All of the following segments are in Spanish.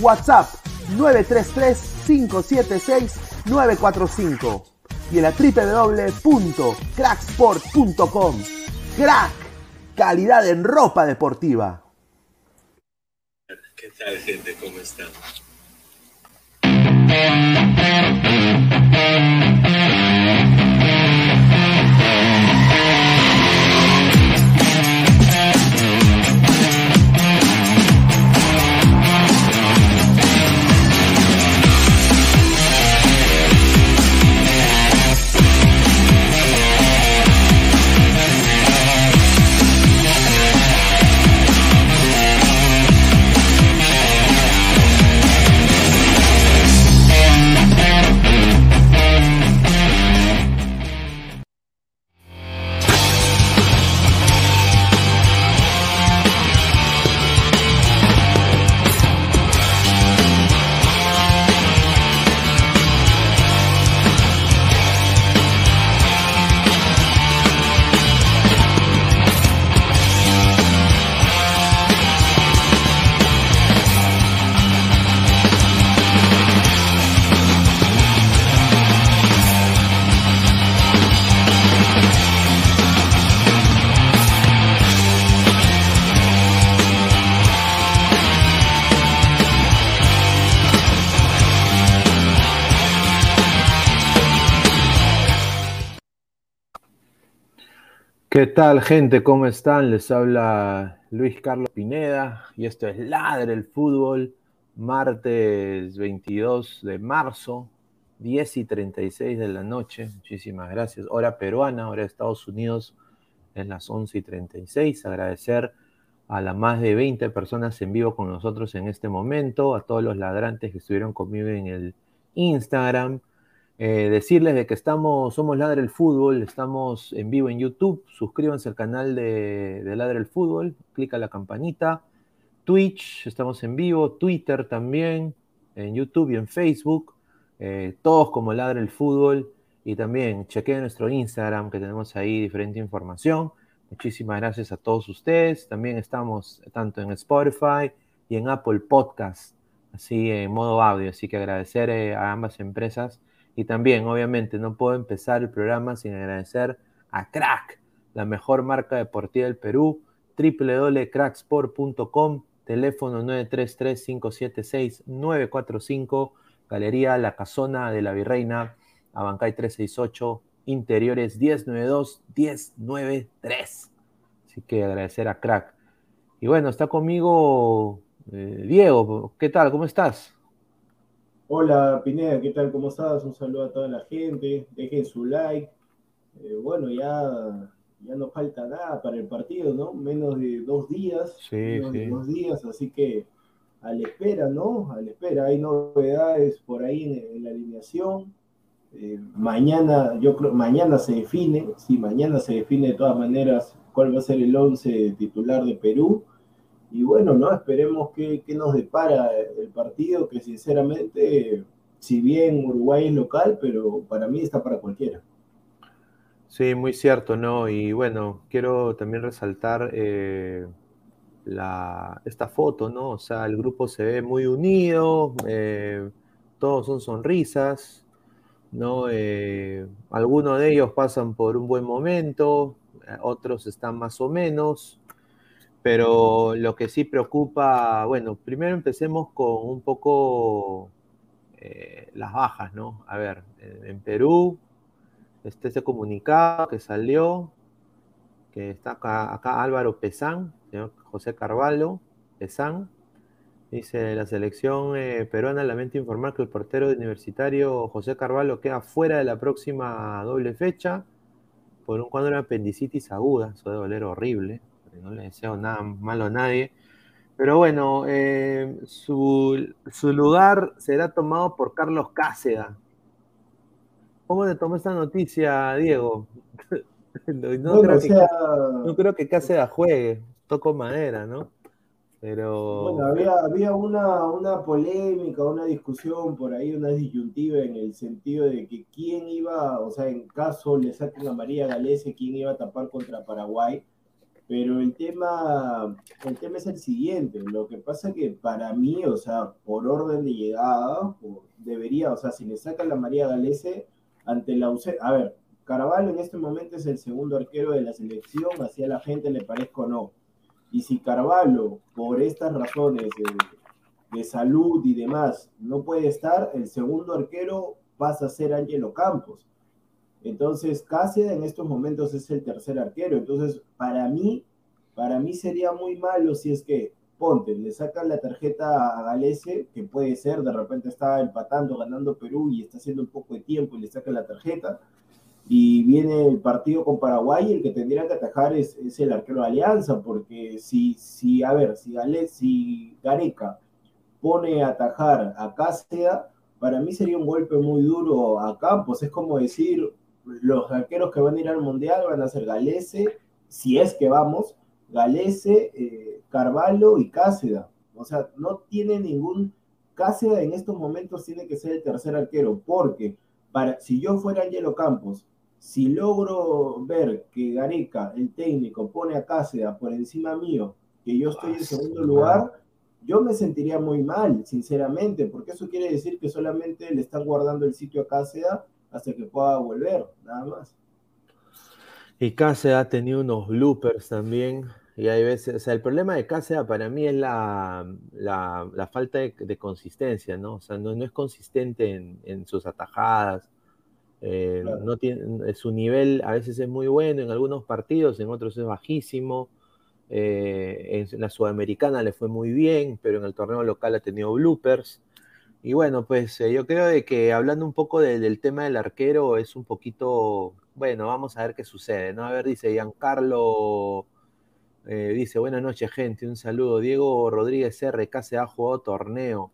WhatsApp 933-576-945 y en la www.cracksport.com. Crack, calidad en ropa deportiva. ¿Qué tal gente? ¿Cómo están? Tal, gente? ¿Cómo están? Les habla Luis Carlos Pineda y esto es Ladre el Fútbol, martes 22 de marzo, 10 y 36 de la noche. Muchísimas gracias. Hora peruana, hora de Estados Unidos, en las 11 y 36. Agradecer a las más de 20 personas en vivo con nosotros en este momento, a todos los ladrantes que estuvieron conmigo en el Instagram Eh, decirles de que estamos, somos Ladre el Fútbol, estamos en vivo en YouTube, suscríbanse al canal de, de Ladre el Fútbol, clica la campanita, Twitch, estamos en vivo, Twitter también, en YouTube y en Facebook, eh, todos como Ladre el Fútbol, y también chequeen nuestro Instagram que tenemos ahí diferente información. Muchísimas gracias a todos ustedes. También estamos tanto en Spotify y en Apple Podcast, así en modo audio. Así que agradecer eh, a ambas empresas y también, obviamente, no puedo empezar el programa sin agradecer a Crack, la mejor marca deportiva del Perú, www.cracksport.com, teléfono 933-576-945, Galería La Casona de la Virreina, Abancay 368, interiores 1092-1093. Así que agradecer a Crack. Y bueno, está conmigo eh, Diego. ¿Qué tal? ¿Cómo estás? Hola Pineda, ¿qué tal? ¿Cómo estás? Un saludo a toda la gente, dejen su like. Eh, bueno, ya, ya no falta nada para el partido, ¿no? Menos de dos días. Sí, menos de dos días, así que a la espera, ¿no? A la espera. Hay novedades por ahí en, la alineación. Eh, mañana, yo creo, mañana se define, sí, mañana se define de todas maneras cuál va a ser el 11 titular de Perú y bueno, ¿no? Esperemos que, nos depara el partido, que sinceramente, si bien Uruguay es local, pero para mí está para cualquiera. Sí, muy cierto, ¿no? Y bueno, quiero también resaltar eh, la, esta foto, ¿no? O sea, el grupo se ve muy unido, eh, todos son sonrisas, ¿no? Eh, algunos de ellos pasan por un buen momento, otros están más o menos, pero lo que sí preocupa, bueno, primero empecemos con un poco eh, las bajas, ¿no? A ver, en, Perú, este ese comunicado que salió, que está acá, acá Álvaro Pesán, señor José Carvalho, Pesán, dice la selección eh, peruana lamenta informar que el portero universitario José Carvalho queda fuera de la próxima doble fecha por un cuadro de apendicitis aguda, eso debe doler horrible no le deseo nada malo a nadie. Pero bueno, eh, su, lugar será tomado por Carlos Cáceda. ¿Cómo le tomó esta noticia, Diego? no, creo que, Cáceda juegue, toco madera, ¿no? Pero... Bueno, había, había una, una, polémica, una discusión por ahí, una disyuntiva en el sentido de que quién iba, o sea, en caso le saquen a María Galese, quién iba a tapar contra Paraguay pero el tema, el tema es el siguiente, lo que pasa que para mí, o sea, por orden de llegada, debería, o sea, si le sacan la María Galese ante la UC, a ver, Caraballo en este momento es el segundo arquero de la selección, así a la gente le parezca o no. Y si Carvalho, por estas razones de, de, salud y demás, no puede estar, el segundo arquero pasa a ser Ángelo Campos. Entonces, Cáceres en estos momentos es el tercer arquero. Entonces, para mí, para mí sería muy malo si es que, ponte, le sacan la tarjeta a Galese, que puede ser, de repente está empatando, ganando Perú y está haciendo un poco de tiempo y le sacan la tarjeta. Y viene el partido con Paraguay el que tendría que atajar es, el arquero de Alianza, porque si, si a ver, si, Gale, si Gareca pone a atajar a Cáceres, para mí sería un golpe muy duro a Campos. Es como decir, los arqueros que van a ir al Mundial van a ser Galese, si es que vamos, Galese, eh, Carvalho y Cáceda. O sea, no tiene ningún... Cáceda en estos momentos tiene que ser el tercer arquero, porque para, si yo fuera Angelo Campos, si logro ver que Gareca, el técnico, pone a Cáceda por encima mío, que yo estoy en ah, segundo lugar, yo me sentiría muy mal, sinceramente, porque eso quiere decir que solamente le están guardando el sitio a Cáceda hasta que pueda volver, nada más. Y Cáceres ha tenido unos bloopers también. Y hay veces, o sea, el problema de Cáceres para mí es la, la, falta de, consistencia, ¿no? O sea, no, no es consistente en, en sus atajadas. Eh, no tiene, su nivel a veces es muy bueno en algunos partidos, en otros es bajísimo. Eh, en la Sudamericana le fue muy bien, pero en el torneo local ha tenido bloopers. Y bueno, pues eh, yo creo de que hablando un poco del tema del arquero es un poquito, bueno, vamos a ver qué sucede, ¿no? A ver, dice Giancarlo, eh, dice, buenas noches gente, un saludo. Diego Rodríguez R, se ha jugado torneo.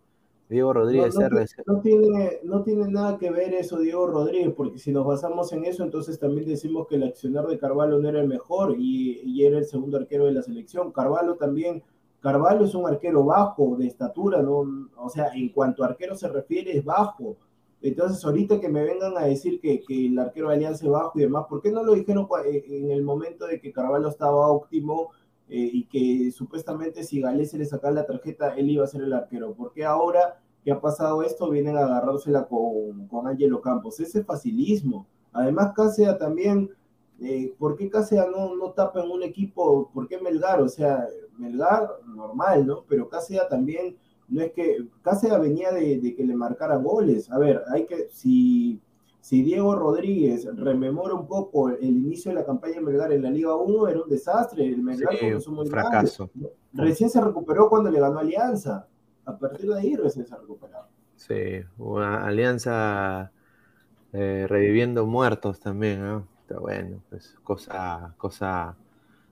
Diego Rodríguez no, no, tiene, no tiene nada que ver eso, Diego Rodríguez, porque si nos basamos en eso, entonces también decimos que el accionar de Carvalho no era el mejor y, y era el segundo arquero de la selección. Carvalho también, Carvalho es un arquero bajo de estatura, ¿no? o sea, en cuanto a arquero se refiere, es bajo. Entonces, ahorita que me vengan a decir que, que el arquero de Alianza es bajo y demás, ¿por qué no lo dijeron eh, en el momento de que Carvalho estaba óptimo? Eh, y que supuestamente si Galés se le sacaba la tarjeta, él iba a ser el arquero. porque ahora que ha pasado esto vienen a agarrársela con, con Angelo Campos? Ese facilismo. Además, Cáceres también, eh, ¿por qué Cáceres no, no tapa en un equipo? ¿Por qué Melgar? O sea, Melgar, normal, ¿no? Pero Cáceres también, no es que, Cáceres venía de, de que le marcara goles. A ver, hay que, si si Diego Rodríguez rememora un poco el inicio de la campaña de Melgar en la Liga 1, era un desastre. El Melgar sí, un fracaso. Recién se recuperó cuando le ganó Alianza. A partir de ahí recién se recuperó. Sí, una Alianza eh, reviviendo muertos también, ¿no? Bueno, pues cosa, cosa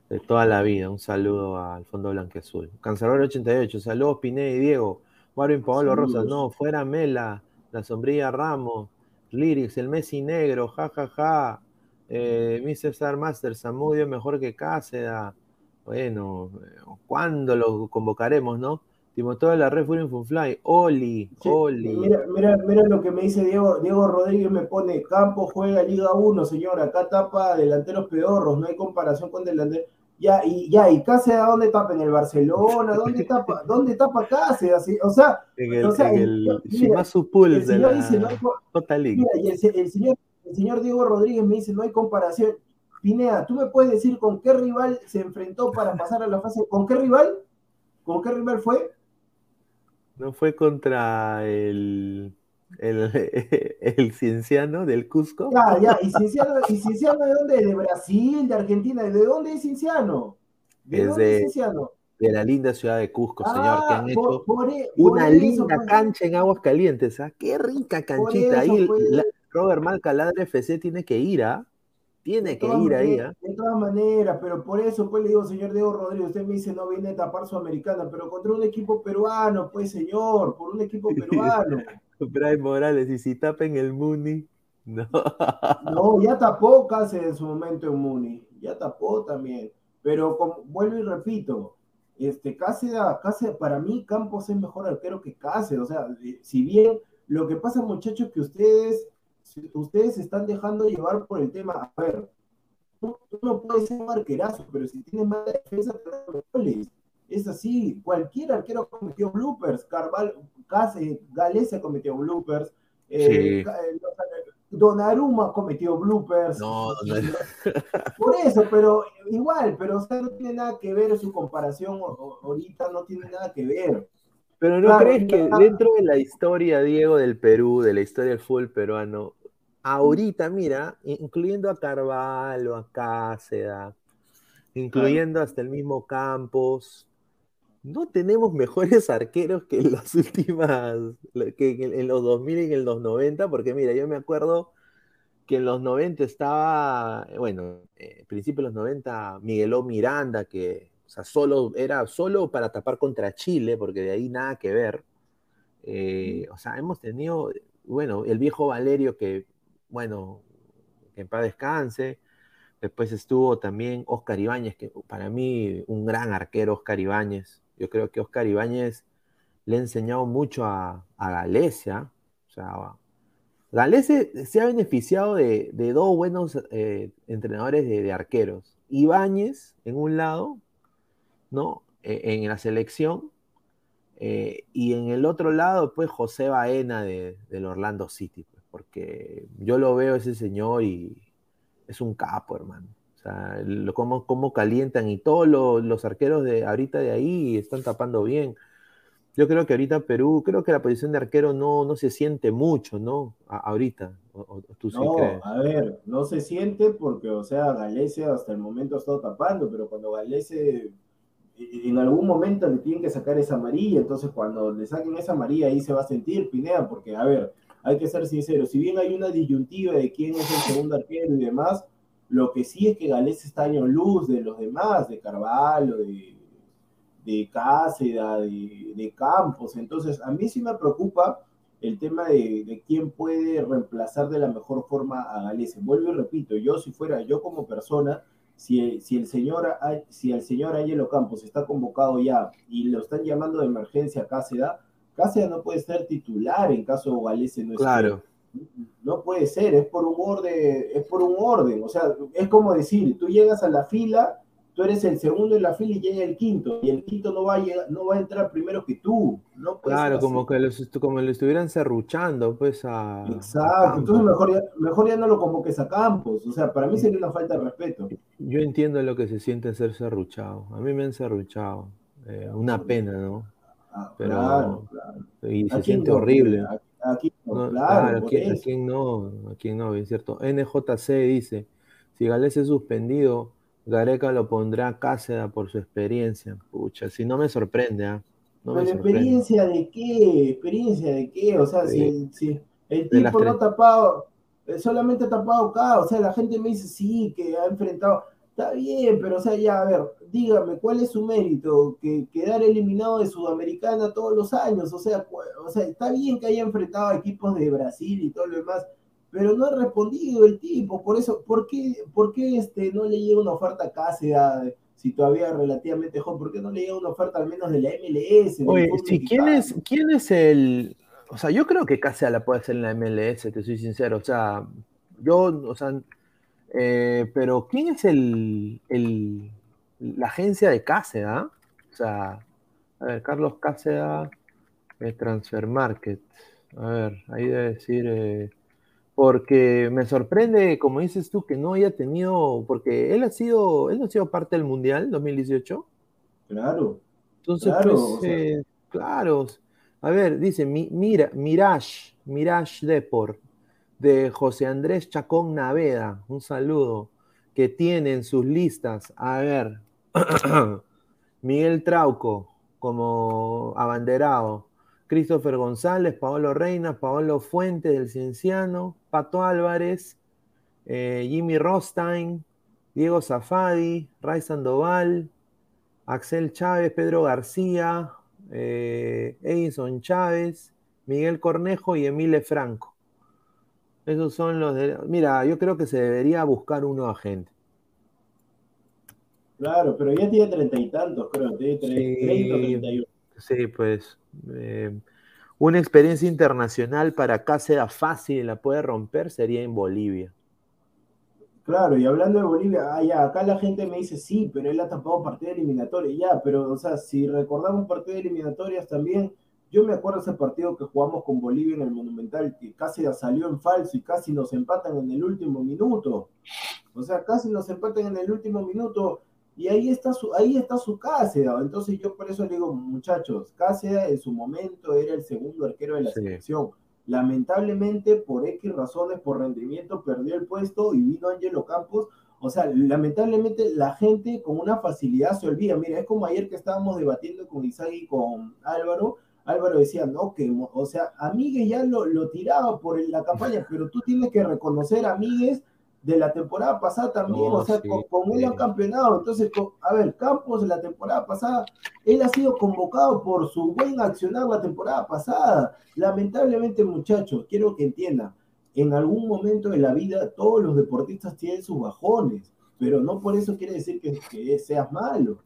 de toda la vida. Un saludo al Fondo Blanqueazul. Cancelador 88, saludos Pineda y Diego. Marvin Pablo Rosas, no, fuera Mela, la sombrilla Ramos. Lyrics, el Messi negro, jajaja. Ja, ja. eh, Mr. Star Master, Samudio mejor que Cáceda. Bueno, ¿cuándo lo convocaremos, no? De la Red Fury Funfly, Oli, Oli. Mira, mira, mira lo que me dice Diego, Diego Rodríguez me pone, Campo juega Liga 1, señor, acá tapa delanteros pedorros, no hay comparación con delanteros. Ya, y ya, y Cáceres, ¿dónde tapa? ¿En el Barcelona? ¿Dónde tapa? ¿Dónde tapa Cáceres? O sea, en el, o sea, en el, el Shimazu Pools de la dice, no Total League. Mira, y el, señor, el señor Diego Rodríguez me dice, no hay comparación. Pinea, ¿tú me puedes decir con qué rival se enfrentó para pasar a la fase? ¿Con qué rival? ¿Con qué rival fue? No fue contra el el, el cienciano del Cusco. Ya, ya, ¿y cienciano, ¿y cienciano de dónde? ¿De Brasil, de Argentina? ¿De dónde es cienciano? ¿De es dónde de, es cienciano? De la linda ciudad de Cusco, ah, señor, que han hecho por, por, por una eso, linda pues, cancha en aguas calientes, ¿ah? Qué rica canchita. Ahí pues, la, Robert Malcaladre FC tiene que ir, ¿ah? Tiene que ir maneras, ahí, ¿ah? De todas maneras, pero por eso pues le digo, señor Diego Rodríguez, usted me dice no viene a tapar su americana, pero contra un equipo peruano, pues señor, por un equipo peruano. Brian Morales, y si tapen el Muni, no. No, ya tapó casi en su momento en Muni, ya tapó también. Pero como, vuelvo y repito, este Cáceres, Cáceres, para mí Campos es mejor arquero que Cáceres. O sea, si bien lo que pasa, muchachos, que ustedes, ustedes se están dejando llevar por el tema. A ver, tú, no puedes ser un arquerazo, pero si tienes mala defensa, te goles. Es así, cualquier arquero cometió bloopers, Carval, Case, Galese cometió bloopers, eh, sí. Donnarumma cometió bloopers. No, no, Por eso, pero igual, pero o sea, no tiene nada que ver su comparación ahorita, no tiene nada que ver. Pero ¿no claro, crees que dentro de la historia, Diego, del Perú, de la historia del fútbol peruano, ahorita, mira, incluyendo a Carvalho, a Cáceda, incluyendo hasta el mismo Campos, no tenemos mejores arqueros que en las últimas, que en los 2000 y en los 90, porque mira, yo me acuerdo que en los 90 estaba, bueno, eh, principio de los 90, Migueló Miranda, que o sea, solo, era solo para tapar contra Chile, porque de ahí nada que ver. Eh, o sea, hemos tenido, bueno, el viejo Valerio que, bueno, en paz descanse. Después estuvo también Oscar Ibáñez, que para mí un gran arquero, Oscar Ibáñez. Yo creo que Oscar Ibáñez le ha enseñado mucho a, a Galecia. O sea, se ha beneficiado de, dos buenos eh, entrenadores de, arqueros. Ibáñez, en un lado, ¿no? E, en la selección. Eh, y en el otro lado, pues José Baena de, del Orlando City. Porque yo lo veo ese señor y es un capo, hermano. O sea, lo, cómo, cómo calientan y todos lo, los arqueros de ahorita de ahí están tapando bien. Yo creo que ahorita Perú, creo que la posición de arquero no, no se siente mucho, ¿no? A, ahorita. O, o, ¿tú sí no, crees? a ver, no se siente porque, o sea, Galese hasta el momento ha estado tapando, pero cuando Galese en algún momento le tienen que sacar esa amarilla, entonces cuando le saquen esa amarilla ahí se va a sentir Pineda, porque, a ver, hay que ser sincero, si bien hay una disyuntiva de quién es el segundo arquero y demás, lo que sí es que Galés está año luz de los demás, de Carvalho, de, de Cáceda, de, de, Campos. Entonces, a mí sí me preocupa el tema de, de, quién puede reemplazar de la mejor forma a Galese. Vuelvo y repito, yo si fuera yo como persona, si, si, el señor, si el señor Angelo Campos está convocado ya y lo están llamando de emergencia a Cáceda, Cáceres no puede ser titular en caso Galese no esté. Claro. No puede ser, es por un orden, es por un orden. O sea, es como decir, tú llegas a la fila, tú eres el segundo en la fila y llega el quinto, y el quinto no va a llegar, no va a entrar primero que tú. No claro, como que los, como le estuvieran serruchando, pues a. Exacto, entonces mejor ya, mejor ya no lo convoques a Campos. O sea, para mí sería una falta de respeto. Yo entiendo lo que se siente ser serruchado. A mí me han serruchado. Eh, una pena, ¿no? Ah, pero, claro, claro. Y se siente horrible. Aquí, no, claro, aquí, a quién no, a quién no, es cierto. NJC dice, si Gales es suspendido, Gareca lo pondrá Cáceda por su experiencia. Pucha, si no me sorprende, ¿ah? No ¿Pero experiencia de qué? ¿Experiencia de qué? O sea, si, si, el tipo no ha tapado, eh, solamente ha tapado acá, o sea, la gente me dice, sí, que ha enfrentado Está bien, pero o sea, ya, a ver, dígame, ¿cuál es su mérito? Que quedar eliminado de Sudamericana todos los años, o sea, o sea, está bien que haya enfrentado a equipos de Brasil y todo lo demás, pero no ha respondido el tipo, por eso, ¿por qué, por qué este, no le llega una oferta a Cáceres si todavía relativamente joven, ¿por qué no le llega una oferta al menos de la MLS? Oye, sí, ¿quién es, ¿quién es el...? O sea, yo creo que Cáceres la puede hacer en la MLS, te soy sincero, o sea, yo, o sea eh, pero, ¿quién es el, la agencia de Cáceda? O sea, a ver, Carlos Cáceda de Transfer Market. A ver, ahí debe decir. Eh, porque me sorprende, como dices tú, que no haya tenido. Porque él ha sido. Él no ha sido parte del Mundial 2018. Claro. Entonces, claro, pues, eh, claro. A ver, dice, mira, Mirage, Mirage Deport de José Andrés Chacón Naveda, un saludo, que tiene en sus listas, a ver, Miguel Trauco como abanderado, Christopher González, Paolo Reina, Paolo Fuente del Cienciano, Pato Álvarez, eh, Jimmy Rostein, Diego Zafadi, Ray Sandoval, Axel Chávez, Pedro García, eh, Edison Chávez, Miguel Cornejo y Emile Franco. Esos son los de. Mira, yo creo que se debería buscar un nuevo agente. Claro, pero ya tiene treinta y tantos, creo. Tiene treinta o treinta y Sí, pues. Eh, una experiencia internacional para acá sea fácil y la puede romper sería en Bolivia. Claro, y hablando de Bolivia, ah, ya, acá la gente me dice, sí, pero él ha tapado partidas eliminatorias, ya, pero, o sea, si recordamos partidas eliminatorias también, yo me acuerdo ese partido que jugamos con Bolivia en el Monumental, que casi salió en falso y casi nos empatan en el último minuto. O sea, casi nos empatan en el último minuto y ahí está su, ahí está su Cáceres. Entonces yo por eso le digo, muchachos, Cáceres en su momento era el segundo arquero de la selección. Lamentablemente, por X razones, por rendimiento, perdió el puesto y vino Angelo Campos. O sea, lamentablemente la gente con una facilidad se olvida. Mira, es como ayer que estábamos debatiendo con Isaac y con Álvaro Álvaro decía, no, que, o sea, Amigues ya lo, lo tiraba por la campaña, pero tú tienes que reconocer a Amigues de la temporada pasada también, o sea, con, él han campeonado. Entonces, a ver, Campos de la temporada pasada, él ha sido convocado por su buen accionar la temporada pasada. Lamentablemente, muchachos, quiero que entiendan, en algún momento de la vida todos los deportistas tienen sus bajones, pero no por eso quiere decir que, que seas malo.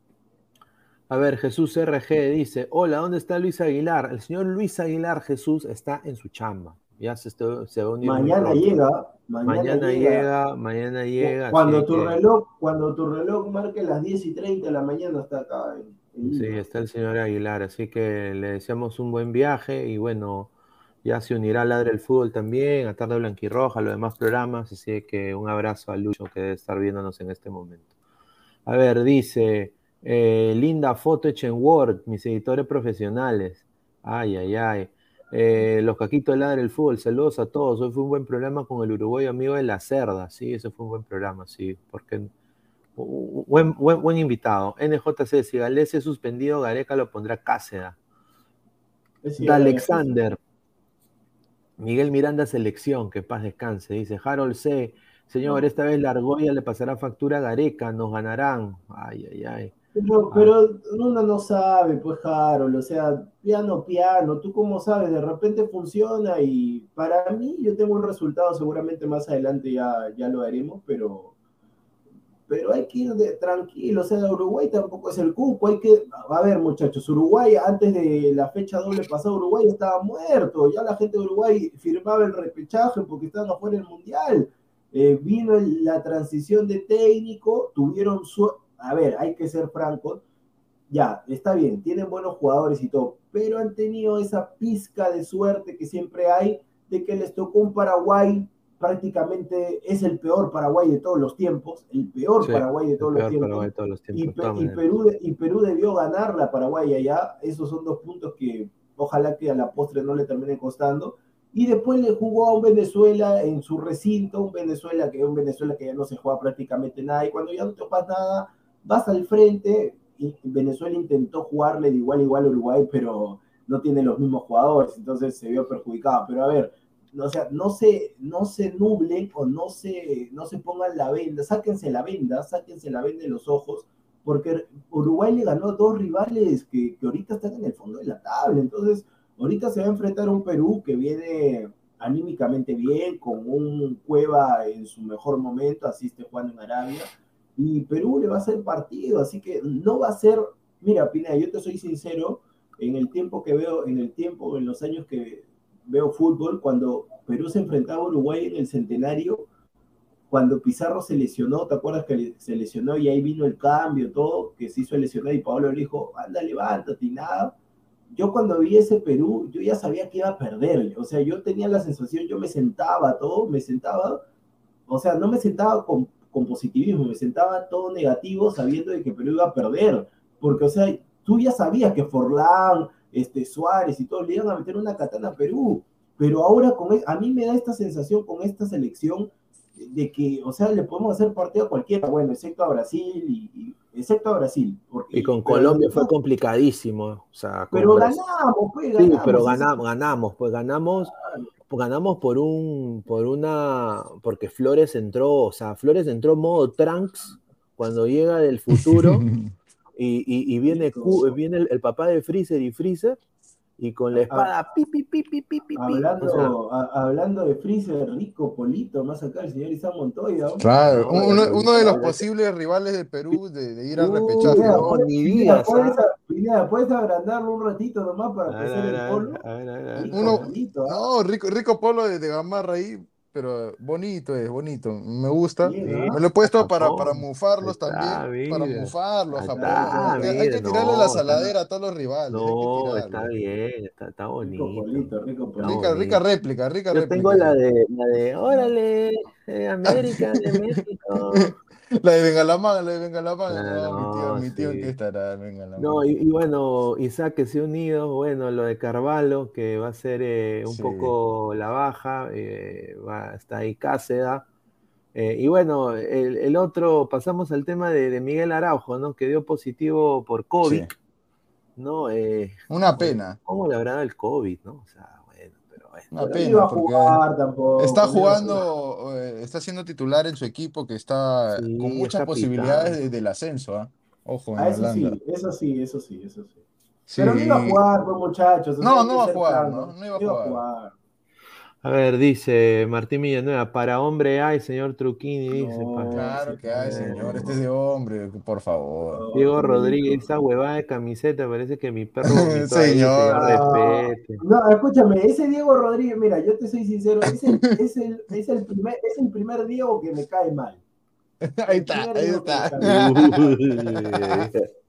A ver, Jesús RG dice, hola, ¿dónde está Luis Aguilar? El señor Luis Aguilar Jesús está en su chamba. Ya se, se va Mañana llega. Mañana, llega, mañana llega. Cuando tu, reloj, cuando tu reloj marque las 10 y 30 de la mañana está acá. sí, está el señor Aguilar, así que le deseamos un buen viaje y bueno, ya se unirá a Ladre el Fútbol también, a Tarde Blanquirroja, los demás programas, así que un abrazo a Lucho que debe estar viéndonos en este momento. A ver, dice... Eh, linda foto hecha en Word, mis editores profesionales. Ay, ay, ay. Eh, los caquitos ladra el fútbol, saludos a todos. Hoy fue un buen programa con el uruguayo amigo de la cerda. Sí, ese fue un buen programa, sí, porque buen, buen, buen invitado. NJC, si Galés es suspendido, Gareca lo pondrá Cáceda. Alexander. Miguel Miranda Selección, que paz descanse. Dice Harold C. Señor, esta vez la argolla le pasará factura a Gareca, nos ganarán. Ay, ay, ay. Pero, pero uno no sabe, pues, Harold, o sea, piano, piano, tú cómo sabes, de repente funciona y para mí yo tengo un resultado, seguramente más adelante ya, ya lo haremos, pero, pero hay que ir de, tranquilo, o sea, Uruguay tampoco es el cupo, hay que, a ver muchachos, Uruguay antes de la fecha doble pasada, Uruguay estaba muerto, ya la gente de Uruguay firmaba el repechaje porque estaban afuera del Mundial, eh, vino la transición de técnico, tuvieron su a ver, hay que ser francos, ya, está bien, tienen buenos jugadores y todo, pero han tenido esa pizca de suerte que siempre hay de que les tocó un Paraguay, prácticamente es el peor Paraguay de todos los tiempos, el peor Paraguay de todos, los tiempos, y, Perú, y Perú debió ganar la Paraguay allá, esos son dos puntos que ojalá que a la postre no le terminen costando, y después le jugó a un Venezuela en su recinto, un Venezuela que es un Venezuela que ya no se juega prácticamente nada, y cuando ya no topas nada, vas al frente, y Venezuela intentó jugarle de igual a igual a Uruguay, pero no tiene los mismos jugadores, entonces se vio perjudicado. Pero a ver, o sea, no se, no se nublen o no se, no se pongan la venda, sáquense la venda, sáquense la venda de los ojos, porque Uruguay le ganó a dos rivales que, que ahorita están en el fondo de la tabla, entonces ahorita se va a enfrentar a un Perú que viene anímicamente bien, con un Cueva en su mejor momento, así esté jugando en Arabia, y Perú le va a hacer partido, así que no va a ser, mira, Pina, yo te soy sincero, en el tiempo que veo, en el tiempo, en los años que veo fútbol, cuando Perú se enfrentaba a Uruguay en el centenario, cuando Pizarro se lesionó, ¿te acuerdas que se lesionó y ahí vino el cambio, todo, que se hizo lesionar y Pablo le dijo, anda, levántate y nada. Yo cuando vi ese Perú, yo ya sabía que iba a perder, o sea, yo tenía la sensación, yo me sentaba todo, me sentaba, o sea, no me sentaba con con positivismo, me sentaba todo negativo sabiendo de que Perú iba a perder, porque, o sea, tú ya sabías que Forlán, este, Suárez y todos le iban a meter una katana a Perú, pero ahora con, e, a mí me da esta sensación con esta selección de que, o sea, le podemos hacer partido a cualquiera, bueno, excepto a Brasil, y, excepto a Brasil. Porque, y con Colombia fue complicadísimo, o sea, pero ganamos, pues, ganamos. Sí, pero ganamos, ganamos, pues ganamos, ganamos por un, por una, porque Flores entró, o sea, Flores entró modo Trunks cuando llega del futuro y, viene, viene el, papá de Freezer y Freezer y con la ah, espada pi, pi, pi, pi, pi, pi, hablando, hablando de Freezer, Rico Polito, más acá el señor Isam Montoya. Claro, uno, uno, de los posibles rivales de Perú de, ir al repechaje. ¿no? Ni ¿puedes, puedes agrandarlo un ratito nomás para empezar el polo. A ver, a ver, uno, ¿ah? no, rico, rico polo de, de Gamarra ahí, pero bonito es, bonito, me gusta. me lo he puesto para, para mufarlos también, para mufarlos, hay, que tirarle la saladera a todos los rivales. No, está bien, está, está bonito. Rico rica, rica réplica, rica Yo tengo la de, la de, órale, eh, América, de México. La de Bengalamán, la de Bengalamán. no, mi tío, mi tío que estará Bengalamán. No, y, bueno, Isaac que se ha unido, bueno, lo de Carvalho, que va a ser eh, un poco la baja, eh, va, está ahí Cáceda. Eh, y bueno, el, otro, pasamos al tema de, Miguel Araujo, ¿no? Que dio positivo por COVID, ¿no? Una pena. ¿Cómo le habrá dado el COVID, no? O sea, una pena, porque está jugando, eh, está siendo titular en su equipo que está con muchas posibilidades del ascenso. ¿ah? Ojo, en ah, eso sí, eso sí, eso sí, eso sí. Pero no iba a jugar, pues, muchachos. No, no, va a jugar, ¿no? No iba a jugar. A ver, dice Martín Villanueva, para hombre hay, señor Truquini, dice. claro que hay, señor, este es de hombre, por favor. Diego Rodríguez, esa huevada de camiseta, parece que mi perro señor. no, escúchame, ese Diego Rodríguez, mira, yo te soy sincero, es el, es el, es el, primer, es el primer Diego que me cae mal. ahí está, ahí está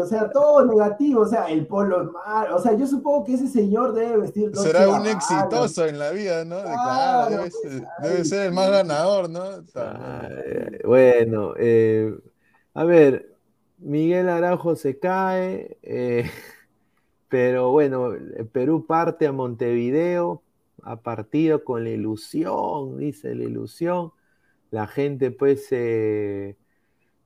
o sea, todo negativo, o sea, el polo es mal, o sea, yo supongo que ese señor debe vestir Será un exitoso en la vida, ¿no? Pues, debe, ser, el más ganador, ¿no? bueno, eh, a ver, Miguel Araujo se cae, eh, pero bueno, Perú parte a Montevideo, ha partido con la ilusión, dice la ilusión, la gente pues... Eh,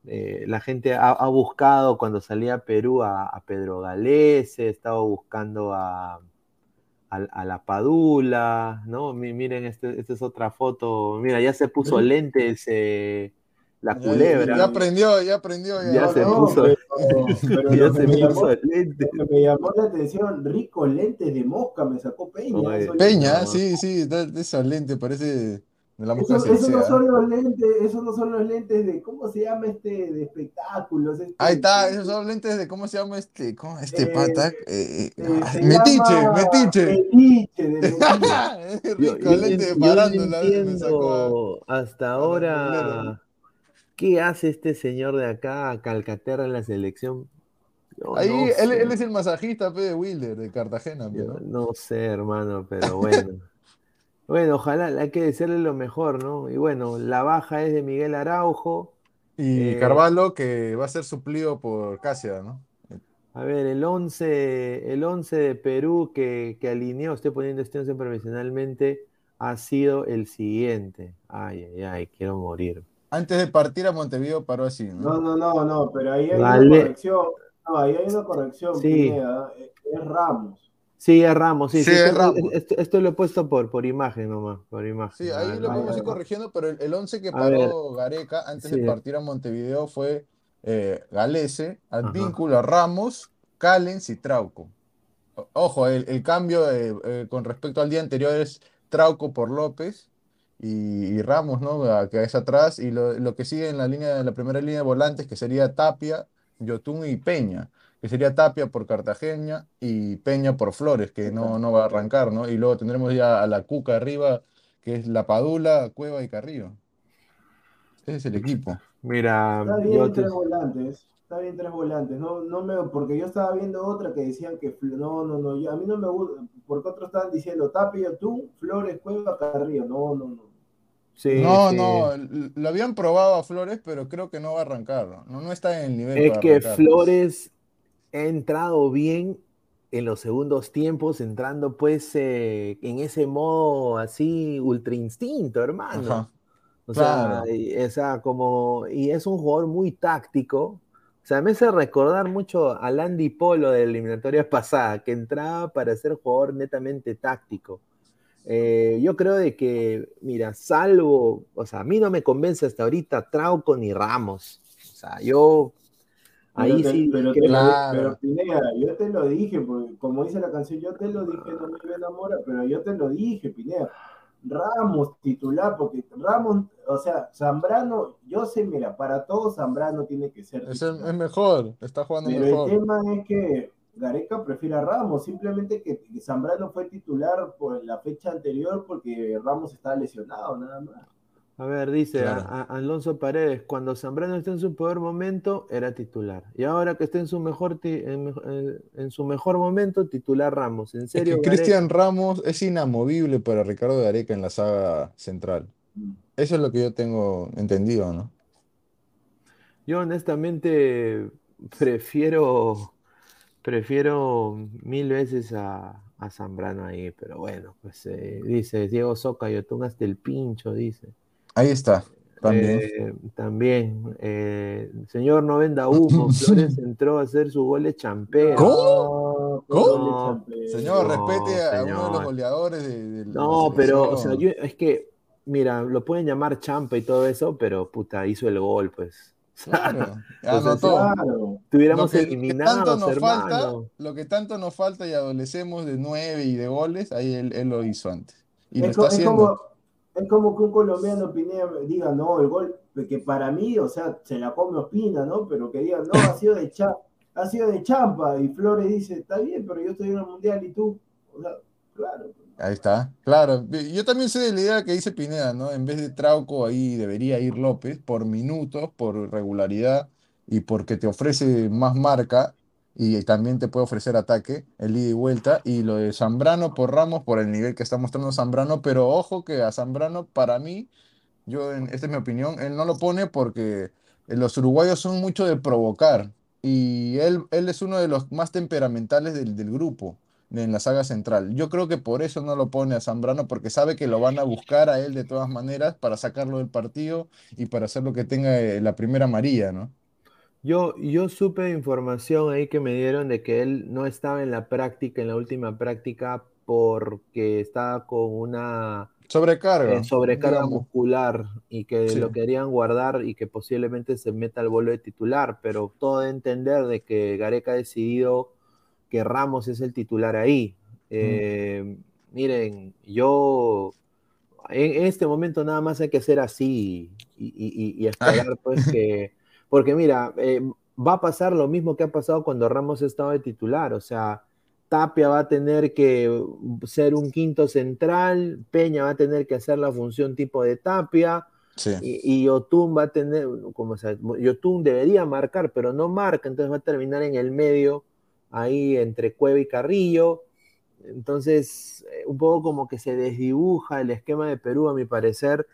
eh, la gente ha, buscado cuando salía a Perú a, Pedro Galese, estaba buscando a, la Padula, ¿no? Miren, esta este es otra foto, mira, ya se puso lentes la culebra. Ya, aprendió, ya aprendió. Ya, se puso. Pero, ya se me puso lente. Me llamó la atención, rico lentes de mosca me sacó Peña. Peña, sí, sí, de, esos lentes, parece. De la mosca eso, eso no son los lentes, esos no son los lentes de, ¿cómo se llama este? De espectáculos. Este, Ahí está, esos son lentes de, ¿cómo se llama este? ¿Cómo, este eh, pata? Eh, eh, metiche, metiche. Metiche, de rico, lente de parándola. No hasta ahora ¿Qué hace este señor de acá, Calcaterra, en la selección? Ahí, él, es el masajista de Wilder, de Cartagena. ¿no? sé, hermano, pero bueno. bueno, ojalá, hay que decirle lo mejor, ¿no? Y bueno, la baja es de Miguel Araujo. Y eh, Carvalho, que va a ser suplido por Cáceres, ¿no? A ver, el 11, el 11 de Perú que, que alineó, estoy poniendo este 11 profesionalmente, ha sido el siguiente. Ay, ay, ay, quiero morir. Antes de partir a Montevideo paró así, ¿no? No, no, no, pero ahí hay una corrección. No, ahí hay una corrección, sí. es Ramos. Sí, es Ramos, sí. sí, es esto, Ramos. Esto, lo he puesto por, por imagen nomás, por imagen. Sí, ahí lo podemos ir corrigiendo, pero el, 11 que paró Gareca antes de partir a Montevideo fue eh, Galese, Advíncula, Ramos, Callens y Trauco. Ojo, el, cambio eh, eh, con respecto al día anterior es Trauco por López y, Ramos, ¿no? Que es atrás, y lo, que sigue en la línea, la primera línea de volantes, que sería Tapia, Yotun y Peña, que sería Tapia por Cartagena y Peña por Flores, que no, no va a arrancar, ¿no? Y luego tendremos ya a la Cuca arriba, que es La Padula, Cueva y Carrillo. Ese es el equipo. Mira, está bien tres volantes, está bien tres volantes, no, no me, porque yo estaba viendo otra que decían que no, no, no, a mí no me gusta, porque otros estaban diciendo Tapia, tú, Flores, Cueva, Carrillo, no, no, no no, no, lo habían probado a Flores, pero creo que no va a arrancar. No, no está en el nivel. Es que Flores ha entrado bien en los segundos tiempos, entrando pues eh, en ese modo así ultra instinto, hermano. O sea, esa como, y es un jugador muy táctico. O sea, me hace recordar mucho a Landy Polo de la eliminatoria pasada, que entraba para ser jugador netamente táctico. Eh, yo creo de que, mira, salvo, o sea, a mí no me convence hasta ahorita Trauco ni Ramos. O sea, yo ahí sí. Pero, pero Pineda, yo te lo dije, porque como dice la canción, yo te lo dije, no me enamora, pero yo te lo dije, Pineda. Ramos titular, porque Ramos, o sea, Zambrano, yo sé, mira, para todos Zambrano tiene que ser. Es, es mejor, está jugando pero mejor. El tema es que Gareca prefiere a Ramos, simplemente que, Zambrano fue titular por la fecha anterior porque Ramos estaba lesionado, nada más. A ver, dice Alonso Paredes, cuando Zambrano está en su peor momento, era titular. Y ahora que está en su mejor, en, su mejor momento, titular Ramos. En serio. Cristian Ramos es inamovible para Ricardo Gareca en la saga central. Eso es lo que yo tengo entendido, ¿no? Yo honestamente prefiero Prefiero mil veces a, Zambrano ahí, pero bueno, pues eh, dice Diego Soca, yo hasta el pincho, dice. Ahí está, también. Eh, también, eh, señor no venda humo, Flores entró a hacer su gol de champera. ¿Cómo? ¿Cómo? señor, respete a uno de los goleadores de, No, pero, o sea, yo, es que, mira, lo pueden llamar champa y todo eso, pero puta, hizo el gol, pues. Claro, claro. Tuviéramos lo que, eliminado, nos falta, lo que tanto nos falta y adolecemos de nueve y de goles, ahí él, lo hizo antes. Y es, lo está como, es como que un colombiano diga, no, el gol, que para mí, o sea, se la come Opina, ¿no? Pero que diga, no, ha sido de, cha, ha sido de champa. Y Flores dice, está bien, pero yo estoy en el mundial y tú. O sea, claro. Ahí está, claro. Yo también sé de la idea que dice Pineda, ¿no? En vez de Trauco, ahí debería ir López por minutos, por regularidad y porque te ofrece más marca y también te puede ofrecer ataque, el ida y vuelta. Y lo de Zambrano por Ramos, por el nivel que está mostrando Zambrano, pero ojo que a Zambrano, para mí, yo, esta es mi opinión, él no lo pone porque los uruguayos son mucho de provocar y él, él es uno de los más temperamentales del, del grupo en la saga central. Yo creo que por eso no lo pone a Zambrano, porque sabe que lo van a buscar a él de todas maneras para sacarlo del partido y para hacer lo que tenga eh, la primera María, ¿no? Yo, yo supe información ahí que me dieron de que él no estaba en la práctica, en la última práctica, porque estaba con una Sobrecarga. Eh, sobrecarga muscular y que lo querían guardar y que posiblemente se meta al vuelo de titular, pero todo de entender de que Gareca ha decidido que Ramos es el titular ahí. Eh, miren, yo en, este momento nada más hay que ser así y, esperar pues que, porque mira, eh, va a pasar lo mismo que ha pasado cuando Ramos estaba de titular, o sea, Tapia va a tener que ser un quinto central, Peña va a tener que hacer la función tipo de Tapia, y, y, Yotun va a tener, como Yotun debería marcar, pero no marca, entonces va a terminar en el medio, ahí entre Cueva y Carrillo. Entonces, eh, un poco como que se desdibuja el esquema de Perú, a mi parecer,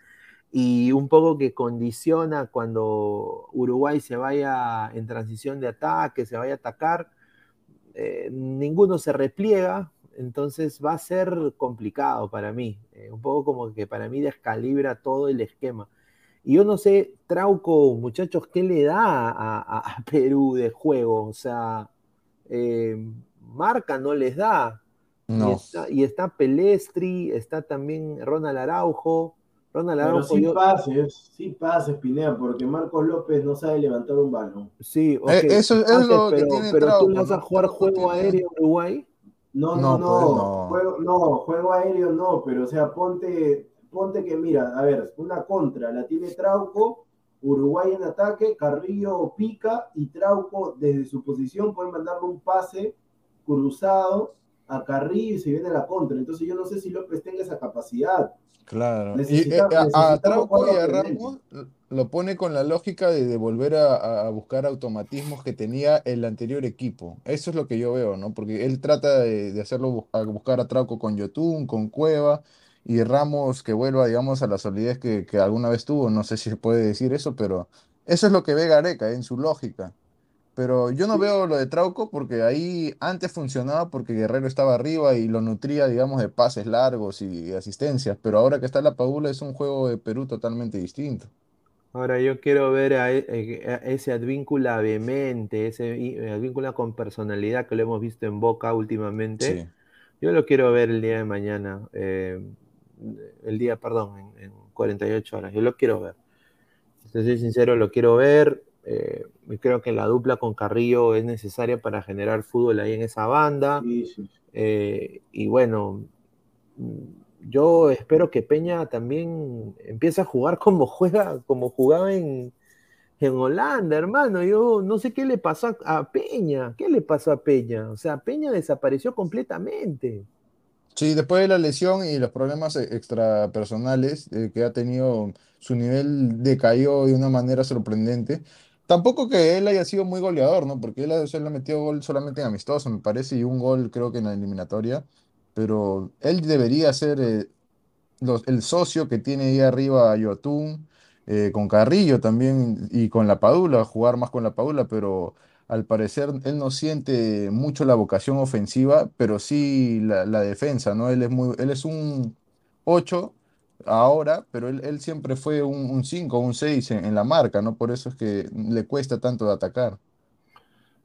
y un poco que condiciona cuando Uruguay se vaya en transición de ataque, se vaya a atacar eh, ninguno se repliega, entonces va a ser complicado para mí, eh, un poco como que para mí descalibra todo el esquema. Y yo no sé, Trauco, muchachos, ¿qué le da a, Perú de juego? O sea, eh, marca no les da. Y, está, y está Pelestri, está también Ronald Araujo. Ronald Pero sí pases, sí pases, Pinea, porque Marcos López no sabe levantar un balón. Sí, eh, eso es lo que tiene Pero tú vas a jugar juego aéreo Uruguay. No, no, no, pues no. Juego, no, juego aéreo no, pero o sea, ponte, ponte que mira, a ver, una contra, la tiene Trauco, Uruguay en ataque, Carrillo pica y Trauco desde su posición puede mandarle un pase cruzado a Carrillo y se viene la contra. Entonces yo no sé si López tenga esa capacidad. Claro. y, eh, a, Trauco y a Ramos lo pone con la lógica de, volver a, buscar automatismos que tenía el anterior equipo. Eso es lo que yo veo, ¿no? Porque él trata de, hacerlo, a buscar a Trauco con Yotun, con Cueva, y Ramos que vuelva, digamos, a la solidez que, que alguna vez tuvo. No sé si se puede decir eso, pero eso es lo que ve Gareca en su lógica. Pero yo no veo lo de Trauco porque ahí antes funcionaba porque Guerrero estaba arriba y lo nutría, digamos, de pases largos y asistencias. Pero ahora que está la Paula es un juego de Perú totalmente distinto. Ahora yo quiero ver a, e, eh, ese advíncula vehemente, ese advíncula con personalidad que lo hemos visto en Boca últimamente. Yo lo quiero ver el día de mañana, eh, el día, perdón, en, en, 48 horas. Yo lo quiero ver. Si soy sincero, lo quiero ver. Eh, creo que la dupla con Carrillo es necesaria para generar fútbol ahí en esa banda. Eh, y bueno, yo espero que Peña también empiece a jugar como juega, como jugaba en, en Holanda, hermano. Yo no sé qué le pasó a Peña. ¿Qué le pasó a Peña? O sea, Peña desapareció completamente. Sí, después de la lesión y los problemas e-, extrapersonales eh, que ha tenido, su nivel decayó de una manera sorprendente. Tampoco que él haya sido muy goleador, ¿no? Porque él, ha metido gol solamente en amistoso, me parece, y un gol creo que en la eliminatoria. Pero él debería ser eh, el socio que tiene ahí arriba a Yotun, eh, con Carrillo también y con la Padula, jugar más con la Padula, pero al parecer él no siente mucho la vocación ofensiva, pero sí la, defensa, ¿no? Él es, muy, él es un 8 ahora, pero él, siempre fue un 5 un 6 en, la marca, ¿no? Por eso es que le cuesta tanto de atacar.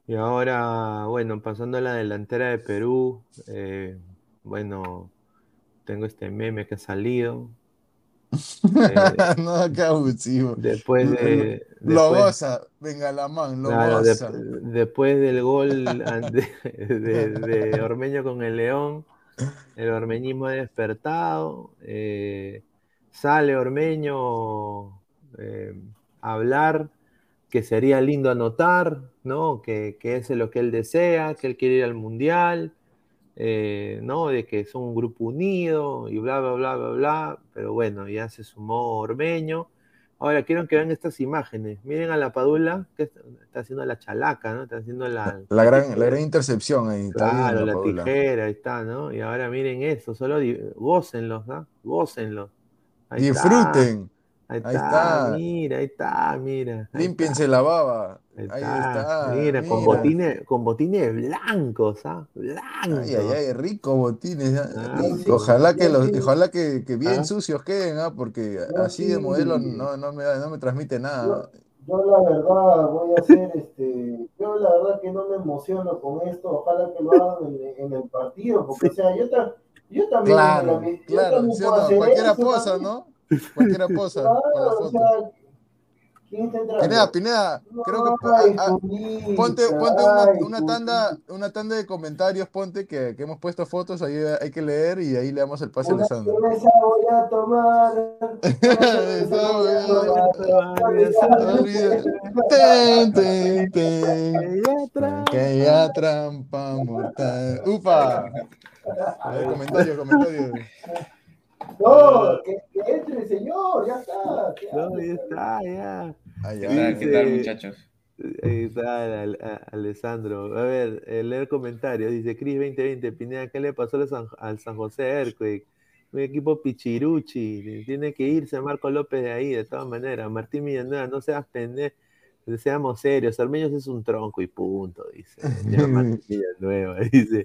Y ahora, bueno, pasando a la delantera de Perú, eh, bueno, tengo este meme que ha salido. no, qué abusivo. Después de. Lo goza, venga la mano, lo goza. después del gol de, Ormeño con el León, el ormeñismo ha despertado. Eh, sale Ormeño eh, a hablar, que sería lindo anotar, ¿no? Que, que es lo que él desea, que él quiere ir al Mundial, eh, ¿no? De que son un grupo unido y bla, bla, bla, bla, bla. Pero bueno, ya se sumó Ormeño. Ahora quiero que vean estas imágenes. Miren a la Padula, que está, haciendo la chalaca, ¿no? Está haciendo la. La, gran, la gran intercepción ahí. Claro, la, tijera, ahí está, ¿no? Y ahora miren eso, solo gócenlos, ¿no? Gócenlos. Disfruten. Ahí, está, mira, ahí está, mira. Límpiense la baba. Ahí está. mira, con botines, con botines blancos, ¿ah? Blancos. Ay, ay, ay, rico botines. ¿ah? ojalá que los, ojalá que, que bien ¿Ah? sucios queden, ¿ah? Porque así de modelo no, no, me, no me transmite nada. Yo, la verdad voy a hacer este, yo la verdad que no me emociono con esto, ojalá que lo hagan en, en el partido, porque o sea, yo Yo también. Claro, claro, cualquiera posa, ¿no? Cualquiera posa. o sea, ¿Quién? Pineda, Pineda, creo que ponte, ponte una, tanda, una tanda de comentarios, ponte que, que, hemos puesto fotos, ahí hay que leer y ahí le damos el pase a Alessandro. Esa voy a tomar. Que ya trampa mortal. Upa. A ver, comentarios, comentarios. No, que, que, entre, señor, ya está. No, ya está, ya. Ya. ¿Qué tal, muchachos? Ahí está Alessandro. A ver, eh, leer comentarios. Dice Cris 2020, Pineda, ¿qué le pasó al San, al San José Earthquake? Un equipo pichiruchi. Tiene que irse Marco López de ahí, de todas maneras. Martín Villanueva, no seas pendejo. Seamos serios, Armeños es un tronco y punto, dice. Martín Villanueva, dice.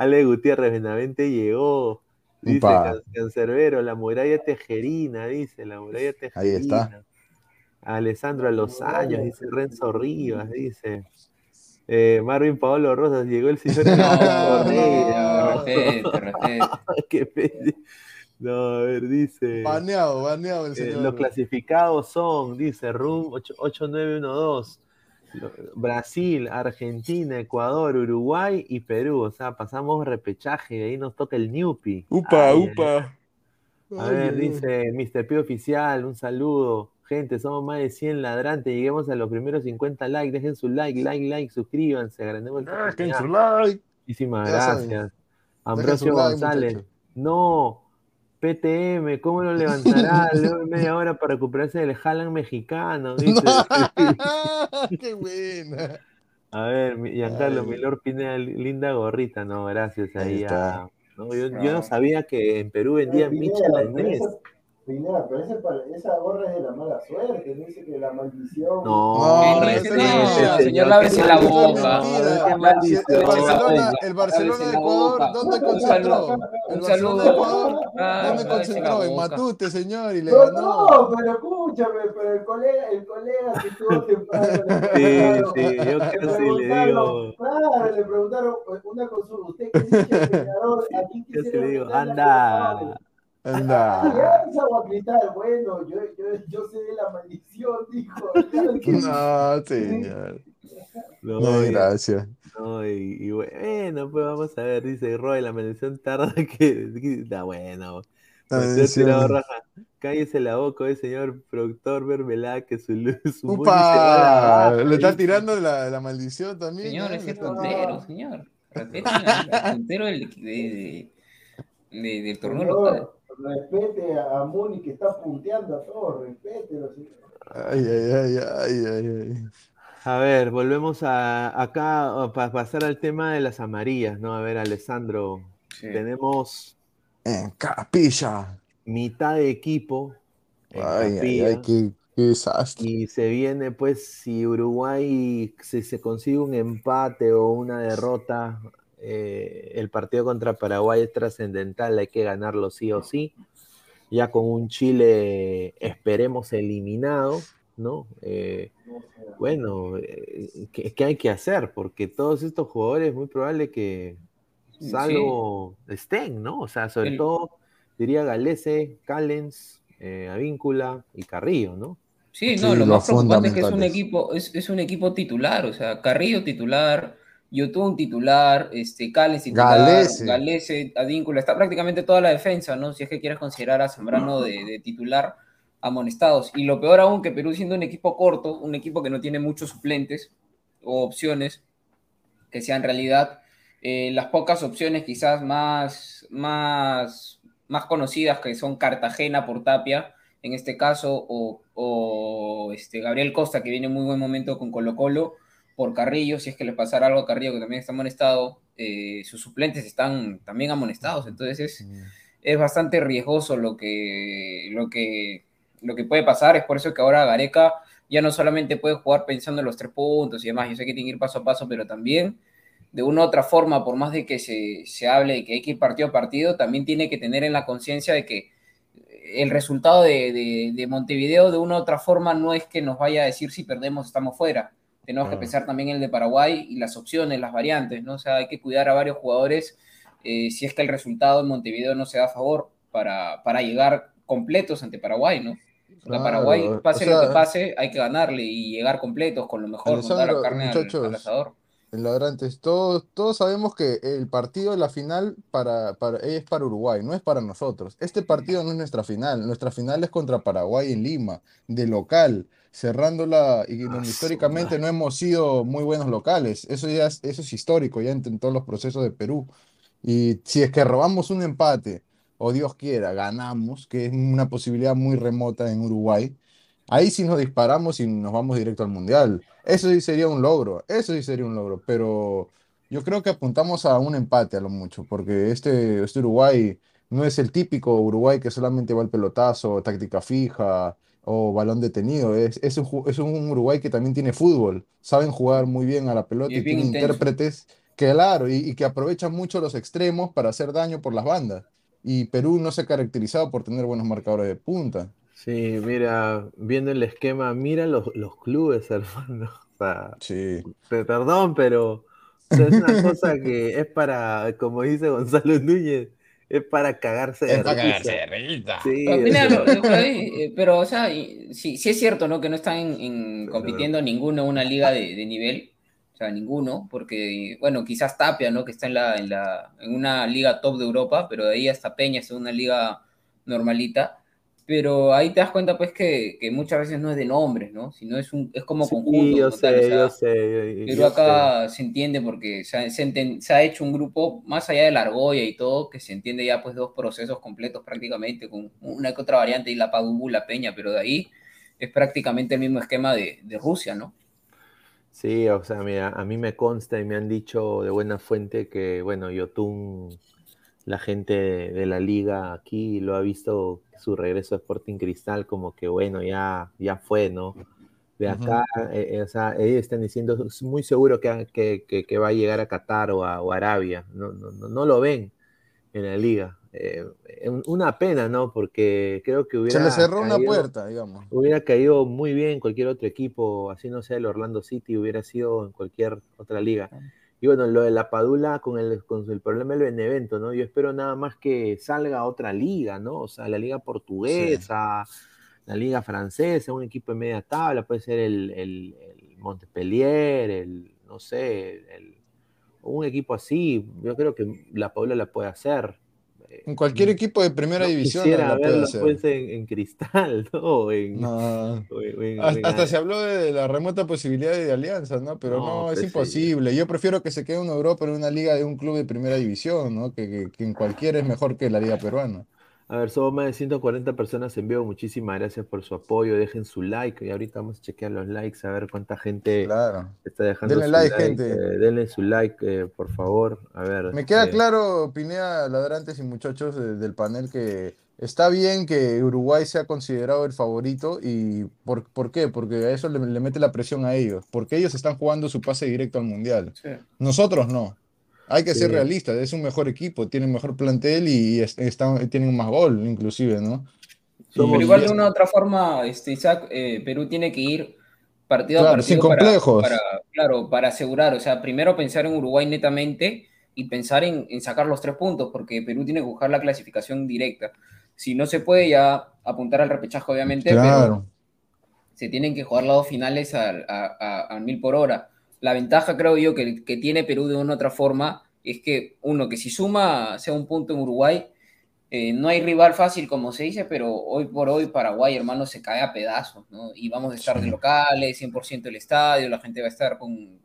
Ale Gutiérrez Benavente llegó. Dice Cancerbero, la muralla tejerina, dice, la muralla tejerina. Ahí está. Alessandro a los años, dice Renzo Rivas, dice. Eh, Marvin Paolo Rosas, llegó el señor no, Qué No, a ver, dice. Baneado, baneado el eh, señor. los clasificados son, dice Room 8912. Brasil, Argentina, Ecuador, Uruguay y Perú. O sea, pasamos repechaje y ahí nos toca el Newpi. Upa, upa. A ver, dice Mr. P Oficial, un saludo. Gente, somos más de 100 ladrantes. Lleguemos a los primeros 50 likes. Dejen su like, like, like, suscríbanse. Agrandemos el Dejen su like. Muchísimas gracias. Ambrosio González. no, PTM, ¿cómo lo levantará? Luego media hora para recuperarse del Jalan mexicano. Dice. ¡Qué buena! A ver, Giancarlo, Milor Pineda, linda gorrita. No, gracias ahí a... ¿no? Yo, yo, no sabía que en Perú vendían Michelin Pineda, pero ese, esa gorra es de la mala suerte, dice que la maldición. No, no, no señor, lávese la boca. El Barcelona, el Barcelona de Ecuador, ¿dónde concentró? El Barcelona de Ecuador, ¿dónde concentró? En Matute, señor, y le ganó. No, pero escúchame, pero el colega, el colega que estuvo temprano. Sí, sí, yo que le digo. Claro, le preguntaron una consulta. ¿Usted qué dice, entrenador? ¿A quién quisiera? le digo, anda. Anda. Ah, esa guapita, bueno, yo, yo, yo sé de la maldición, dijo. No, señor. No, no gracias. No, y, y, bueno, pues vamos a ver, dice Roy, la maldición tarda que. Está bueno. Cállese la boca, el señor productor Vermelá, que su luz. Su Upa, le está tirando la, la maldición también. Señor, ese es puntero, señor. el puntero del, de, de, del torneo local respete a Muni que está punteando a todos, respételo. Ay, ay, ay, ay, ay, A ver, volvemos a, acá para pasar al tema de las amarillas, ¿no? A ver, Alessandro, tenemos... En capilla. Mitad de equipo. ay, ay, ay, qué, desastre. Y se viene, pues, si Uruguay si se consigue un empate o una derrota eh, el partido contra Paraguay es trascendental, hay que ganarlo sí o sí. Ya con un Chile, esperemos, eliminado, ¿no? Eh, bueno, eh, ¿qué, hay que hacer? Porque todos estos jugadores, muy probable que salvo estén, ¿no? O sea, sobre todo, diría Galese, Callens, Avíncula y Carrillo, ¿no? Sí, no, lo más preocupante es que es un equipo, es, es, un equipo titular, o sea, Carrillo titular, un titular, este, Cales titular, Galese. Adíncula, está prácticamente toda la defensa, ¿no? Si es que quieres considerar a Zambrano de, titular amonestados. Y lo peor aún que Perú siendo un equipo corto, un equipo que no tiene muchos suplentes o opciones, que sean realidad eh, las pocas opciones quizás más, más, más conocidas que son Cartagena por Tapia, en este caso, o, o este, Gabriel Costa, que viene en muy buen momento con Colo Colo, por Carrillo, si es que le pasara algo a Carrillo, que también está amonestado, eh, sus suplentes están también amonestados, entonces es, mm. es bastante riesgoso lo que, lo, que, lo que puede pasar, es por eso que ahora Gareca ya no solamente puede jugar pensando en los tres puntos y demás, yo sé que tiene que ir paso a paso, pero también de una u otra forma, por más de que se, se hable de que hay que ir partido a partido, también tiene que tener en la conciencia de que el resultado de, de, de, Montevideo de una u otra forma no es que nos vaya a decir si perdemos estamos fuera, tenemos que pensar también en el de Paraguay y las opciones, las variantes, ¿no? O sea, hay que cuidar a varios jugadores eh, si es que el resultado en Montevideo no se da a favor para, para llegar completos ante Paraguay, ¿no? Paraguay, pase lo que pase, hay que ganarle y llegar completos con lo mejor, dar carne al, asador. todos, todos sabemos que el partido de la final para, para, es para Uruguay, no es para nosotros. Este partido no es nuestra final, nuestra final es contra Paraguay en Lima, de local, cerrándola, y ah, históricamente no hemos sido muy buenos locales. Eso ya es, eso es histórico, ya en todos los procesos de Perú. Y si es que robamos un empate o Dios quiera, ganamos, que es una posibilidad muy remota en Uruguay, ahí sí nos disparamos y nos vamos directo al Mundial. Eso sí sería un logro, eso sí sería un logro, pero yo creo que apuntamos a un empate a lo mucho, porque este, este Uruguay no es el típico Uruguay que solamente va al pelotazo, táctica fija o balón detenido, es, es, un, es un Uruguay que también tiene fútbol, saben jugar muy bien a la pelota y, tiene intérpretes, que claro, y que aprovechan mucho los extremos para hacer daño por las bandas y Perú no se ha caracterizado por tener buenos marcadores de punta. Sí, mira, viendo el esquema, mira los, los clubes, hermano. O sea, sí. Perdón, pero es una cosa que es para, como dice Gonzalo Núñez, es para cagarse de Es para cagarse de risa. Sí, pero, o sea, sí, sí es cierto, ¿no? Que no están en, compitiendo ninguno en una liga de, de nivel sea, ninguno, porque, bueno, quizás Tapia, ¿no? Que está en, la, en, la, en una liga top de Europa, pero de ahí hasta Peña es una liga normalita. Pero ahí te das cuenta, pues, que, que muchas veces no es de nombres, ¿no? Sino es, un, es como conjunto. yo sé, yo sé. pero acá se entiende porque se, se, ha hecho un grupo, más allá de la argolla y todo, que se entiende ya, pues, dos procesos completos prácticamente, con una que otra variante y la Padumbu, la Peña, pero de ahí es prácticamente el mismo esquema de, de Rusia, ¿no? Sí, o sea, mira, a mí me consta y me han dicho de buena fuente que, bueno, Yotun, la gente de, la liga aquí lo ha visto su regreso a Sporting Cristal como que, bueno, ya, ya fue, ¿no? De acá, eh, eh, o sea, ellos están diciendo, es muy seguro que, que, que, va a llegar a Qatar o a, o Arabia, no, no, no lo ven en la liga. Eh, una pena, ¿no? Porque creo que hubiera. Se le cerró una puerta, digamos. Hubiera caído muy bien en cualquier otro equipo, así no sea el Orlando City, hubiera sido en cualquier otra liga. Y bueno, lo de la Padula con el, con el problema del Benevento, ¿no? Yo espero nada más que salga otra liga, ¿no? O sea, la liga portuguesa, la liga francesa, un equipo de media tabla, puede ser el, el, el Montpellier, el, no sé, el, un equipo así. Yo creo que la Padula la puede hacer en cualquier equipo de primera división. Quisiera verlo pues en, cristal, ¿no? hasta, se habló de la remota posibilidad de alianza, ¿no? Pero no, es pues imposible. Yo prefiero que se quede en Europa en una liga de un club de primera división, ¿no? Que, que en cualquiera es mejor que la liga peruana. A ver, somos más de 140 personas en vivo. Muchísimas gracias por su apoyo. Dejen su like. Y ahorita vamos a chequear los likes, a ver cuánta gente está dejando denle su like. gente. Eh, denle su like, eh, por favor. A ver. Me queda eh, claro, Pineda, ladrantes y muchachos del panel, que está bien que Uruguay sea considerado el favorito. ¿Y por, por qué? Porque a eso le, mete la presión a ellos. Porque ellos están jugando su pase directo al Mundial. Nosotros no. Hay que ser realistas, es un mejor equipo, tienen mejor plantel y están, tienen más gol, inclusive, ¿no? Pero igual de una u otra forma, este, Isaac, eh, Perú tiene que ir partido a partido. Sin complejos. Para, claro, para asegurar, o sea, primero pensar en Uruguay netamente y pensar en, sacar los tres puntos, porque Perú tiene que buscar la clasificación directa. Si no se puede ya apuntar al repechaje, obviamente, pero se tienen que jugar las dos finales al mil por hora. La ventaja, creo yo, que, que tiene Perú de una u otra forma es que, uno, que si suma, sea un punto en Uruguay, eh, no hay rival fácil, como se dice, pero hoy por hoy Paraguay, hermano, se cae a pedazos, ¿no? Y vamos a estar de locales, 100% el estadio, la gente va a estar con,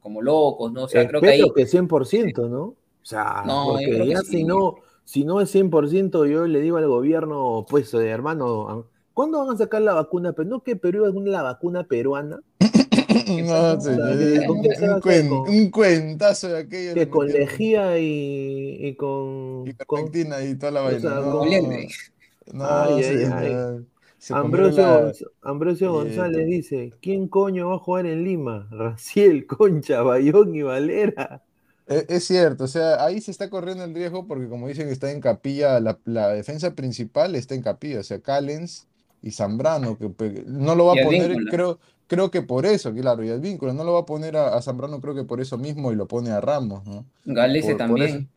como locos, ¿no? O sea, creo que ahí... que 100%, ¿no? O sea, porque ya si, no, si no es 100%, yo le digo al gobierno, pues, hermano, ¿cuándo van a sacar la vacuna? Pero no que Perú es la vacuna peruana. No, un, cuentazo de aquello. Que con lejía y, y con. Y con y toda la vaina. no, no, Ambrosio, Ambrosio González dice: ¿Quién coño va a jugar en Lima? Raciel, Concha, Bayón y Valera. Es, es, cierto, o sea, ahí se está corriendo el riesgo porque, como dicen, está en capilla, la, la defensa principal está en capilla, o sea, Callens y Zambrano, que no lo va a poner, creo, creo que por eso, claro, y el vínculo no lo va a poner a, Zambrano, creo que por eso mismo y lo pone a Ramos, ¿no? Galese también.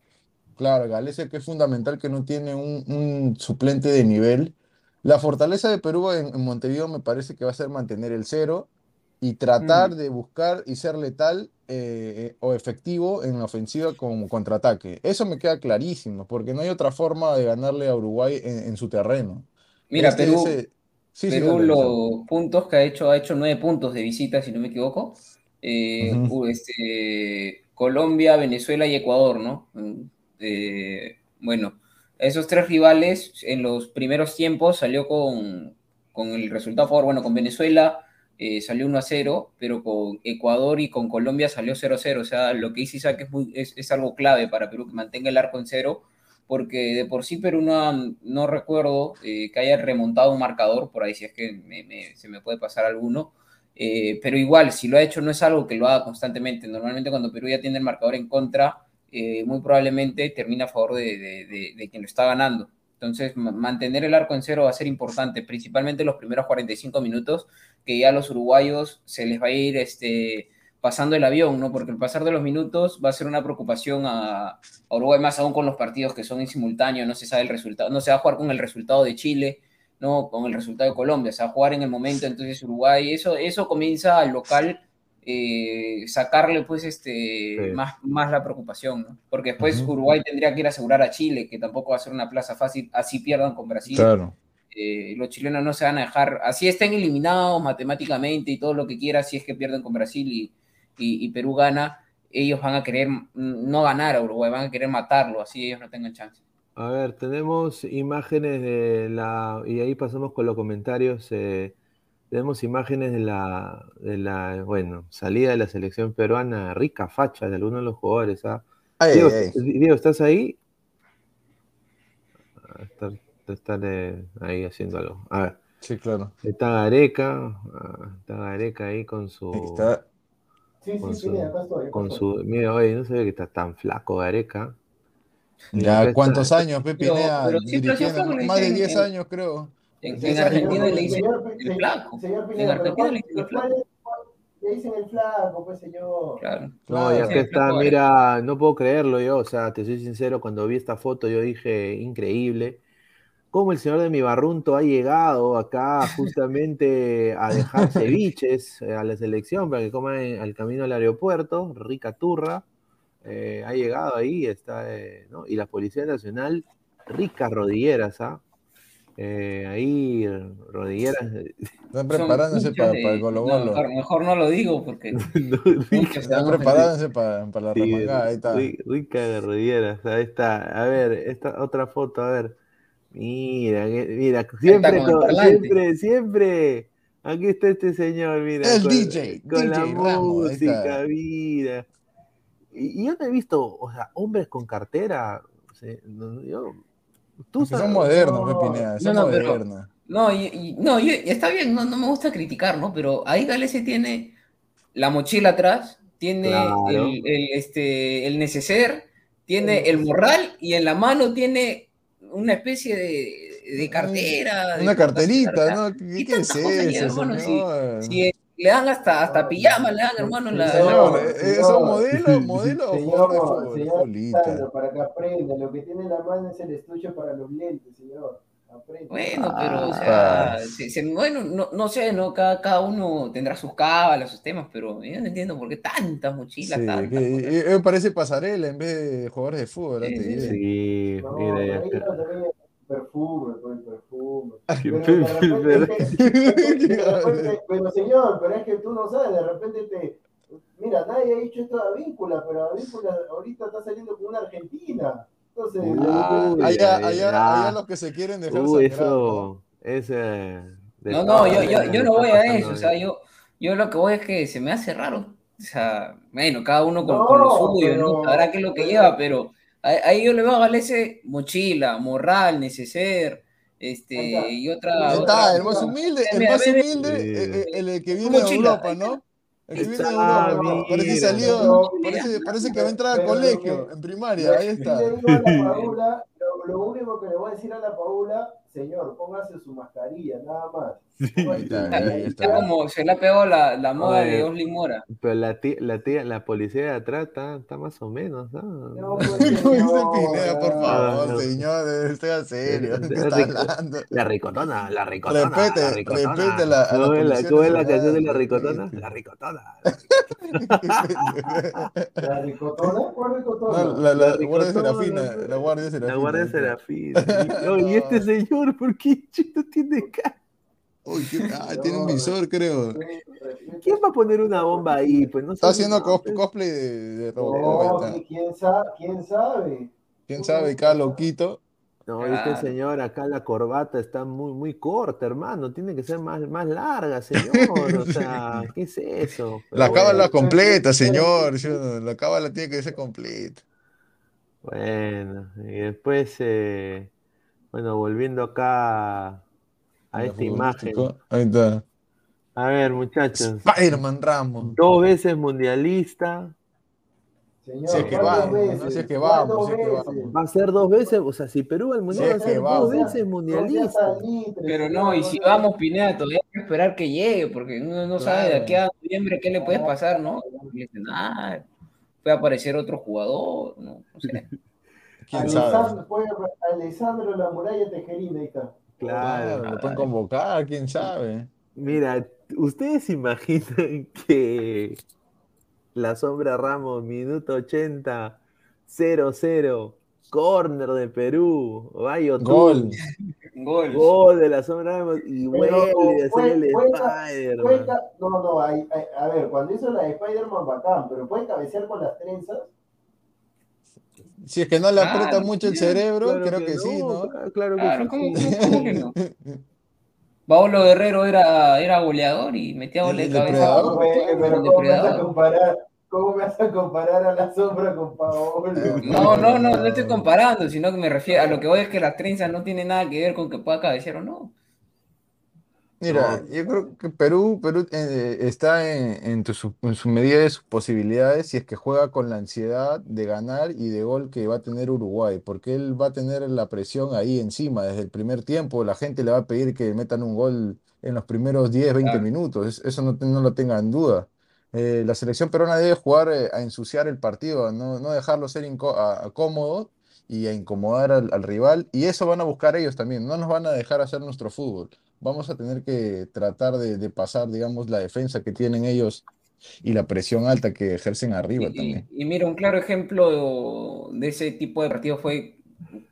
Claro, Galese que es fundamental que no tiene un, suplente de nivel. La fortaleza de Perú en, Montevideo me parece que va a ser mantener el cero y tratar mm. de buscar y ser letal eh, o efectivo en la ofensiva como contraataque. Eso me queda clarísimo, porque no hay otra forma de ganarle a Uruguay en, su terreno. Mira, este, Perú, Perú los puntos que ha hecho, ha hecho nueve puntos de visita, si no me equivoco. Eh, este, Colombia, Venezuela y Ecuador, ¿no? Eh, bueno, esos tres rivales en los primeros tiempos salió con, con el resultado a favor, bueno, con Venezuela eh, salió 1 a 0, pero con Ecuador y con Colombia salió 0 a 0. O sea, lo que dice Isaac es, es, algo clave para Perú, que mantenga el arco en cero, porque de por sí Perú no, no recuerdo eh, que haya remontado un marcador, por ahí si es que se me puede pasar alguno. Eh, pero igual, si lo ha hecho, no es algo que lo haga constantemente. Normalmente cuando Perú ya tiene el marcador en contra, muy probablemente termina a favor de, de, de quien lo está ganando. Entonces, mantener el arco en cero va a ser importante, principalmente los primeros 45 minutos, que ya a los uruguayos se les va a ir este, pasando el avión, ¿no? Porque el pasar de los minutos va a ser una preocupación a, Uruguay, más aún con los partidos que son en simultáneo, no se sabe el resultado, no se va a jugar con el resultado de Chile, no con el resultado de Colombia, se va a jugar en el momento, entonces Uruguay, eso, eso comienza al local eh, sacarle pues este más, más la preocupación, ¿no? Porque después Uruguay tendría que ir a asegurar a Chile, que tampoco va a ser una plaza fácil, así pierdan con Brasil. Eh, los chilenos no se van a dejar, así estén eliminados matemáticamente y todo lo que quiera, si es que pierden con Brasil y, y, Perú gana, ellos van a querer no ganar a Uruguay, van a querer matarlo, así ellos no tengan chance. A ver, tenemos imágenes de la, y ahí pasamos con los comentarios. Eh, tenemos imágenes de la, de la, bueno, salida de la selección peruana, rica facha de algunos de los jugadores. ¿ah? Diego, ¿estás ahí? Ah, está, ahí haciendo algo. A ver. Sí, claro. Está Gareca, ah, está Gareca ahí con su... Está... Sí, sí, sí, acá estoy, con su, mira, oye, no se ve que está tan flaco Gareca. Ya, ¿cuántos años, Pepe Más de 10 años, creo. En, Argentina le dicen el flaco. En Argentina le dicen el flaco. Le dicen el flaco, pues señor. Claro. No, y acá está, mira, no puedo creerlo yo, o sea, te soy sincero, cuando vi esta foto yo dije, increíble, cómo el señor de mi barrunto ha llegado acá justamente a dejar ceviches eh, a la selección para que coman al camino al aeropuerto, rica turra, eh, ha llegado ahí, está, eh, ¿no? Y la Policía Nacional, rica rodilleras, ¿ah? Eh, ahí, rodilleras. Están preparándose para, el Colo Colo. mejor, no lo digo porque. están preparándose para, para, la remangada. Ahí está. Rica de rodilleras. Ahí está. A ver, esta otra foto, a ver. Mira, mira, siempre, siempre, siempre. Aquí está este señor, mira. El DJ. Con la música, mira. Y, yo no he visto, o sea, hombres con cartera. yo Tú son modernos, no, Pineda, son no, modernos. no, y, no está bien, no, me gusta criticar, ¿no? Pero ahí Galese tiene la mochila atrás, tiene el, este, el neceser, tiene el morral y en la mano tiene una especie de, cartera. Una carterita, ¿no? ¿Qué, qué es eso? le dan hasta, hasta pijama, le dan, hermano, la. Señor, eh, ¿son modelos, modelos señor, de señor, para que aprenda, lo que tiene en la mano es el estuche para los lentes, señor. Bueno, pero, o sea, bueno, no, no, sé, ¿no? Cada, cada uno tendrá sus cábalas, sus temas, pero yo no entiendo por qué tantas mochilas, tantas. me parece pasarela en vez de jugadores de fútbol. Sí, sí, sí. No, mira, perfume, pues, perfume. Pero, señor, pero es que tú no sabes, de repente te. Mira, nadie ha dicho esto de Avíncula, pero Avíncula ahorita está saliendo con una Argentina. Entonces, allá, allá, allá, los que se quieren dejar Uy, eso, ese, No, no, yo, yo, yo no voy a eso, o sea, yo, yo lo que voy es que se me hace raro. O sea, bueno, cada uno con, con lo suyo, ¿no? Sabrá qué es lo que lleva, pero Ahí yo le veo a Galese mochila, morral, neceser, este, y otra. Está, el más humilde, el más humilde, eh, eh, el, que viene de Europa, ¿no? Que viene de Europa, parece salió, parece, parece que va a entrar al colegio, en primaria, ahí está. lo, único que le voy a decir a la Paula señor, póngase su mascarilla, nada más. está, como, se le ha pegado la, la moda de Oslin Mora. Pero la tía, la tía, la policía de atrás está, está más o menos, ¿no? No, pues, no, Pineda, por favor, no, señor, esté serio. ¿Qué está hablando? La ricotona, la ricotona. Repete, la ricotona. repete la. ¿Cómo es la, ¿cómo es la canción de la ricotona? La ricotona. ¿La ricotona? ¿Cuál ricotona? No, la, la, la Guardia Serafina. La Guardia Serafina. La Guardia Serafina. y este señor, ¿por qué chito tiene cara? Uy, ah, tiene un visor, creo. ¿Quién va a poner una bomba ahí? Pues no Está haciendo cosplay de, de Robocop. No, ¿quién, sabe? ¿Quién sabe? ¿Quién sabe? Cada loquito. No, este señor, acá la corbata está muy, muy corta, hermano. Tiene que ser más, más larga, señor. O sea, ¿qué es eso? Pero la cábala bueno, completa, señor. La cábala tiene que ser completa. Bueno, y después, eh, bueno, volviendo acá a esta imagen. Ahí está. A ver, muchachos. Spider-Man Ramos. Dos veces mundialista. Señor, si es que vamos, veces? no si es que vamos, si es que vamos. Va a ser dos veces, o sea, si Perú al mundial va a ser dos veces mundialista. Pero no, y si vamos, Pineda, todavía hay que esperar que llegue, porque uno no sabe de aquí a noviembre qué le puede pasar, ¿no? Ah, puede aparecer otro jugador, no, no sé. ¿Quién Alessandro, sabe? Alessandro La Muralla Tejerina, ahí está. Claro, lo pueden convocar, quién sabe. Mira, ¿ustedes imaginan que la sombra Ramos, minuto 80, 0-0, corner de Perú, vaya gol. gol. Gol de la sombra Ramos y vuelve a hacer el Spider-Man. No, no, hay, hay, a ver, cuando hizo la de Spider-Man bacán, pero puede cabecear con las trenzas. Si es que no le aprieta ah, mucho el cerebro, claro creo que, que no, sí, ¿no? Claro que claro, sí. ¿cómo, cómo que no? Paulo Guerrero era, era goleador y metía goles de cabeza. Depredador, pero ¿cómo me, vas a comparar, ¿Cómo me vas a comparar a la sombra con Paolo? No, no, no, no estoy comparando, sino que me refiero a lo que voy es que las trenzas no tienen nada que ver con que pueda cabecear o no. Mira, yo creo que Perú, Perú eh, está en, en, tu, en, su medida de sus posibilidades si es que juega con la ansiedad de ganar y de gol que va a tener Uruguay, porque él va a tener la presión ahí encima desde el primer tiempo, la gente le va a pedir que metan un gol en los primeros 10, 20 claro. minutos, eso no, no, lo tenga en duda. Eh, la selección peruana debe jugar eh, a ensuciar el partido, no, no dejarlo ser cómodo y a incomodar al, al rival, y eso van a buscar ellos también, no nos van a dejar hacer nuestro fútbol vamos a tener que tratar de, de, pasar, digamos, la defensa que tienen ellos y la presión alta que ejercen arriba y, también. Y, y, mira, un claro ejemplo de ese tipo de partido fue,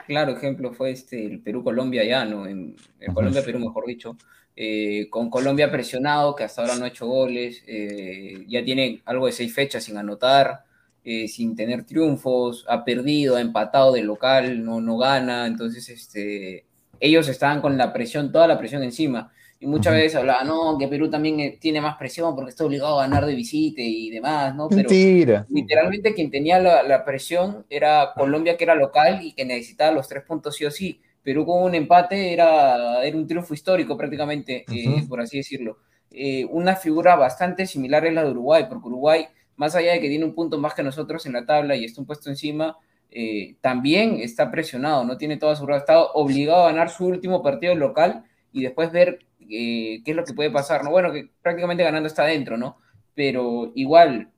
claro ejemplo fue este, el Perú-Colombia ya, ¿no? En, en Colombia-Perú, mejor dicho. Eh, con Colombia presionado, que hasta ahora no ha hecho goles, eh, ya tiene algo de seis fechas sin anotar, eh, sin tener triunfos, ha perdido, ha empatado de local, no, no gana, entonces este, ellos estaban con la presión, toda la presión encima. Y muchas uh -huh. veces hablaban, no, que Perú también eh, tiene más presión porque está obligado a ganar de visita y demás, ¿no? Pero Mentira. literalmente quien tenía la, la, presión era Colombia, que era local y que necesitaba los tres puntos sí o sí. Perú con un empate era, era un triunfo histórico prácticamente, uh -huh. eh, por así decirlo. Eh, una figura bastante similar es la de Uruguay, porque Uruguay, más allá de que tiene un punto más que nosotros en la tabla y está un puesto encima, eh, también está presionado, no tiene toda su está obligado a ganar su último partido local y después ver eh, qué es lo que puede pasar, ¿no? Bueno, que prácticamente ganando está adentro, ¿no? Pero igual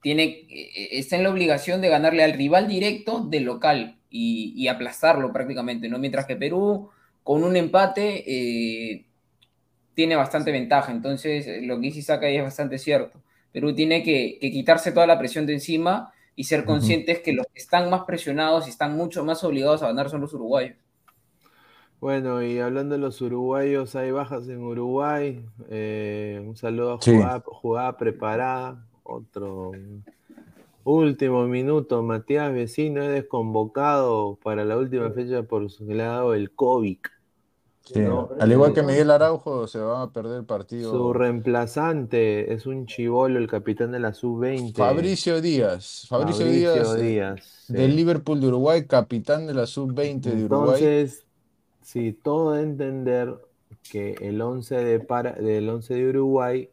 tiene, eh, está en la obligación de ganarle al rival directo del local y, aplastarlo prácticamente, ¿no? Mientras que Perú, con un empate, tiene bastante ventaja. Entonces, lo que dice Saca es bastante cierto. Perú tiene que quitarse toda la presión de encima y ser conscientes uh -huh. que los que están más presionados y están mucho más obligados a ganar son los uruguayos. Bueno, y hablando de los uruguayos, hay bajas en Uruguay. Eh, un saludo a jugada, preparada. Otro último minuto. Matías Vecino es desconvocado para la última fecha por su lado el COVID. Sí. ¿no? Al igual que Miguel Araujo, se va a perder el partido. Su reemplazante es un chivolo, el capitán de la sub-20. Fabricio Díaz. Fabricio, Fabricio Díaz, eh, Díaz sí. del Liverpool de Uruguay, capitán de la sub-20 de Uruguay. Entonces, sí, todo de entender que el 11 de, para, del 11 de Uruguay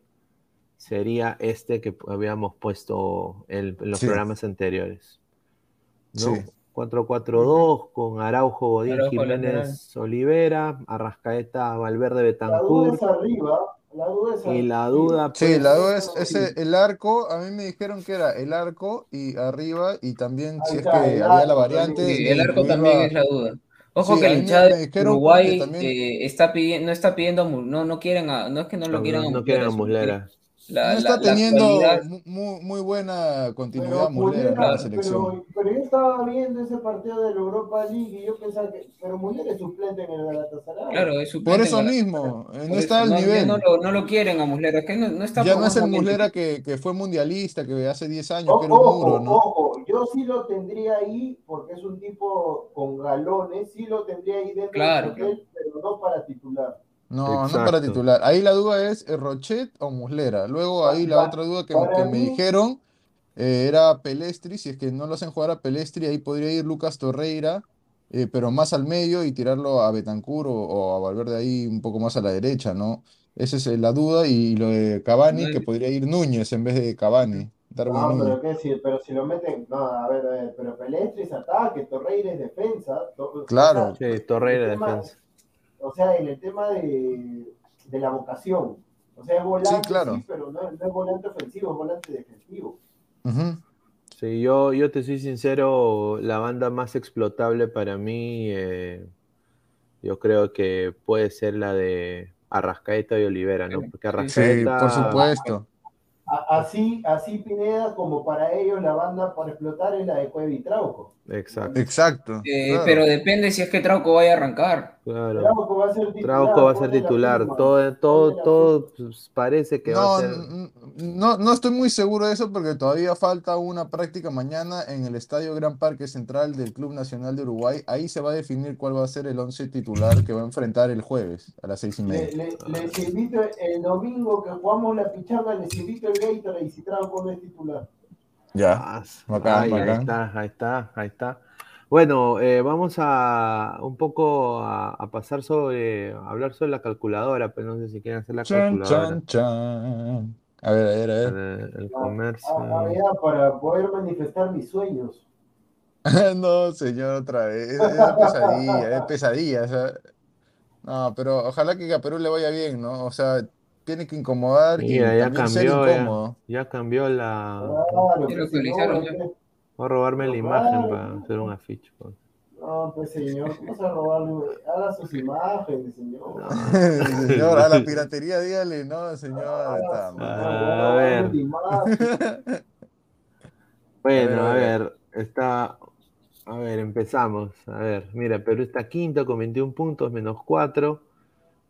sería este que habíamos puesto el, en los sí. programas anteriores. ¿no? Sí. 4-4-2 con Araujo, Godín, Jiménez, Olivera, Arrascaeta, Valverde, Betancourt. La duda es arriba, la duda es Y la duda. Sí, la duda es ese, el arco. A mí me dijeron que era el arco y arriba, y también si es que había la variante. Sí, el arco también es la duda. Ojo que el hinchada de Uruguay eh, está pidiendo, no está pidiendo, no, no quieren, no es que no lo quieran no, no quieren a Muslera no está teniendo muy, muy, buena continuidad Muller en la selección. Pero, yo estaba viendo ese partido de la Europa League y yo pensaba que. Pero Muller es suplente en el Galatasaray. Claro, es suplente. Por eso mismo, no está al nivel. No, no, lo, quieren a Muslera, es que no, está Ya no es el Muslera que, que, fue mundialista, que hace 10 años ojo, que era un muro, ¿no? Ojo, yo sí lo tendría ahí porque es un tipo con galones, sí lo tendría ahí dentro claro, del pero no para titular. No, no para titular. Ahí la duda es eh, Rochet o Muslera. Luego ahí la otra duda que, me dijeron eh, era Pelestri. Si es que no lo hacen jugar a Pelestri, ahí podría ir Lucas Torreira, eh, pero más al medio y tirarlo a Betancur o, a Valverde ahí un poco más a la derecha, ¿no? Esa es la duda. Y lo de Cavani, que podría ir Núñez en vez de Cavani. no, pero, ¿qué? Si, pero si lo meten, no, a ver, a ver pero Pelestri es ataque, Torreira es defensa. claro. Sí, Torreira es defensa o sea, en el tema de, de la vocación. O sea, es volante, sí, claro. pero no, es volante ofensivo, es volante defensivo. Sí, yo, yo te soy sincero, la banda más explotable para mí, eh, yo creo que puede ser la de Arrascaeta y Olivera, ¿no? Porque Arrascaeta... Sí, por supuesto. Así, así Pineda, como para ellos la banda para explotar es la de Cueva y Trauco. Exacto. Exacto. Eh, pero depende si es que Trauco vaya a arrancar. Claro. Trauco va a ser titular. Trauco va a ser titular. Todo, todo, todo pues, parece que va a ser. No, no estoy muy seguro de eso porque todavía falta una práctica mañana en el Estadio Gran Parque Central del Club Nacional de Uruguay. Ahí se va a definir cuál va a ser el once titular que va a enfrentar el jueves a las seis y media. les invito el domingo que jugamos la pichanga, les invito el Gatorade y si Trauco no es titular. Ya. ahí, está, ahí está, ahí está. Bueno, eh, vamos a un poco a, pasar sobre, a hablar sobre la calculadora, pero pues no sé si quieren hacer la calculadora. A ver, a ver, a ver. El, comercio. para poder manifestar mis sueños. no, señor, otra vez. Es, pesadilla, es pesadilla. no, pero ojalá que a Perú le vaya bien, ¿no? O sea, tiene que incomodar y ya cambió, Ya, cambió la. Voy a robarme la imagen para hacer un afiche. Pues. No, pues señor, vamos a robarle, haga sus imágenes, señor. señor, a la piratería dígale, no, señor. a ver. bueno, a ver, está. A ver, empezamos. A ver, mira, Perú está quinto con 21 puntos, menos 4.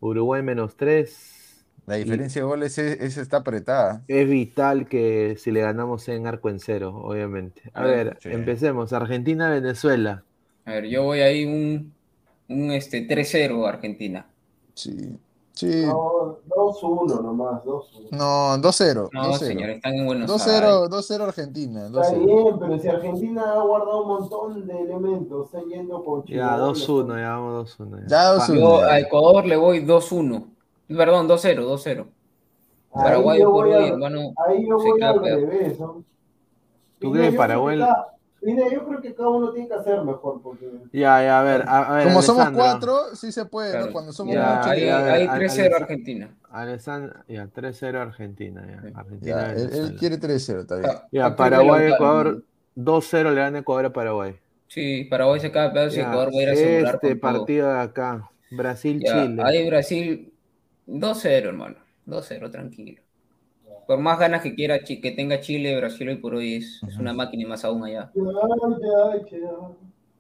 Uruguay menos 3. La diferencia de goles es, está apretada. Es vital que si le ganamos en arco en cero, obviamente. A, ver, empecemos. Argentina-Venezuela. A ver, yo voy ahí un, un este, 3-0 Argentina. Sí. Sí. No, 2-1 nomás, 2-1. No, 2-0. No, señor, están en Buenos 2-0 Argentina. Está bien, pero si Argentina ha guardado un montón de elementos, está yendo con Ya, 2-1, ya vamos 2-1. Ya, 2-1. Yo a Ecuador le voy 2-1. Perdón, 2-0, 2-0. Paraguay por hoy, hermano. Ahí yo voy al revés, ¿no? ¿Tú crees Paraguay? Mira, yo creo que cada uno tiene que hacer mejor. Porque... Ya, ya, a ver. A, ver Como somos cuatro, sí se puede, ¿no? Cuando somos ya, muchos. Ahí, 3-0 Argentina. Alessandro, ya, 3-0 Argentina. Ya, Argentina ya, él, él, quiere 3-0, está bien. Ya, Paraguay, Ecuador, 2-0 le dan Ecuador a Paraguay. Sí, Paraguay se cae pedazo y Ecuador va a ir a asegurar Este partido de acá, Brasil-Chile. Ahí Brasil 2-0, hermano. 2-0, tranquilo. Por más ganas que quiera que tenga Chile, Brasil hoy por hoy es, es una máquina y más aún allá.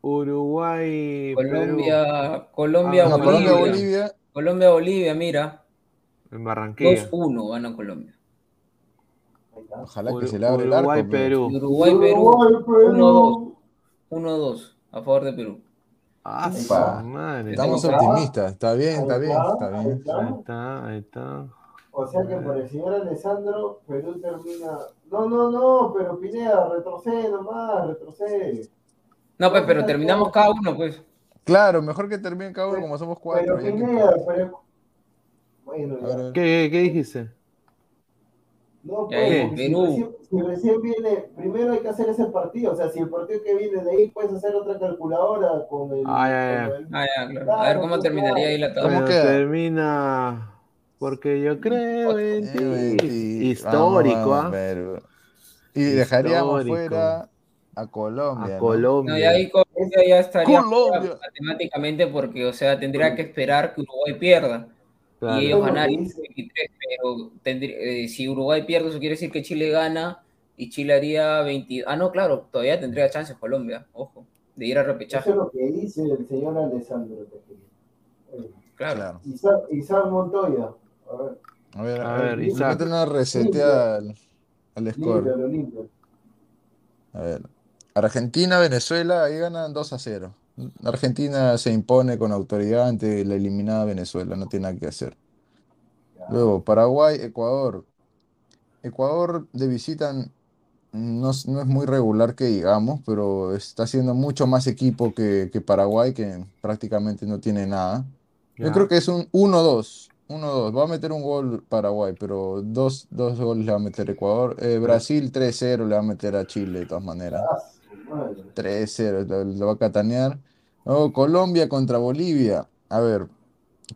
Uruguay, Colombia, Colombia, ah, Bolivia. Bolivia. Colombia, Bolivia, mira. En Barranquilla. 2-1 van a Colombia. Ojalá que se le abra el arco. Uruguay, Perú. Uruguay, Perú. 1-2. 1-2 a favor de Perú. Ah, madre. Estamos optimistas, está bien, está bien, está bien. Ahí está, ahí está. O sea que por el señor Alessandro, Perú termina. No, no, no, pero Pineda, retrocede nomás, retrocede. No, pues, pero terminamos cada uno, pues. Claro, mejor que termine cada uno como somos cuatro. Pero Pineda, pero. Bueno, ¿Qué, ¿Qué dijiste? No, pues, si, recién, viene, primero hay que hacer ese partido. O sea, si el partido que viene de ahí puedes hacer otra calculadora con el. Ah, ya, ah, claro. A ver cómo terminaría ahí la tabla. ¿Cómo termina? Porque yo creo en ti. Histórico, ¿ah? Y dejaríamos fuera a Colombia. A Colombia. No, y ahí Colombia ya estaría matemáticamente porque, o sea, tendría que esperar que Uruguay pierda y ellos ganarían 23, pero eh, si Uruguay pierde, eso quiere decir que Chile gana y Chile haría 20. Ah, no, claro, todavía tendría chances Colombia, ojo, de ir a repechaje. Eso es lo que dice el señor Alessandro. Claro. Isaac, Isaac Montoya. A ver. A ver, a, ver, Isaac. una reseteada al, al score. A ver. Argentina, Venezuela, ahí ganan 2 a 0. Argentina se impone con autoridad ante la eliminada Venezuela, no tiene nada que hacer. Luego, Paraguay, Ecuador. Ecuador de visita no, es muy regular que digamos, pero está siendo mucho más equipo que, Paraguay, que prácticamente no tiene nada. Yo creo que es un 1-2. 1-2. Va a meter un gol Paraguay, pero dos, dos goles le va a meter Ecuador. Eh, Brasil 3-0 le va a meter a Chile de todas maneras. 3-0, lo, va a catanear. Colombia contra Bolivia. A ver,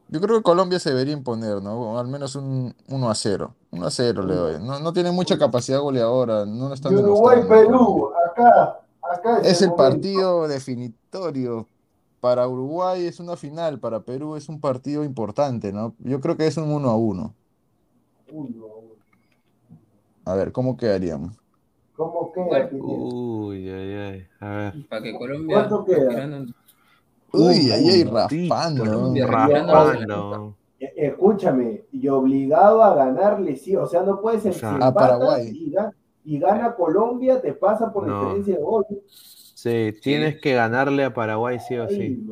yo creo que Colombia se debería imponer, ¿no? Al menos un 1 0. 1 0 le doy. No, no tiene mucha capacidad goleadora. No están Uruguay, Perú, acá. acá es, el, partido definitorio. Para Uruguay es una final, para Perú es un partido importante, ¿no? Yo creo que es un 1 a 1. 1 a 1. A ver, ¿cómo quedaríamos? ¿Cómo queda? Uy, ay, ay. A ver. Para que Colombia. ¿Cuánto queda? Uy, ahí hay raspando. Raspando. Escúchame, y obligado a ganarle, sí, o sea, no puedes ser a Paraguay. Y, gana Colombia, te pasa por diferencia de gol. Sí, tienes que ganarle a Paraguay sí o sí.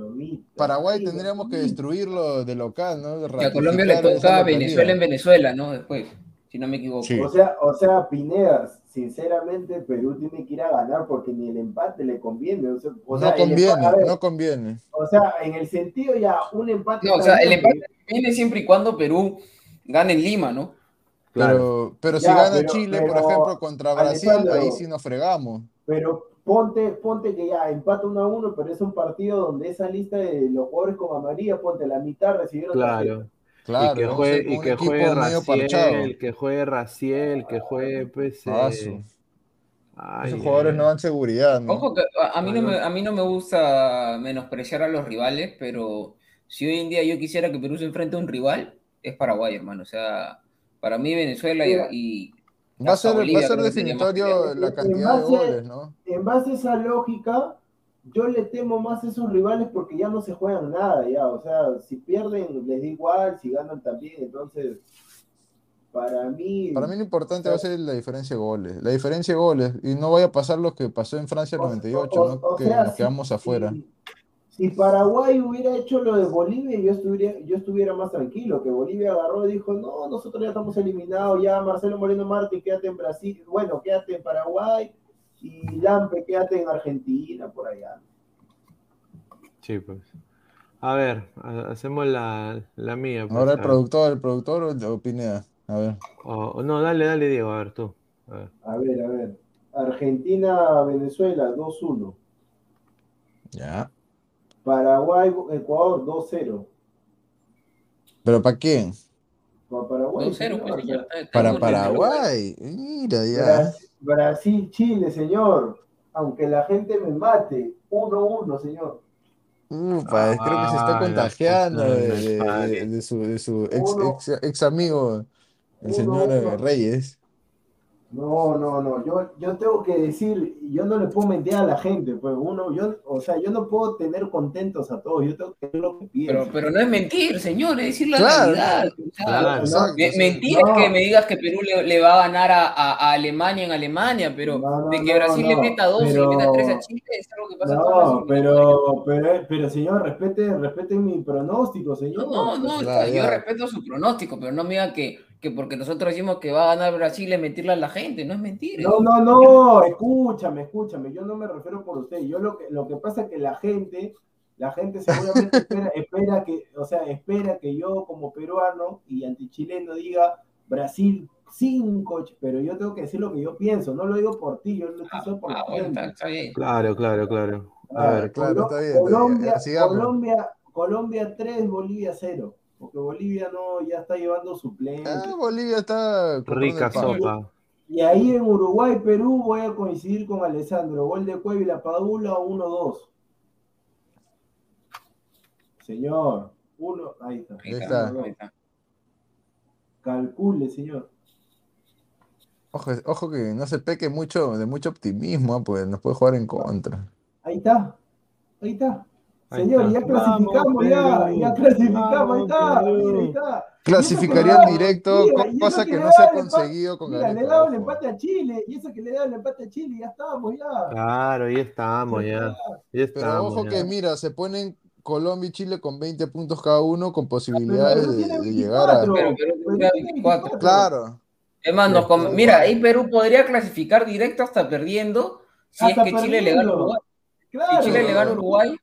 Paraguay tendríamos que destruirlo de local, ¿no? y a Colombia le toca a Venezuela en Venezuela, ¿no? Después, si no me equivoco. O sea, o sea, Pinedas, sinceramente Perú tiene que ir a ganar porque ni el empate le conviene. O sea, no conviene, no conviene. O sea, en el sentido ya, un empate. No, o sea, el empate viene siempre y cuando Perú gane en Lima, ¿no? Pero, pero si gana Chile, por ejemplo, contra Brasil, ahí sí nos fregamos. Pero ponte, ponte que ya empate uno a uno, pero es un partido donde esa lista de los jugadores con amarilla, ponte la mitad recibieron. Claro. Claro, y que juegue, y que juegue Raciel, que juegue Raciel, que juegue pues, eh, Esos jugadores no dan seguridad, ¿no? Ojo que a mí no, me, a mí no me gusta menospreciar a los rivales, pero si hoy en día yo quisiera que Perú se enfrente a un rival, es Paraguay, hermano. O sea, para mí Venezuela y... va, a ser, va a ser definitorio la cantidad de goles, ¿no? En base a esa lógica, yo le temo más a esos rivales porque ya no se juegan nada, ya, o sea, si pierden les da igual, si ganan también, entonces, para mí... Para mí lo importante va a ser la diferencia de goles, la diferencia de goles, y no vaya a pasar lo que pasó en Francia en 98, ¿no? que nos quedamos afuera. Si, Paraguay hubiera hecho lo de Bolivia, yo estuviera, yo estuviera más tranquilo, que Bolivia agarró y dijo, no, nosotros ya estamos eliminados, ya Marcelo Moreno Martín, quédate en Brasil, bueno, quédate en Paraguay, y Lampe, quédate en Argentina, por allá. Sí, pues. A ver, hacemos la, la mía. Pues, Ahora el productor, el productor opina. A ver. no, dale, dale, Diego, a ver tú. A ver, a ver. A ver. Argentina, Venezuela, 2-1. Ya. Paraguay, Ecuador, 2-0. ¿Pero para quién? Para Paraguay. 2-0, pues, Para Paraguay. Mira, ya. Brasil, Chile, señor. Aunque la gente me mate. 1-1, señor. Ufa, creo que se está contagiando de, su, de su ex, ex, ex, amigo, el señor Reyes. No, no, no, yo, yo tengo que decir, yo no le puedo mentir a la gente, pues uno, yo, o sea, yo no puedo tener contentos a todos, yo tengo que hacer lo que pienso. Pero, pero no es mentir, señor, es decir la realidad. Claro, mentir es que me digas que Perú le, le va a ganar a, a, Alemania en Alemania, pero de que Brasil le meta dos y le meta tres a Chile es que pasa No, pero, pero, pero, señor, respete, respete mi pronóstico, señor. No, no, no, yo respeto su pronóstico, pero no me diga que que porque nosotros decimos que va a ganar Brasil es mentirle a la gente, no es mentira. No, no, no, escúchame, escúchame, yo no me refiero por usted, yo lo que, lo que pasa es que la gente, la gente seguramente espera, que, o sea, espera que yo como peruano y antichileno diga Brasil cinco, pero yo tengo que decir lo que yo pienso, no lo digo por ti, yo lo estoy por ah, Claro, claro, claro. A ver, claro, está bien. Colombia, Colombia, Colombia 3, Bolivia 0. Porque Bolivia no ya está llevando suplentes. Ah, Bolivia está rica sopa. Y ahí en Uruguay, Perú, voy a coincidir con Alessandro. Gol de Cueva y la Padula 1-2. Señor, uno, ahí está. Ahí está. Calcule, señor. Ojo, ojo que no se peque mucho de mucho optimismo, ah, pues nos puede jugar en contra. Ahí está, ahí está. Señor, ya clasificamos, ya, ya clasificamos, ahí está, ahí está. Clasificaría en directo, cosa que, no se ha conseguido con Mira, le daba el empate a Chile, y eso que le daba el empate a Chile, ya estamos, ya. Claro, ya estamos, ya. ya Pero ojo que, mira, se ponen Colombia y Chile con 20 puntos cada uno, con posibilidades de, llegar a. Pero Perú 24. Claro. Es más, mira, ahí Perú podría clasificar directo hasta perdiendo si es que Chile le gana a Uruguay. Si Chile le gana a Uruguay,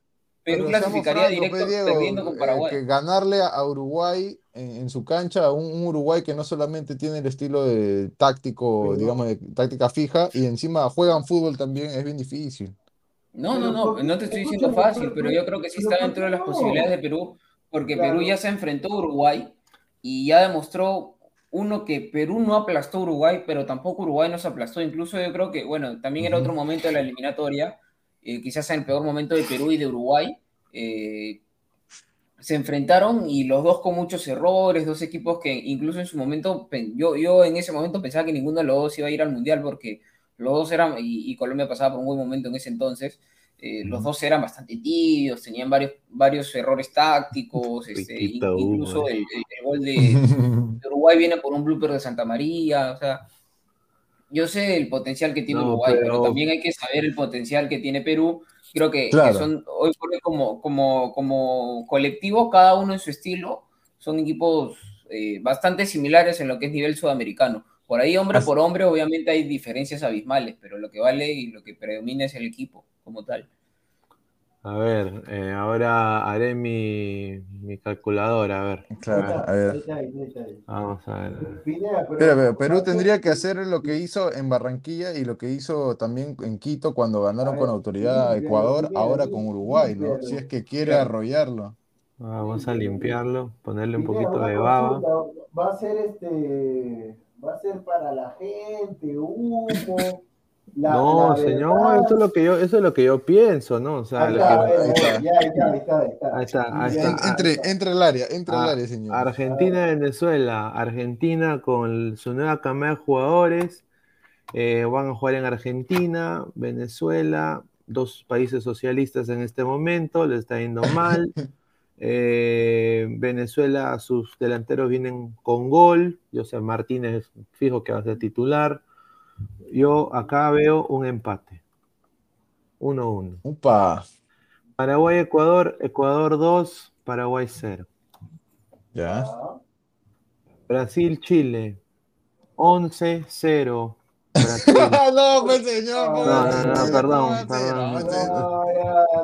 Perú clasificaría directo pues, perdiendo con Paraguay. que ganarle a Uruguay en, su cancha, un, un, Uruguay que no solamente tiene el estilo de táctico, digamos, de táctica fija, y encima juegan fútbol también, es bien difícil. No, no, no, no te estoy diciendo fácil, pero yo creo que sí está dentro de las posibilidades de Perú, porque Perú ya se enfrentó a Uruguay y ya demostró uno que Perú no aplastó a Uruguay, pero tampoco Uruguay nos aplastó. Incluso yo creo que, bueno, también era otro momento de la eliminatoria, eh, quizás en el peor momento de Perú y de Uruguay. Eh, se enfrentaron y los dos con muchos errores, dos equipos que incluso en su momento, yo, yo en ese momento pensaba que ninguno de los dos iba a ir al Mundial porque los dos eran, y, Colombia pasaba por un buen momento en ese entonces, eh, los dos eran bastante tibios, tenían varios, varios errores tácticos, este, incluso el, gol de, Uruguay viene por un blooper de Santa María, o sea, yo sé el potencial que tiene Uruguay, pero... también hay que saber el potencial que tiene Perú. Creo que, son hoy por hoy como, como, como colectivo, cada uno en su estilo, son equipos eh, bastante similares en lo que es nivel sudamericano. Por ahí, hombre por hombre, obviamente hay diferencias abismales, pero lo que vale y lo que predomina es el equipo como tal. A ver, eh, ahora haré mi, mi, calculadora, a ver. Claro, a ver. Vamos a ver. Pero, Perú tendría que hacer lo que hizo en Barranquilla y lo que hizo también en Quito cuando ganaron con autoridad a Ecuador, ahora con Uruguay, ¿no? Si es que quiere arrollarlo. Vamos a limpiarlo, ponerle un poquito de baba. Va a ser este, va a ser para la gente, humo no, señor, eso es lo que yo, eso es lo que yo pienso, ¿no? O sea, Entre, entre el área, entre el ah, área, señor. Argentina, Venezuela, Argentina con su nueva cama de jugadores, eh, van a jugar en Argentina, Venezuela, dos países socialistas en este momento, les está yendo mal. Eh, Venezuela, sus delanteros vienen con gol, José Martínez fijo que va a ser titular. Yo acá veo un empate. 1-1. Upa. Paraguay, Ecuador, Ecuador 2, Paraguay 0. Ya. Brasil, Chile, 11-0. no, pues señor. No, no, no, perdón, perdón.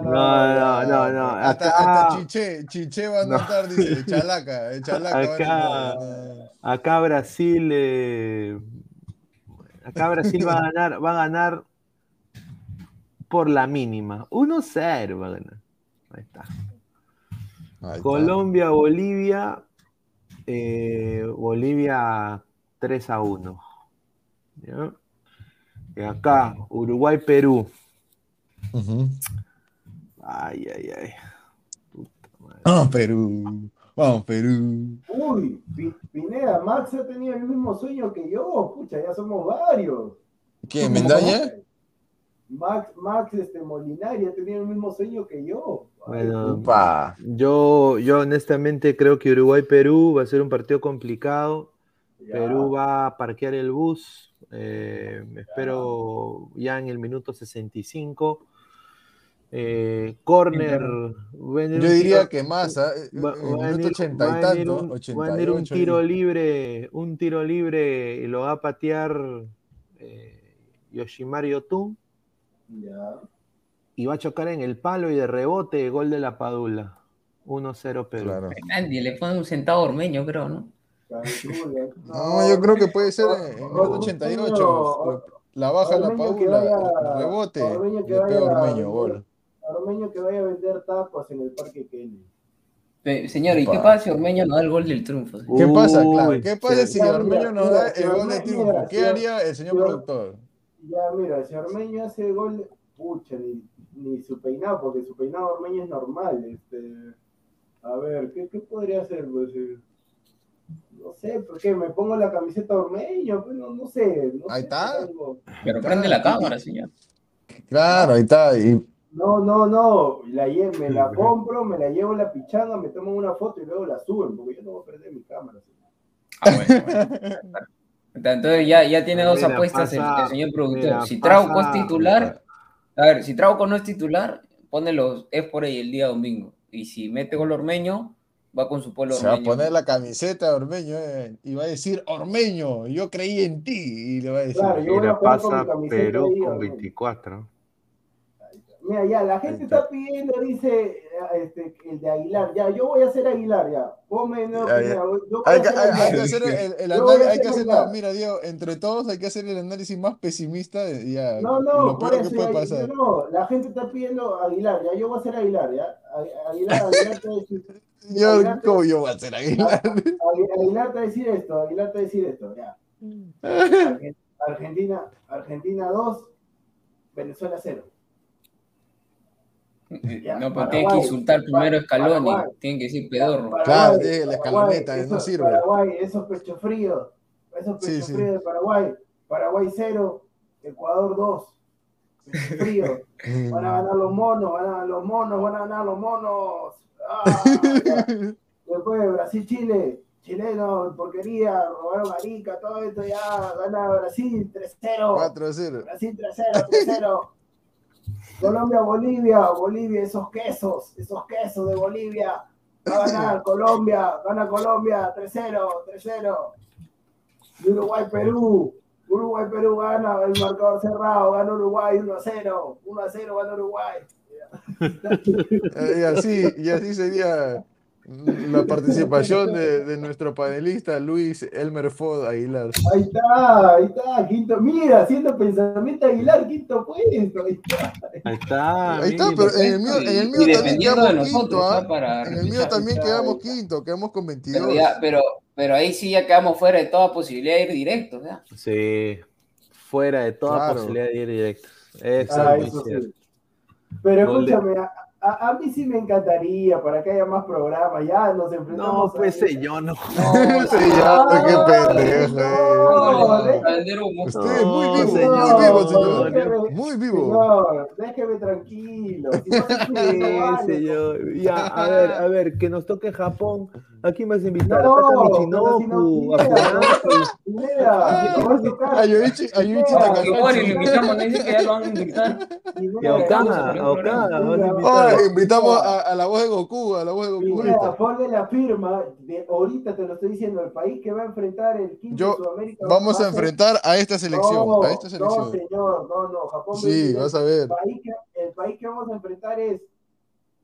No, no, no, Hasta, hasta Chiche, Chiche va a notar, dice, Chalaca, Chalaca. Acá, acá Brasil, eh, Acá Brasil va a ganar, va a ganar por la mínima. 1-0 va a ganar. Ahí está. Colombia, Bolivia. Eh, Bolivia 3 a 1. Y acá, Uruguay, Perú. Ay, ay, ay. Ah, Perú. Vamos, Perú. Uy, Pineda, Max ha tenido el mismo sueño que yo. Pucha, ya somos varios. ¿Quién, Mendaña? Max, Max este, Molinari ha tenido el mismo sueño que yo. Bueno, yo, yo honestamente creo que Uruguay-Perú va a ser un partido complicado. Perú va a parquear el bus. Eh, espero ya en el minuto 65. Eh, corner. Yo diría que más, ¿ah? va, a venir, un, tiro libre, un tiro libre y lo va a patear eh, Yoshimari Otun. Y va a chocar en el palo y de rebote, gol de la Padula. 1-0 Perú. Nadie le pone un centavo ormeño, creo, ¿no? No, yo creo que puede ser en el 88. La baja la Paula, rebote, le pega Ormeño, gol. Ormeño que vaya a vender tapas en el Parque Kennedy. Señor, ¿y qué pasa si Ormeño no da el gol del triunfo? ¿Qué pasa, claro? ¿Qué pasa si Ormeño no da el gol del triunfo? ¿Qué haría el señor productor? Ya, mira, si Ormeño hace el gol, pucha, ni, ni su peinado, porque su peinado Ormeño es normal. Este, a ver, ¿qué, qué podría hacer? Pues, eh, no sé, ¿por qué? Me pongo la camiseta Ormeño, pues, no, no sé. No ahí está. Pero prende la cámara, señor. Claro, ahí está. Y no, no, no, la me la compro, me la llevo la pichanga, me tomo una foto y luego la suben, porque yo no voy a perder mi cámara. Ah, bueno, Entonces ya, ya tiene dos apuestas el, señor productor. Si Trauco es titular, a ver, si Trauco no es titular, pone los es por ahí el día domingo. Y si mete gol Ormeño, va con su polo Se va a poner la camiseta de Ormeño eh, y va a decir, Ormeño, yo creí en ti. Y le va a decir, claro, yo pasa Perú con 24. Mira, ya, la gente está pidiendo, dice este, el de Aguilar. Ya, yo voy a hacer Aguilar, ya. Ponme, no, hay, que, hacer el, análisis, hay que hacer, mira, Diego, entre todos hay que hacer el análisis más pesimista. Ya, no, no, lo peor que puede pasar. No, la gente está pidiendo Aguilar, ya, yo voy a hacer Aguilar, ya. Aguilar, Aguilar te va a decir. Yo, ¿cómo yo voy a hacer Aguilar? Aguilar te va a decir esto, Aguilar te va a decir esto, ya. Argentina, Argentina 2, Venezuela 0. No, pero tiene que insultar primero a Scaloni, tienen que decir pedorro. Claro, la escaloneta, no sirve. Paraguay, esos pechos fríos, esos pechos fríos de Paraguay. Paraguay 0, Ecuador 2. Pecho frío. Van a ganar los monos, van a ganar los monos, van a ganar los monos. Ah, Después Brasil-Chile, chileno, porquería, robaron Arica, todo esto ya, gana Brasil 3-0. 4-0. Brasil 3-0, 3-0. Colombia, Bolivia, Bolivia, esos quesos, esos quesos de Bolivia. Va a ganar Colombia, gana Colombia 3-0, 3-0. Uruguay, Perú, Uruguay, Perú gana, el marcador cerrado, gana Uruguay 1-0, 1-0 gana Uruguay. y así, y así sería la participación de, de, nuestro panelista Luis Elmer Fod Aguilar. Ahí está, ahí está, quinto. Mira, haciendo pensamiento Aguilar, quinto puesto. Ahí está. Ahí está, ahí está pero en el mío, en el mío también quedamos quinto. ¿ah? En el mío también quedamos quinto, quedamos con 22. Pero, pero, pero, ahí sí ya quedamos fuera de toda posibilidad de ir directo. ¿ya? Sí, fuera de toda claro. posibilidad de ir directo. Eso, ah, eso sí. Pero escúchame, a, a, mí sí me encantaría para que haya más programas. Ya nos enfrentamos. No, pues yo no. No, señor, qué pendejo. Usted es muy vivo, muy vivo, señor. Muy vivo. Señor, déjeme tranquilo. Si no sí, señor. Ya, a ver, a ver, que nos toque Japón. ¿A quién vas a invitar? No, a Michinoku, a Yoichi, a Yoichi invitamos, dice que ya lo van a invitar. A Okada, a Okada invitamos a, la voz de Goku, a la voz de Goku. Mira, ponle la firma, de, ahorita te lo estoy diciendo, el país que va a enfrentar el quinto Yo, Sudamérica. Vamos a, enfrentar a esta selección, no, a esta selección. No, señor, no, no, Japón. Sí, vas a ver. El país, que, el país que vamos a enfrentar es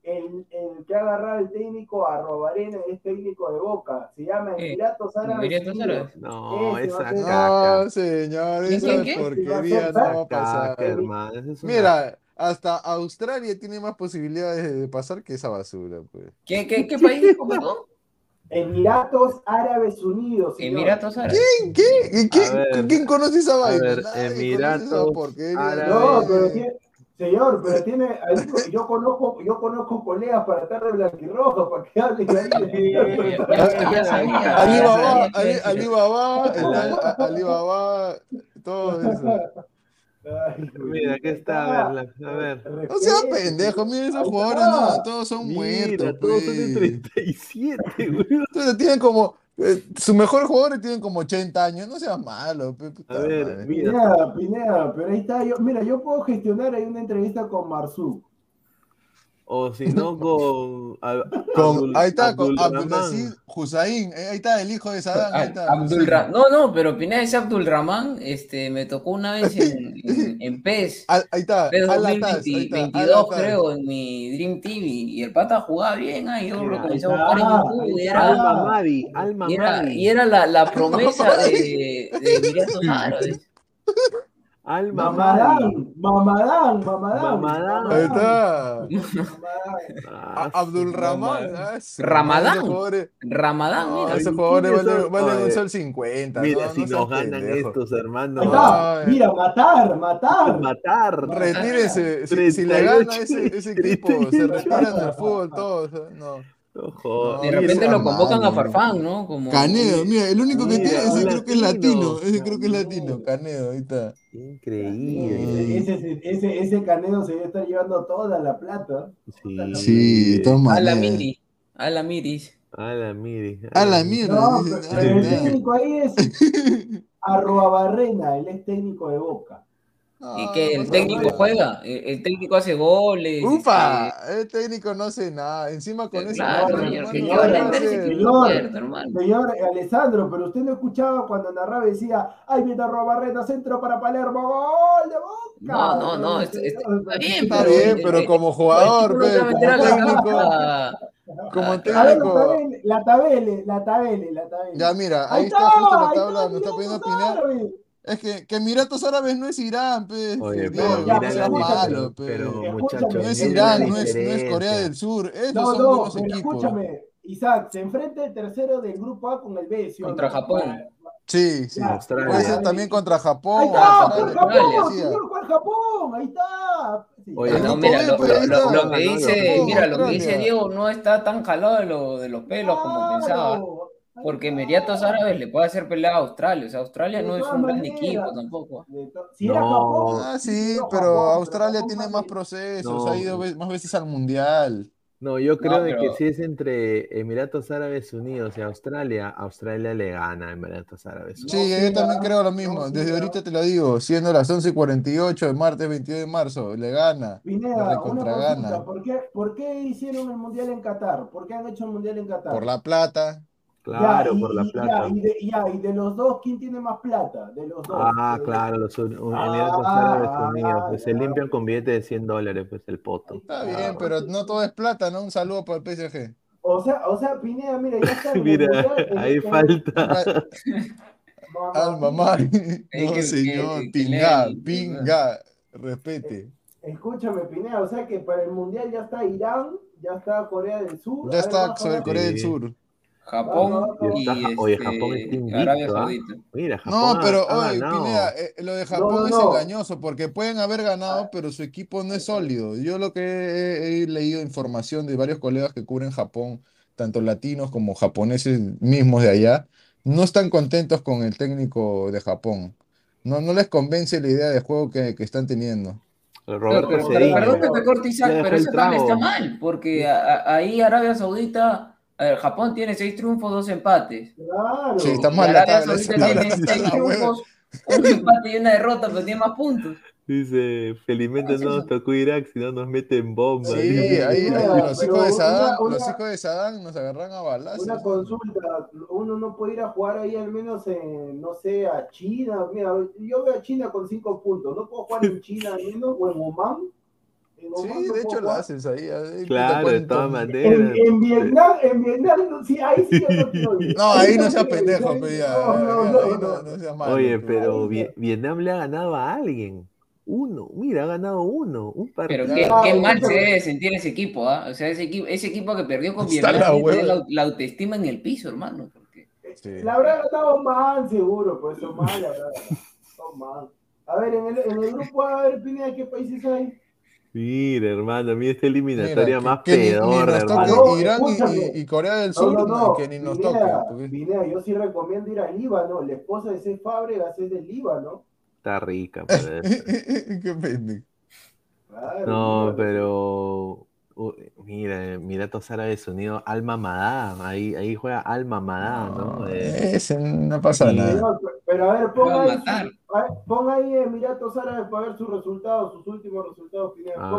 el, el que ha agarrado el técnico a Robarena, es técnico de Boca. Se llama Emiratos Árabes. Emiratos Árabes. No, esa caca. No, señor, esa porquería no va a pasar. Mira, hasta Australia tiene más posibilidades de pasar que esa basura. Pues. ¿Qué, qué, qué país dijo, perdón? Emiratos Árabes Unidos. Señor. Emiratos Árabes. ¿Quién? ¿Qué? ¿Quién, ¿Quién conoce esa vaina? Emiratos Árabes. No, pero tiene, señor, pero tiene, yo conozco, yo conozco colegas para estar de blanquirrojo, para que hablen ahí. Alibaba, Alibaba, Alibaba, todo eso. Mira, aquí está, a ver, a ver. No sea pendejo, mira esos jugadores, no, todos son muertos. Todos son de 37, pues. güey. Entonces tienen como, eh, sus mejores jugadores tienen como 80 años, no seas malo. A ver, mira. Pineda, pero ahí está, yo, mira, yo puedo gestionar ahí una entrevista con Marzú. O si no, con. con ahí está, con Abdulaziz Hussein. Eh, ahí está el hijo de Saddam. Ahí está, Abdul no, no, pero Pineda ese Abdul Rahman este, me tocó una vez en, en, PES. Ahí está. PES 2022, creo, en mi Dream TV. Y el pata jugaba bien. Ahí yo lo comencé a buscar en YouTube. Y era, Alma Madi. Alma y era, y era la, la promesa de, de Emiratos Alma Mamadán, Mamadán, Mamadán. Mamadán. Ahí está. Abdul Rahman. Ramadán. Ramadán, mira. Esos jugadores valen, valen un sol 50. Mira, si nos ganan estos, hermano. Mira, matar, matar. Matar. Retírense. Si, le gana ese, ese equipo, se retiran del fútbol todos. No de repente lo convocan a Farfán, ¿no? Como... Canedo, mira, el único que tiene, ese creo que es latino, ese creo que es latino, Canedo, ahí está. Increíble. Ese, ese, ese Canedo se debe estar llevando toda la plata. Sí, sí A la Miri, a la Miris. A la Miri. A la Miri. No, pero el técnico ahí es Arroba Barrena, él es técnico de Boca y que el técnico juega, el, técnico hace goles. Ufa, este el técnico no hace nada. Encima con eso. señor, Alessandro, pero usted no escuchaba cuando narraba y decía, ay, viene a Barreta, centro para Palermo, gol de Boca. No, no, no, está, bien, está bien, pero como jugador, como técnico. Como técnico. la tabele, la tabele, la tabele. Ya, mira, ahí, está, justo la tabla, me está pidiendo opinar. Es que, que Emiratos Árabes no es Irán, pues. Oye, pero no, es malo, pero, muchachos. No es Irán, no es, no es Corea del Sur. Esos no, son no, dos equipos. Escúchame, Isaac, se enfrenta el tercero del grupo A con el B. ¿sí? Contra Japón. Sí, sí. Australia. Puede ser también contra Japón. Ahí está, Japón, Japón, señor, ¿cuál Japón? Ahí está. Oye, no, mira, lo, lo, lo, que dice, mira, lo que dice Diego no está tan jalado de, lo, de los pelos como pensaba. Porque Emiratos Árabes le puede hacer pelea a Australia. O sea, Australia no es un gran equipo tampoco. no. Ah, sí, pero Australia tiene más procesos, ha ido más veces al Mundial. No, yo creo que si es entre Emiratos Árabes Unidos y Australia, Australia le gana a Emiratos Árabes Unidos. Sí, yo también creo lo mismo. Desde ahorita te lo digo, siendo las 11.48 de martes 22 de marzo, le gana. Pineda, una gana. ¿Por qué, ¿Por qué hicieron el Mundial en Qatar? ¿Por qué han hecho el Mundial en Qatar? Por la plata. Claro, por la plata. y, de, y, de, los dos, ¿quién tiene más plata? De los dos. Ah, claro, los Emiratos ah, Árabes Unidos. Pues se limpian con billetes de 100 dólares, pues el poto. Está bien, pero no todo es plata, ¿no? Un saludo para el PSG. O sea, o sea, Pineda, mira, ya está. mira, ahí falta. Alma mamá. No, señor, pinga, pinga, respete. Escúchame, Pineda, o sea que para el mundial ya está Irán, ya está Corea del Sur. Ya está sobre Corea del Sur. Japón y, oye, este, Japón está Arabia ¿ah? Saudita. Mira, Japón no, pero oye, Pineda, eh, lo de Japón es engañoso porque pueden haber ganado, pero su equipo no es sólido. Yo lo que he, leído información de varios colegas que cubren Japón, tanto latinos como japoneses mismos de allá, no están contentos con el técnico de Japón. No, no les convence la idea de juego que, que están teniendo. Roberto pero, perdón que te corte Isaac, pero eso también está mal, porque ahí Arabia Saudita a ver, Japón tiene seis triunfos, dos empates. Claro. Sí, está mal. Arabia Saudita tiene seis triunfos, un empate y una derrota, pero tiene más puntos. Dice, felizmente no nos tocó Irak, si no nos meten bombas. Sí, ahí, ahí, los, hijos de Saddam, los hijos de Saddam nos agarran a balazos. Una consulta, uno no puede ir a jugar ahí al menos en, no sé, a China. Mira, yo veo a China con cinco puntos, ¿no puedo jugar en China al menos o en Oman? Sí, de hecho lo haces ahí. claro, de todas maneras. En, Vietnam, en Vietnam, sí, ahí sí yo no quiero No, ahí no seas pendejo, pe, ya, no, no, no, seas malo. Oye, pero Vietnam le ha ganado a alguien. Uno, mira, ha ganado uno, un partido. Pero qué, qué mal se debe sentir ese equipo, ¿ah? O sea, ese equipo, ese equipo que perdió con Vietnam la, la, autoestima en el piso, hermano. Porque... Sí. La habrá ganado mal, seguro, pues son mal, la verdad. Son mal. A ver, en el, en el grupo, a ver, Pineda, ¿qué países hay? Mira, hermano, a mí esta eliminatoria más pedorra, hermano. Irán y, Corea del Sur, que ni nos toque. yo sí recomiendo ir al Líbano. La esposa de ese Fábregas es del Líbano. Está rica, pues. Qué pendejo. no, pero mira, Emiratos Árabes Unidos, Alma Madá, ahí, ahí juega Alma Madá, ¿no? no, no pasa nada. pero a ver, ponga ahí, ponga ahí Emiratos Árabes para ver sus resultados, sus últimos resultados.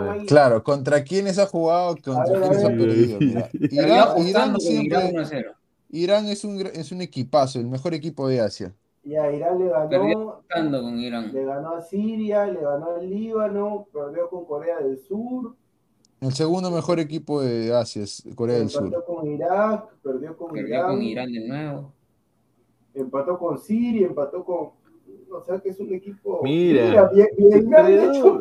Ahí. Claro, ¿contra quiénes ha jugado? ¿Contra quiénes ha perdido? Mira. Irán, Irán, siempre, Irán es un, es un equipazo, el mejor equipo de Asia. Ya, Irán le ganó. Con Irán. Le ganó a Siria, le ganó al Líbano, perdió con Corea del Sur. El segundo mejor equipo de Asia es Corea del Sur. Perdió con Irak, perdió con perdió Irán. con Irán de nuevo. Empató con Siria, empató con. O sea que es un equipo. Mira, Mira Vietnam lo ha hecho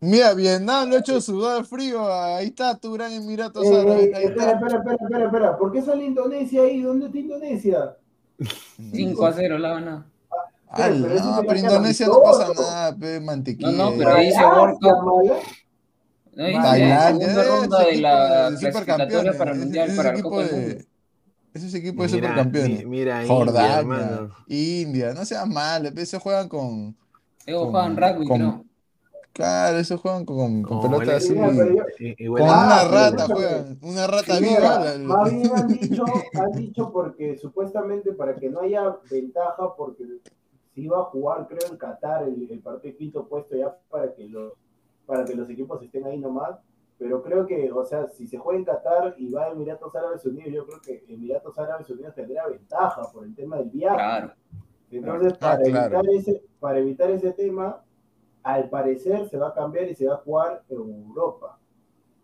Mira, Vietnam lo ha hecho sudar frío. Ahí está tu gran Emiratos eh, Árabes. espera, espera, espera, espera, espera. ¿Por qué sale Indonesia ahí? ¿Dónde está Indonesia? 5 a 0 la gana. Ah, no, pero Indonesia no pasa nada, pe, mantequilla. No, no, pero World Cup. No, Tailandia, ronda de la clasificatoria para el Mundial, para el Copa de... Ese es equipo de supercampeones. Mira, Jordania, India, no seas mal, se juegan con. Ellos juegan rugby, ¿no? Claro, esos juegan con, con pelotas así. con una rata juegan, una rata viva. Más bien han dicho, han dicho porque supuestamente para que no haya ventaja, porque se iba a jugar, creo, en Qatar el, el partido quinto puesto ya para que los para que los equipos estén ahí nomás. Pero creo que, o sea, si se juega en Qatar y va a Emiratos Árabes Unidos, yo creo que Emiratos Árabes Unidos tendría ventaja por el tema del viaje. Claro. Entonces, ah, para, evitar ese, para evitar ese tema, al parecer se va a cambiar y se va a jugar en Europa.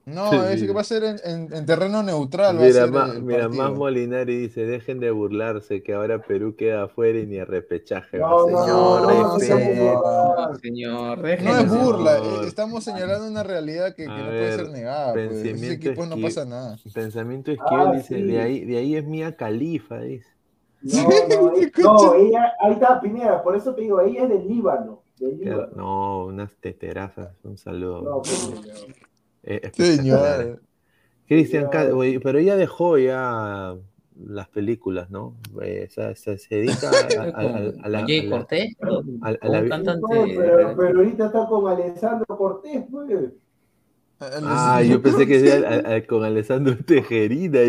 No, es que va a ser en, terreno neutral. Mira, más, mira más Molinari dice: dejen de burlarse, que ahora Perú queda afuera y ni a repechaje. No, señor, no, señor, no es burla, eh, estamos señalando una realidad que, no puede ser negada. Pues. En equipos no pasa nada. Pensamiento esquivel ah, dice: de, ahí, de ahí es Mía Califa, dice. No, no, ella, ahí está Pineda, por eso te digo, ella es del Líbano. No, unas teterazas, un saludo. No, pues, eh, Señor. Cristian, pero ella dejó ya las películas, ¿no? Eh, se, dedica a, la. Jay Cortés, cantante. Pero, pero, ahorita está con Alessandro Cortés, pues. Ah, yo pensé que era con Alessandro Tejerina.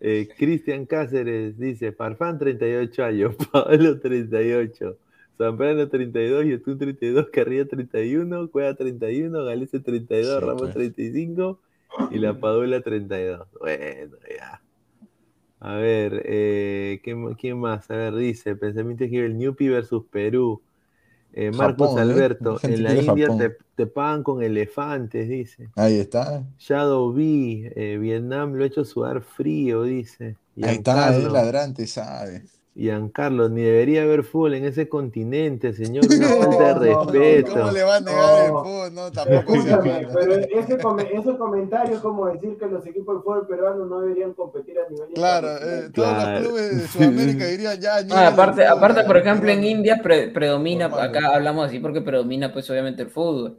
eh, Cristian Cáceres dice: Farfán 38 años, Pablo 38. Zambrano 32, YouTube 32, Carrillo 31, Cueva 31, Galese 32, Ramos 35 pues. y La Padula 32. Bueno, ya. A ver, eh, ¿quién, más? A ver, dice, pensamiento que el Newpi versus Perú. Eh, Marcos ¿eh? Alberto, en la India te, pagan con elefantes, dice. Ahí está. Shadow B, Vietnam lo ha hecho sudar frío, dice. Ahí está, el ladrante, sabe. Giancarlo, ni debería haber fútbol en ese continente, señor. Una falta de respeto. ¿Cómo le va a negar el fútbol? No, tampoco Pero ese, ese, comentario es como decir que los equipos de fútbol peruanos no deberían competir a nivel Claro, eh, todos los clubes de Sudamérica dirían ya. Ah, aparte, aparte, por ejemplo, en India predomina, acá hablamos así porque predomina, pues obviamente, el fútbol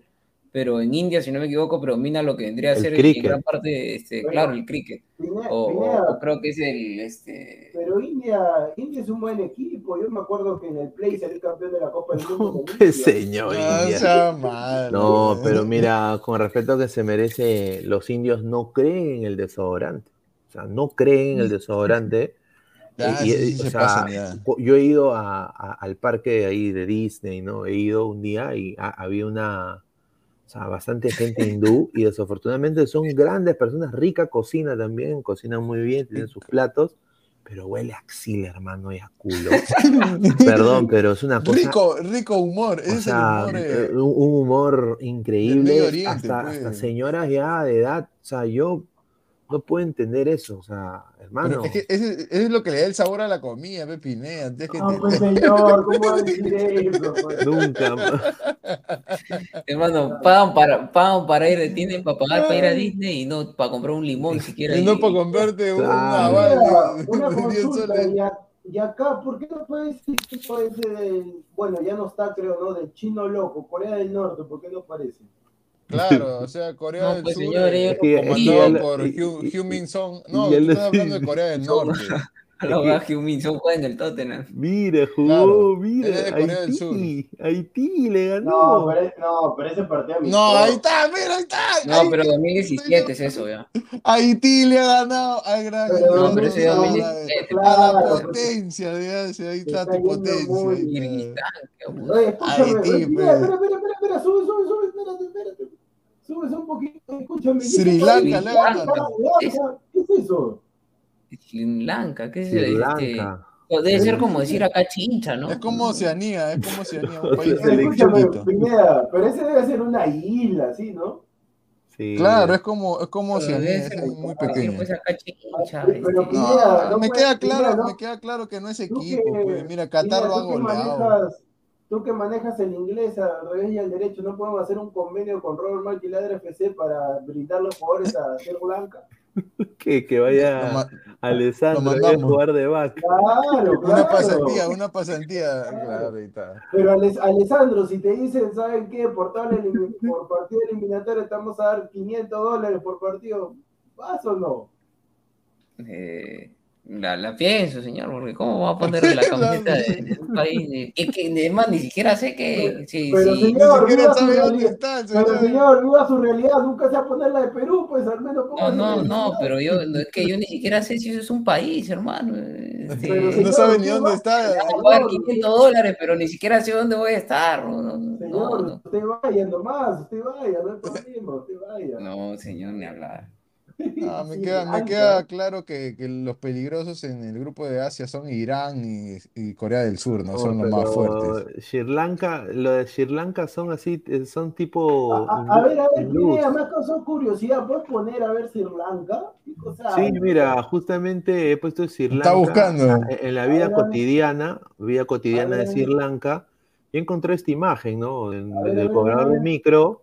pero en India, si no me equivoco, predomina lo que vendría a ser en gran parte, este, claro, el cricket. o, creo que es el... Este... Pero India, India es un buen equipo. Yo me acuerdo que en el Play salió campeón de la Copa del Mundo. No, señor India. No, pero mira, con respeto a que se merece, los indios no creen en el desodorante. O sea, no creen en el desodorante. yo he ido a, al parque ahí de Disney, ¿no? He ido un día y había una o sea, bastante gente hindú y desafortunadamente son grandes personas, rica cocina también, cocinan muy bien, tienen sus platos, pero huele a axila, hermano, y a culo. Perdón, pero es una cosa. Rico, rico humor, es humor, eh, un, humor increíble. hasta, hasta pues. señoras ya de edad, o sea, yo no puedo entender eso, o sea, hermano. es, que es, es, lo que le da el sabor a la comida, Pepiné. Antes que no, pues señor, ¿cómo va a decir eso? Pues? Nunca. hermano, pagan para, pagan para ir, tienen para pagar para ir a Disney y no para comprar un limón siquiera. Y no para comprarte una bala una consulta, y, acá, ¿por qué no puede decir tipo ese bueno, ya no está, creo, ¿no? Del chino loco, Corea del Norte, ¿por qué no parece? Claro, o sea, Corea del pues, Sur, comandado por Hugh, Min Song. No, estoy hablando de Corea del Norte. Lo va Min juega en el Tottenham. Mira, jugó, mira. Haití, Haití le ganó. No, pero, no, pero ese partido. No, ahí está, mira, ahí está. No, pero 2017 es eso, ya. Haití le ha ganado al gran. No, pero ese 2017. A la potencia, ya, ahí está tu potencia. Haití, espera, espera, espera, espera, sube, sube, sube, espérate, espérate. Subes un poquito, escúchame. Sri Lanka, ¿Qué es eso? Sri Lanka, ¿qué es Sri Lanka. Este, debe ser como decir acá chincha, ¿no? Es como Oceanía, es como Oceanía, un país pero ese debe ser una isla, ¿sí, no? Sí. Claro, es como, es como Oceanía, es muy pequeño. Pues acá chincha, pero, este. no, no me queda claro, ¿no? me queda claro que no es equipo, pues. Mira, Qatar lo ha goleado. Tú que manejas el inglés al revés y al derecho, ¿no podemos hacer un convenio con Robert Mark y Ladra FC para brindar los jugadores a Ser Blanca? que, que vaya Alessandro a jugar de back. Claro, claro. Una pasantía, una pasantía. Claro, Pero Alessandro, si te dicen, ¿saben qué? Por, por partido eliminatorio estamos a dar 500 dólares por partido, ¿vas o no? Eh, la, la, pienso, señor, porque ¿cómo va a poner la camiseta de, un país? Es que además ni siquiera sé que. Sí, pero sí. señor, ni siquiera sabe dónde está. Señor. Pero señor, viva su realidad, nunca se va a poner la de Perú, pues al menos. No, no, no, pero yo, es que yo ni siquiera sé si eso es un país, hermano. Este, no sabe ni dónde está. Voy a 500 dólares, pero ni siquiera sé dónde voy a estar. No, no, señor, no, usted vaya nomás, usted vaya, no hay problema, usted vaya. No, señor, ni hablar. No, me, queda, me queda claro que, que, los peligrosos en el grupo de Asia son Irán y, y Corea del Sur, ¿no? Son los más fuertes. Sri Lanka, lo de Sri Lanka son así, eh, son tipo. A, a, ver, a ver, tiene más causó curiosidad. ¿Puedes poner a ver Sri Lanka? sí, mira, justamente he puesto Sri Lanka. Está buscando. En la vida cotidiana, vida cotidiana de Sri Lanka, y encontré esta imagen, ¿no? Del cobrador de micro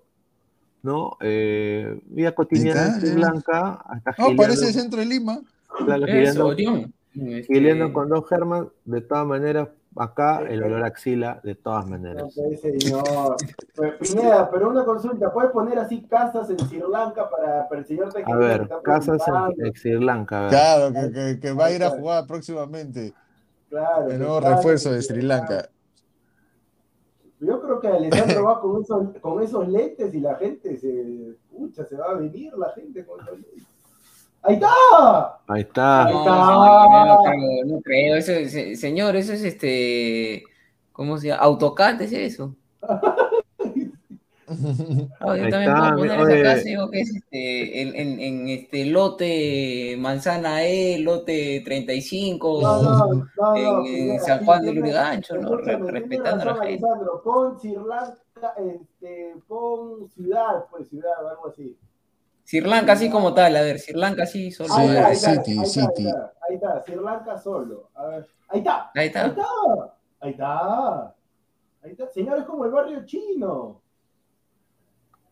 ¿no? Eh, vida cotidiana en Sri Lanka. Hasta no, parece el centro de Lima. Claro, este... con dos germas, de todas maneras, acá el olor axila, de todas maneras. No señor. Pineda, pero una consulta, ¿puedes poner así casas en Sri Lanka para, para el señor A ver, casas en, Sri Lanka. Claro, que, que, va a ir a jugar próximamente. Claro. El nuevo refuerzo de Sri Lanka. Yo creo que Alessandro va con esos, con esos lentes y la gente se. Pucha, se va a venir la gente con esos lentes. ¡Ahí está! Ahí está. Ahí está. No, creo, Eso es, señor, eso es este. ¿Cómo se llama? AutoCAD es eso. Oh, yo también puedo poner esa digo que es este, en, en, en, este lote manzana E, lote 35, no, no, no, en, en San Juan del Urigancho, ¿no? respetando a la gente. Pon Sri Lanka, este, pon ciudad, pues ciudad o algo así. Sri Lanka así como tal, a ver, Sri Lanka así solo. Sí, ahí, está, City, ahí, City. Está, ahí está, Sri Lanka solo. A ver, ahí está. Ahí está. Ahí está. Ahí está. Ahí está. Señor, es como el barrio chino.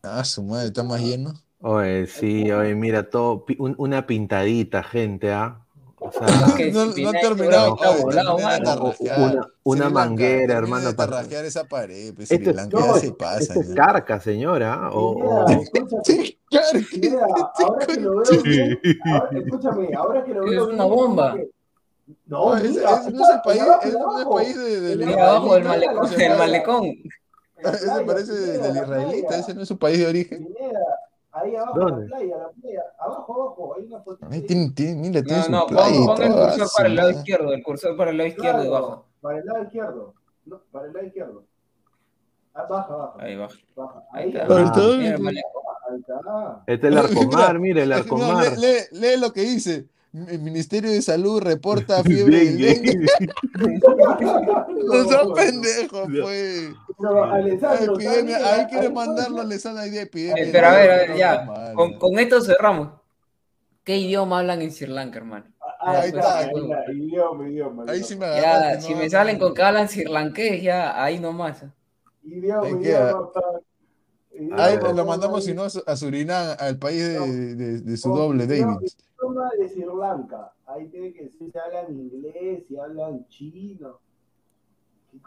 Ah, su madre, está más lleno. Oye, sí, oye, mira, todo, una pintadita, gente, ¿ah? O sea, no, no, ha terminado. una, una manguera, hermano. Para rajear esa pared, pues, esto, es, se pasa, esto es carca, señora. O, o... Sí, carca. ahora que lo veo bien, ahora, escúchame, ahora que lo veo Es una bomba. No, no, mira, es, no es el país, es, no es el país de, de, de abajo del malecón, del malecón. Ese parece del israelita, ese no es su país de origen. Ahí abajo, ¿Dónde? la playa, la playa, abajo, abajo, hay una foto. Ahí tiene, tiene, mira, tiene no, no, playa pon, el cursor para el lado izquierdo, el cursor para el lado izquierdo claro, y baja. Para el lado izquierdo, no, para el lado izquierdo. Ah, baja, baja. Ahí baja. baja. Ahí, está. Ahí está. Ahí está. Este es el arcomar, mire, el arcomar. No, lee, lee, lee lo que dice el Ministerio de Salud reporta fiebre del dengue. no son pendejos, pues. ahí quiere mandarlo a Alessandro ahí de epidemia. Pero a ver, a ver, ya. Con, con, esto cerramos. ¿Qué idioma hablan en Sri Lanka, hermano? Ah, ahí, está, ahí está, idioma, idioma. Ahí sí me Ya, si me salen con que hablan sri lankés, ya ahí nomás. Idioma, idioma. Ahí lo mandamos, si no, a Surinam, al país de, de, de su doble, David de Sri Lanka. Ahí tiene que decir si hablan inglés, si hablan chino.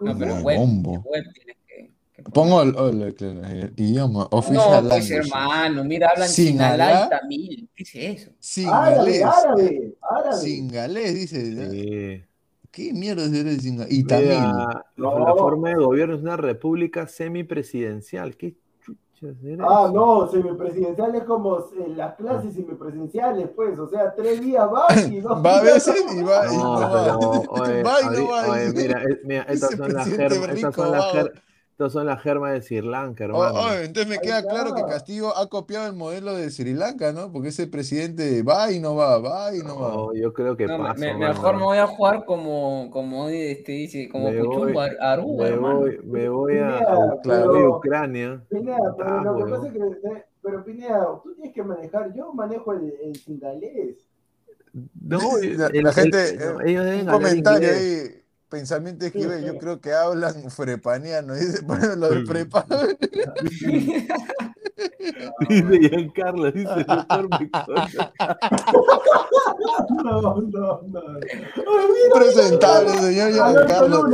No, pero web, web tienes que, Pongo el, idioma oficial. No, pues hermano, mira, hablan singalés y tamil. ¿Qué es eso? Singalés. Árabe, árabe. Singalés, dice. ¿Qué mierda es el singalés? Y tamil. La forma de gobierno es una república semipresidencial. ¿Qué Ah, no, semipresidencial es como eh, las clases semipresidenciales, pues, o sea, tres días va y dos Va a veces y va y no, va. va y no va. mira, mira, estas son las germas, estas son las germas estas son las germas de Sri Lanka, hermano. Oh, entonces me queda claro que Castillo ha copiado el modelo de Sri Lanka, ¿no? Porque ese presidente va y no va, va y no, va. yo creo que pasa. mejor me voy a jugar como, como este, dice, como Puchumbo, Aruba, me voy, me voy a, claro, Ucrania. Pineda, pero lo que pasa es que, eh, pero Pineda, tú tienes que manejar, yo manejo el, el singalés. No, la, gente, eh, un comentario ahí pensamiento escribe, yo creo que hablan frepaniano, dice, bueno, lo del prepa. dice Giancarlo, dice el doctor No, no, no. Presentable, señor Giancarlo.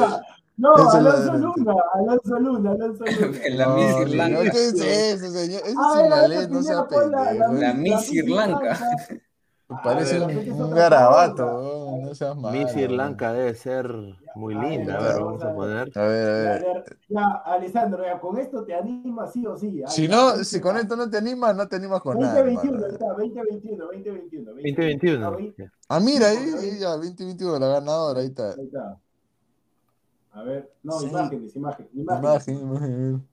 No, Alonso Luna, Alonso Luna, Alonso Luna. La Miss Irlanda. ¿Qué es eso, señor? Es no sea pendejo. La Miss Irlanda. Parece un, garabato, no seas malo. Miss Irlanca debe ser muy linda. A ver, vamos a poner. A ver, a ver. Ya, Alessandro, ya, con esto te animas sí o sí. Si no, si con esto no te animas, no te animas con 2021, nada. 2021, 2021, 2021. 2021. Ah, mira, ahí ya, 2021, la ganadora, ahí está. Ahí está. A ver, no, sí. imágenes, imágenes. Imagen, imagen.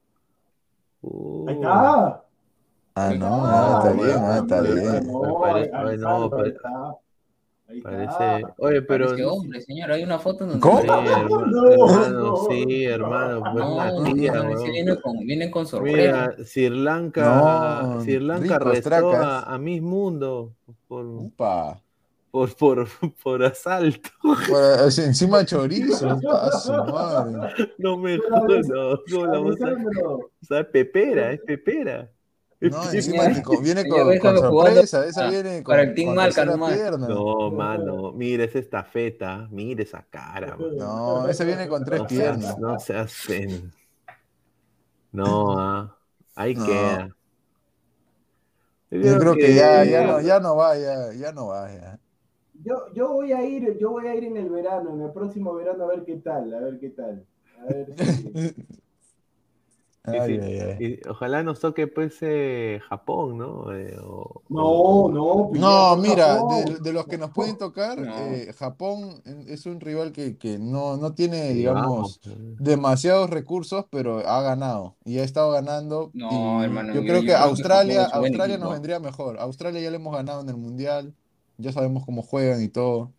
Uh. Ahí está. Ah, no, ah, está bien, ah, está bien. No, parece. Oye, pero. Parece hombre, señor, hay una foto donde. ¿Cómo? hermano, sí, hermano. Pues no, tía, viene, con, viene con sorpresa. Mira, Sri Lanka, no, Sri Lanka arrestó a, a Miss Mundo por. Upa por, por, por asalto. Por, encima chorizo, paso, madre. No me jodas, no, no, la vamos a... O sea, pepera, es pepera. No, encima viene con, con sorpresa, esa viene con, para el Team pierna. No, mano, mira esa estafeta, mira esa cara. Man. No, esa viene con tres no piernas. Seas, no se hacen. No, ah, ahí no. queda. Yo, yo creo que, que ya, ya, no, ya no va, ya, ya no va. Ya. Yo, yo voy a ir, yo voy a ir en el verano, en el próximo verano a ver qué tal, a ver qué tal. A ver si... Ay, sí, ay, ay. Y ojalá nos toque pues eh, Japón, ¿no? Eh, o, no, no. No, mira, de, de, los que nos pueden tocar, no. eh, Japón es un rival que, que no, no, tiene, digamos, vamos. demasiados recursos, pero ha ganado y ha estado ganando. No, hermano. Yo, yo creo que Australia, Australia nos vendría mejor. Australia ya le hemos ganado en el Mundial, ya sabemos cómo juegan y todo.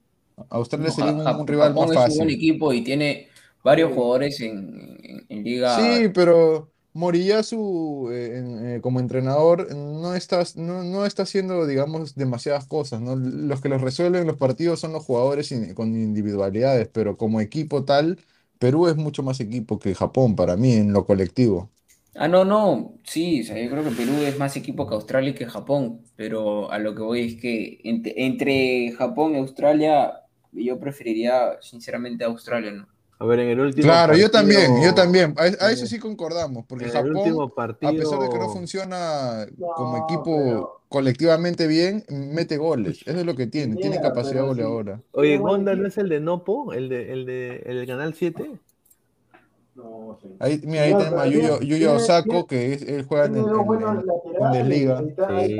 Australia no, sería un, un, rival Japón más fácil. Es un buen equipo y tiene varios jugadores en, en, en liga. Sí, pero Moriyasu eh, eh, como entrenador no está, no, está haciendo, digamos, demasiadas cosas, ¿no? Los que los resuelven los partidos son los jugadores con individualidades, pero como equipo tal, Perú es mucho más equipo que Japón para mí en lo colectivo. Ah, no, no, sí, o sea, yo creo que Perú es más equipo que Australia y que Japón, pero a lo que voy es que entre, entre Japón y Australia yo preferiría sinceramente Australia, ¿no? A ver, en el último Claro, partido, yo también, yo también. A, a, eso sí concordamos, porque en Japón, partido, a pesar de que no funciona como equipo pero... colectivamente bien, mete goles. Eso es lo que tiene, tiene capacidad goleadora. Sí. Oye, Gonda no es el de Nopo, el de el de el Canal 7. No, sí. Ahí, mira, ahí tenemos a Yuyo, Yuyo Osako, que es, él juega en, en, en, Bundesliga. Sí,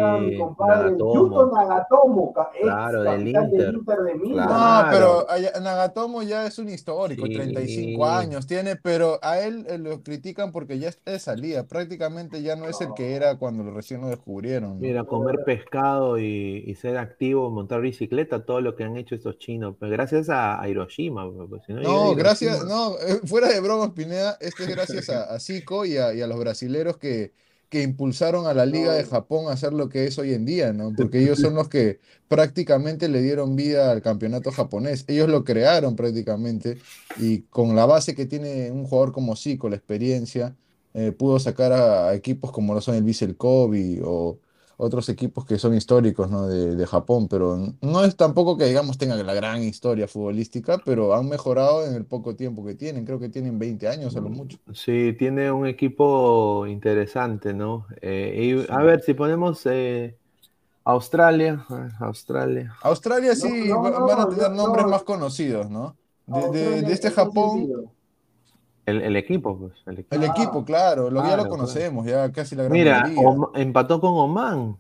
Yuto Nagatomo, claro, del Inter. del Inter de Milán. No, pero Nagatomo ya es un histórico, sí. 35 años tiene, pero a él eh, lo critican porque ya es de salida, prácticamente ya no es el que era cuando recién lo descubrieron. ¿no? Mira, comer pescado y, y, ser activo, montar bicicleta, todo lo que han hecho estos chinos, pues gracias a, a Hiroshima. Pues, si no, no gracias, no, eh, fuera de bromas, Pineda, esto es gracias a, a Zico y a, y a, los brasileros que, que impulsaron a la Liga de Japón a hacer lo que es hoy en día, ¿no? Porque ellos son los que prácticamente le dieron vida al campeonato japonés. Ellos lo crearon prácticamente y con la base que tiene un jugador como Zico, la experiencia, eh, pudo sacar a, a, equipos como lo son el Vissel Kobe o, otros equipos que son históricos ¿no? de, de, Japón, pero no es tampoco que digamos tengan la gran historia futbolística, pero han mejorado en el poco tiempo que tienen, creo que tienen 20 años a lo mucho. Sí, tiene un equipo interesante, ¿no? Eh, y, A ver, si ponemos eh, Australia, Australia. Australia sí van a tener nombres más conocidos, ¿no? De, de, este Japón. El, equipo, pues. El equipo, el equipo claro, lo, ya lo pues. conocemos, ya casi la gran Mira, empató con Oman.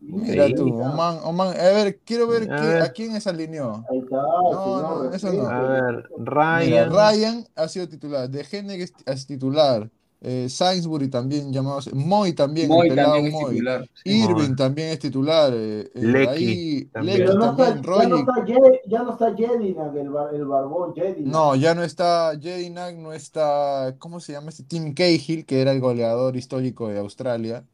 Mira tú, Oman, Oman. A ver, quiero ver a, a quién es alineó. Ahí está. No, no, eso no. A ver, Ryan. Ryan ha sido titular. De Gene es titular eh, Sainsbury también llamados, Moy también, Moy también es titular. Irving también es titular. Eh, eh Lecky, también. no también. Está, ya, no está, ya no está Jedinak, el, el barbón Jedinak. No, ya no está Jedinak, no está, ¿cómo se llama este? Tim Cahill, que era el goleador histórico de Australia.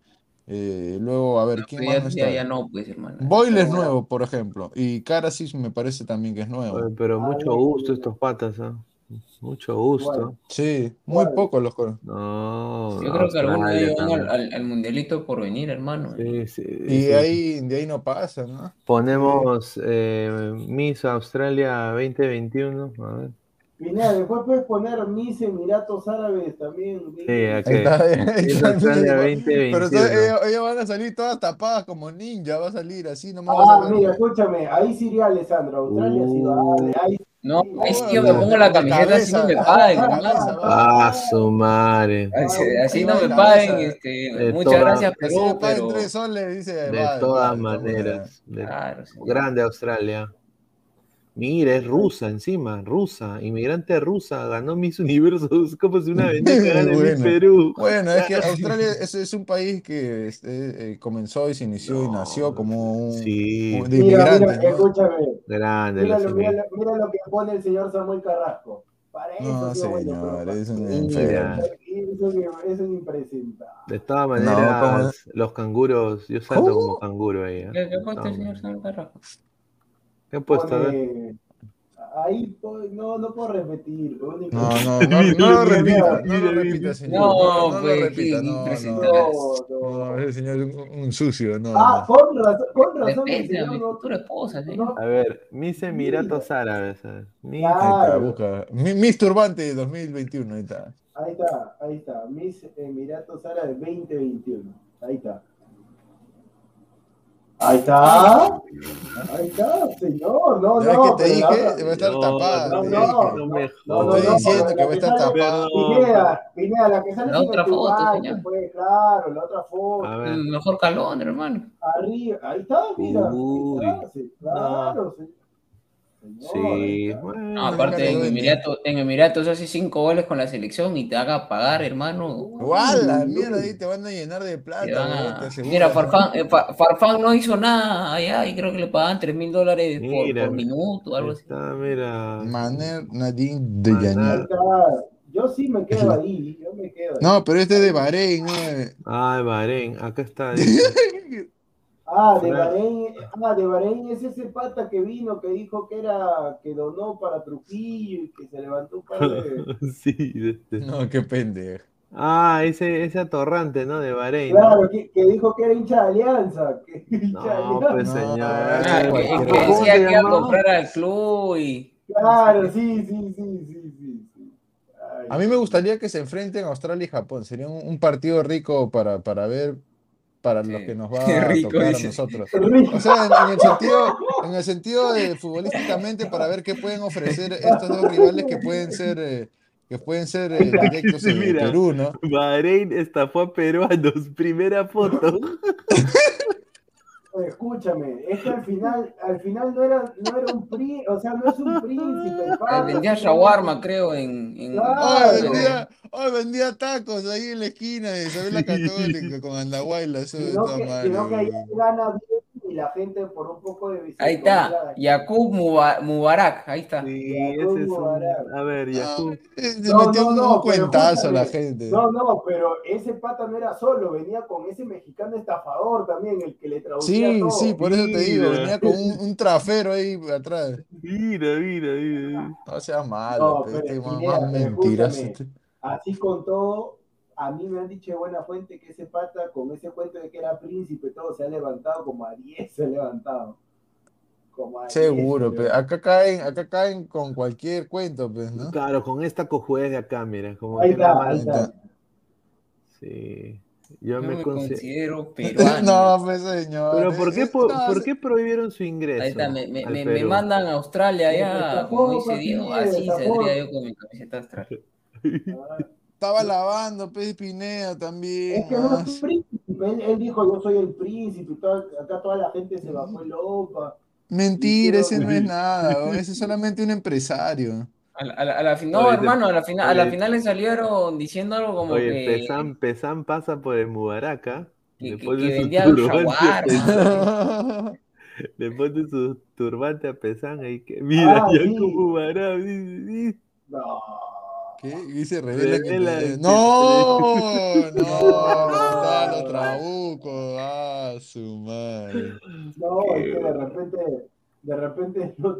Eh, luego, a ver, ¿quién más no está? Ya no, pues, hermano. Boyle es nuevo, por ejemplo. Y Karasis me parece también que es nuevo. Pero mucho gusto estos patas, ¿eh? Mucho gusto. sí, muy poco los No, Yo creo que algunos de ellos van al, al, mundialito por venir, hermano. Sí, sí, y Ahí, de ahí no pasa, ¿no? Ponemos eh, Miss Australia 2021. A ver. Mira, después puedes poner Miss Emiratos Árabes también. Sí, aquí. Está, Australia 2021. Pero ellos, van a salir todas tapadas como ninja, va a salir así nomás. Ah, mira, escúchame, ahí sí iría Alessandro. Australia sí va. Uh. Ahí no, ahí sí yo me pongo la camiseta así no me paguen, Ah, su madre. Así, no me paguen, este, muchas gracias, Perú, pero... Tres soles, dice, de todas maneras. Grande Australia. Mira, es rusa encima, rusa, inmigrante rusa, ganó Miss Universo, como si una vendeca en Perú. Bueno, es que Australia es, es un país que este, eh, comenzó y se inició y nació como un, sí. de inmigrantes. Mira, escúchame. Grande. Mira, mira, mira, lo que pone el señor Samuel Carrasco. Para eso, no, señor, bueno, es un enfermo. Es un impresentable. De todas maneras, no, los canguros, yo salto como canguro ahí. ¿eh? ¿Qué, qué el señor Samuel Carrasco? ¿Qué? Pone... Ahí no, no puedo repetir. No, no, no, no lo repita, no lo repita, señor. No, no, pues, lo repita, no, no, no, ese señor es un, sucio, no. Ah, con razón, con razón. Futura esposa, ¿sí? A ver, mis Emiratos Árabes. Mis, claro. busca. Mis Turbante 2021, ahí está. Ahí está, ahí está. Mis Emiratos Árabes 2021. Ahí está. Ahí está. Ahí está, señor. No, no. no que te dije, va a estar no, tapada. No, no, no, no, estoy diciendo que va a estar tapada. Pineda, Pineda, la que sale la otra foto, señor. Pues, claro, la otra foto. A ver. Mejor calón, hermano. Arriba, ahí está, mira. Uy, claro, sí. Sí, bueno, no, aparte en Emiratos, en Emiratos hace cinco goles con la selección y te haga pagar, hermano. ¡Guala! Mierda, ahí te van a llenar de plata. A... Mira, Farfán, eh, Farfán no hizo nada allá y creo que le pagan 3 mil dólares por, minuto, algo así. Está, mira. Maner Nadine de Yañar. Yo sí me quedo ahí, yo me quedo ahí. No, pero este es de Bahrein. ¿no? Ah, de Bahrein, acá está. Ah, de Bahrein, ah, de Bahrein es ese pata que vino, que dijo que era, que donó para Trujillo y que se levantó para sí, No, qué pendejo. Ah, ese, ese atorrante, ¿no? De Bahrein. Claro, ¿no? que, que, dijo que era hincha de Alianza. Que hincha no, de alianza. pues señor. Ah, que, que decía que iba a comprar al club y... Claro, sí, sí, sí, sí, sí. Ay, a mí me gustaría que se enfrenten Australia y Japón. Sería un, un partido rico para, para ver para sí. lo que nos va a rico, tocar dice. a nosotros. O sea, en, en, el sentido, en el sentido de futbolísticamente para ver qué pueden ofrecer estos dos rivales que pueden ser eh, que pueden ser eh, directos en Mira, Perú, ¿no? Bahrein estafó a peruanos, primera foto. Escúchame, es que al final, al final no era, no era un príncipe, o sea, no es un príncipe. vendía shawarma, creo, en. en... Claro. Oh, vendía, oh, vendía tacos ahí en la esquina de Isabel la Católica con Andahuayla. Eso sino que, sino que ahí gana bien la gente por un poco de Ahí está, Yakub Mubarak, ahí está. Sí, ese es un... A ver, Yakub. Se no, metió no, no, un cuentazo a la gente. No, no, pero ese pata no era solo, venía con ese mexicano estafador también, el que le traducía Sí, todo. sí, por eso te digo, venía con un, un trafero ahí atrás. Mira, mira, mira. No seas malo, no, pero este más mentiras. Así con todo, a mí me han dicho de buena fuente que ese pata, con ese cuento de que era príncipe, todo se ha levantado como a 10 se ha levantado. Seguro, pero acá caen, acá caen con cualquier cuento, pues, ¿no? Claro, con esta cojuez de acá, mira, como ahí está, Sí. Yo, me, considero peruano. no, pues señor. Pero ¿por qué, por, qué prohibieron su ingreso? Ahí está, me, me, me mandan a Australia ya, como dice Diego, así saldría yo con mi camiseta australiana. Estaba lavando, Pedro Pineda también. Es que no es príncipe, él, dijo yo soy el príncipe, acá toda la gente se bajó loca. Mentira, ese no es nada, ese es solamente un empresario. A la, no, hermano, a la, final, a la final le salieron diciendo algo como oye, que... Pesán, Pesán pasa por el Mubaraca. Que, que, que vendía shawarma. le pone su turbante a Pesán y que mira, ah, ya sí. como No. ¿Qué? Y se revela, que... No, no, Gonzalo Trabuco, ah, su madre. No, es que de repente, de repente no,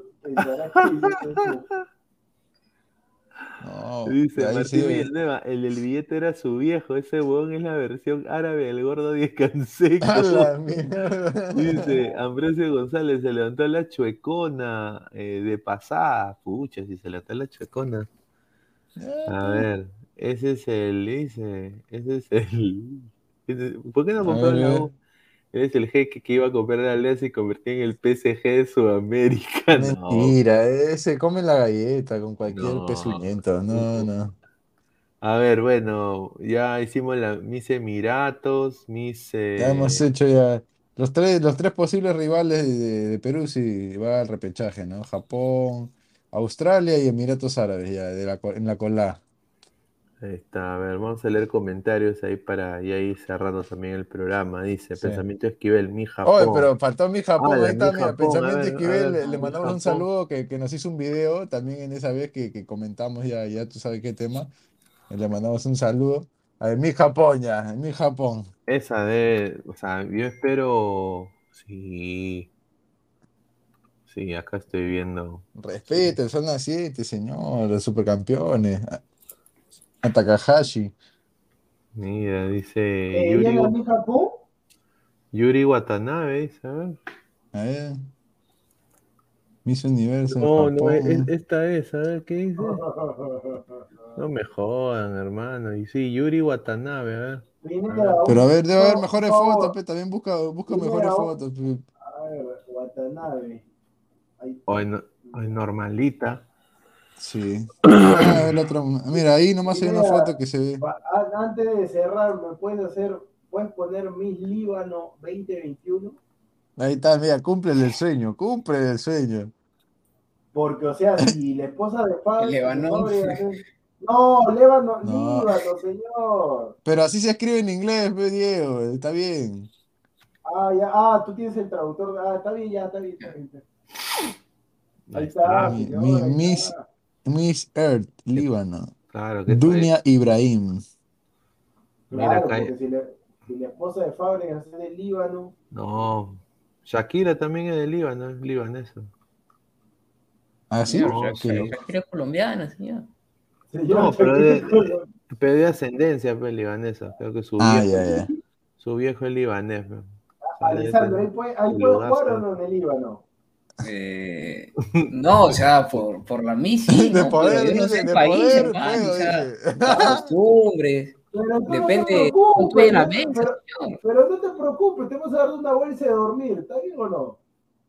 no, Dice Martín Villanueva, el del billete era su viejo, ese huevón es la versión árabe del gordo Diez Canseco. Dice Ambrosio González, se levantó la chuecona eh, de pasada. Pucha, si se levantó la chuecona. A ver, ese es el, dice, ese es el. ¿Por qué no compraron la U? Es el jeque que iba a comprar la Alianza y convertir en el PSG de Sudamérica. Mentira, ese come la galleta con cualquier no. pezuñento. No, no. A ver, bueno, ya hicimos la, mis Emiratos, mis. Eh... Ya hemos hecho ya. Los tres, los tres posibles rivales de, de Perú si va al repechaje, ¿no? Japón, Australia y Emiratos Árabes, ya, de la, en la cola. Ahí está, a ver, vamos a leer comentarios ahí para y ahí cerrando también el programa. Dice, sí. Pensamiento Esquivel, mi Japón. Oye, pero faltó mi Japón, ah, ahí está, mira, Pensamiento ver, Esquivel, ver, le, mandamos un saludo que, que, nos hizo un video también en esa vez que, que, comentamos ya, ya tú sabes qué tema. Le mandamos un saludo. A ver, mi Japón ya, mi Japón. Esa de, o sea, yo espero, sí, Sí, acá estoy viendo. Respete, son las 7, señor, los supercampeones. A Takahashi. Mira, dice. ¿Eh, Yuri, mi Japón? Yuri Watanabe, dice, a ver. A ver. Miss Universo. No, no, es, esta es, a ver, ¿qué dice? No me jodan, hermano. Y sí, Yuri Watanabe, a ver. Pero a ver, debe haber mejores fotos, pe. también busca, busca mejores fotos. Pe. A ver, Watanabe. O en, o en normalita. Sí. Ah, el otro, mira, ahí nomás hay una foto que se ve. Antes de cerrar, ¿me puedes hacer, puedes poner Miss Líbano 2021? Ahí está, mira, cumple el sueño, cumple el sueño. Porque, o sea, si la esposa de Fabio. Líbano. No, Líbano, no. Líbano, señor. Pero así se escribe en inglés, Diego, está bien. Ah, ya, ah, tú tienes el traductor. Ah, está bien, ya, está bien. Está bien. Ahí está. Mi, mi, Miss, Miss Earth, Líbano. Claro que Dunia Ibrahim. Claro, porque si, la esposa de Fábregas es de Líbano. No. Shakira también es de Líbano, es libanesa. ¿Ah, sí? No, Shakira, Shakira es colombiana, señor. No, pero de, pero de ascendencia pues, libanesa. Creo que su ah, viejo. Su viejo es libanés. Pues. Alessandro, ¿ahí puede, ahí puede jugar o no en el Líbano? Eh, no, o sea, por, por la misa, de ¿no? poder, Pero yo no sé de el país, poder, hermano, pero, o sea, las costumbres, Pero depende no te la mesa, pero, señor. pero no te preocupes, te vamos a dar una bolsa de dormir, ¿está bien o no?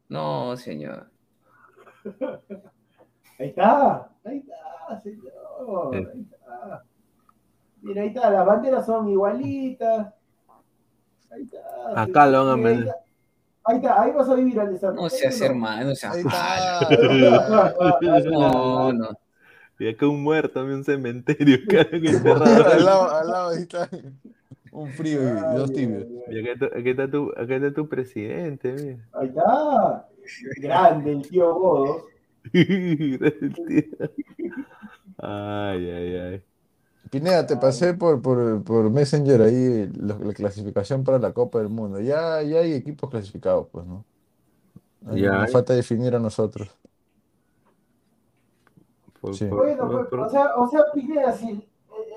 No, señor. Ahí está, ahí está, señor, ahí está. Mira, ahí está, las banderas son igualitas. Ahí está. Acá lo van a ahí está. Ahí vas a vivir, Alessandro. No seas hermano, no seas malo. No, no. Y acá un muerto, un cementerio. Al, lado, al lado ahí está un frío y dos tibios. Y acá, está- acá está tu, acá está tu presidente, mira. Ahí está. Grande el tío Godos. Ay, ay, ay. Pineda, te pasé por, por, por Messenger ahí la, la clasificación para la Copa del Mundo. Ya, ya hay equipos clasificados, pues, ¿no? Ya Nos hay. falta definir a nosotros. Por- Sí. por- Bueno, por- pues, por- o sea, o sea, Pineda, si el,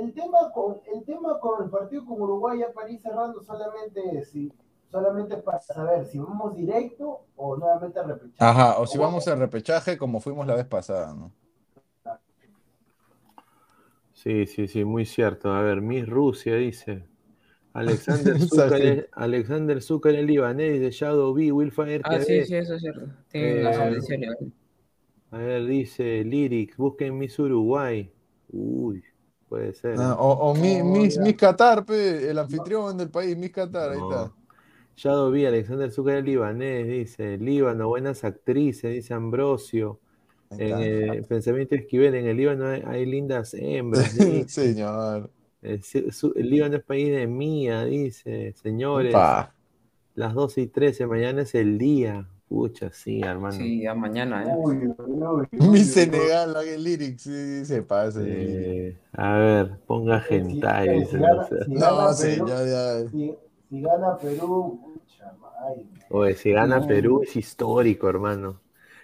el, tema con, el tema con el partido con Uruguay, ya para ir cerrando, solamente si solamente para saber si vamos directo o nuevamente a repechaje. Ajá, o si vamos al repechaje como fuimos la vez pasada, ¿no? Sí, sí, sí, muy cierto. A ver, Miss Rusia dice. Alexander Zucker, Alexander Zucker, el libanés de Shadow B, Willfire. Ah, sí, sí, eso es cierto. Tiene eh, a ver, dice Lyrics, busquen Miss Uruguay. Uy, puede ser. Ah, o, o Miss, Miss, Qatar, el anfitrión del país, Miss Qatar, ahí está. Shadow B, Alexander Zucker, el libanés, dice. Líbano, buenas actrices, dice Ambrosio. En el pensamiento Esquivel, en el Líbano hay, lindas hembras. Señor. El, Líbano es país de mía, dice. Señores. Las 12 y 13, mañana es el día. Pucha, sí, hermano. Sí, ya mañana, ¿eh? Mi Senegal, la lyrics, sí, se pasa. a ver, ponga gentai. no, señor, ya. Si, gana Perú, pucha, Oye, si gana Perú es histórico, hermano.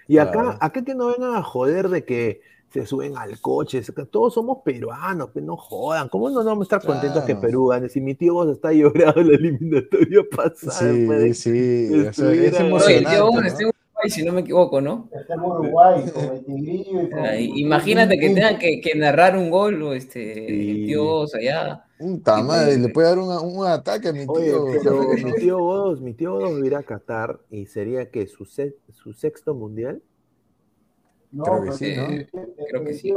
Y acá, acá que no vengan a joder de que se suben al coche, todos somos peruanos, que no jodan. ¿Cómo no, vamos a estar contentos que Perú gane? Si mi tío vos está llorando la eliminatoria pasada. Sí, sí, es emocionante. ¿no? Si no me equivoco, ¿no? Está en Uruguay, con el tigrillo y Imagínate que tengan que, que, narrar un gol, o este, Dios, allá. Puta madre, le puede dar un, un ataque a mi tío. pero mi tío Godos, mi tío Godos irá a Qatar y sería que su, su sexto mundial. No, Creo que sí, ¿no? Creo que sí.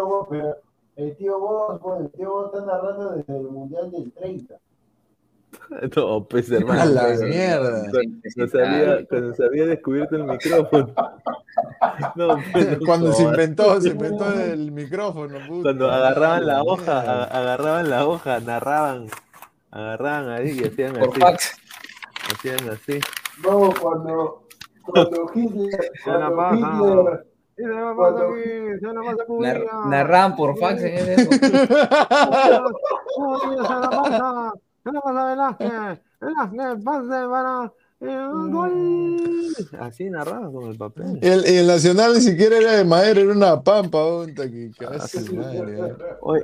el tío Godos, bueno, el tío Godos está narrando desde el mundial del 30. No, pues hermano. A la mierda. Cuando, se había, descubierto el micrófono. No, pues, cuando se inventó, se inventó el micrófono. cuando agarraban la hoja, agarraban la hoja, narraban, agarraban ahí y hacían Por así. Fax. Hacían así. No, cuando, cuando Hitler, cuando Hitler Narraban por fax en eso. Así narraba con el papel. El, el, Nacional ni siquiera era de madera, era una pampa.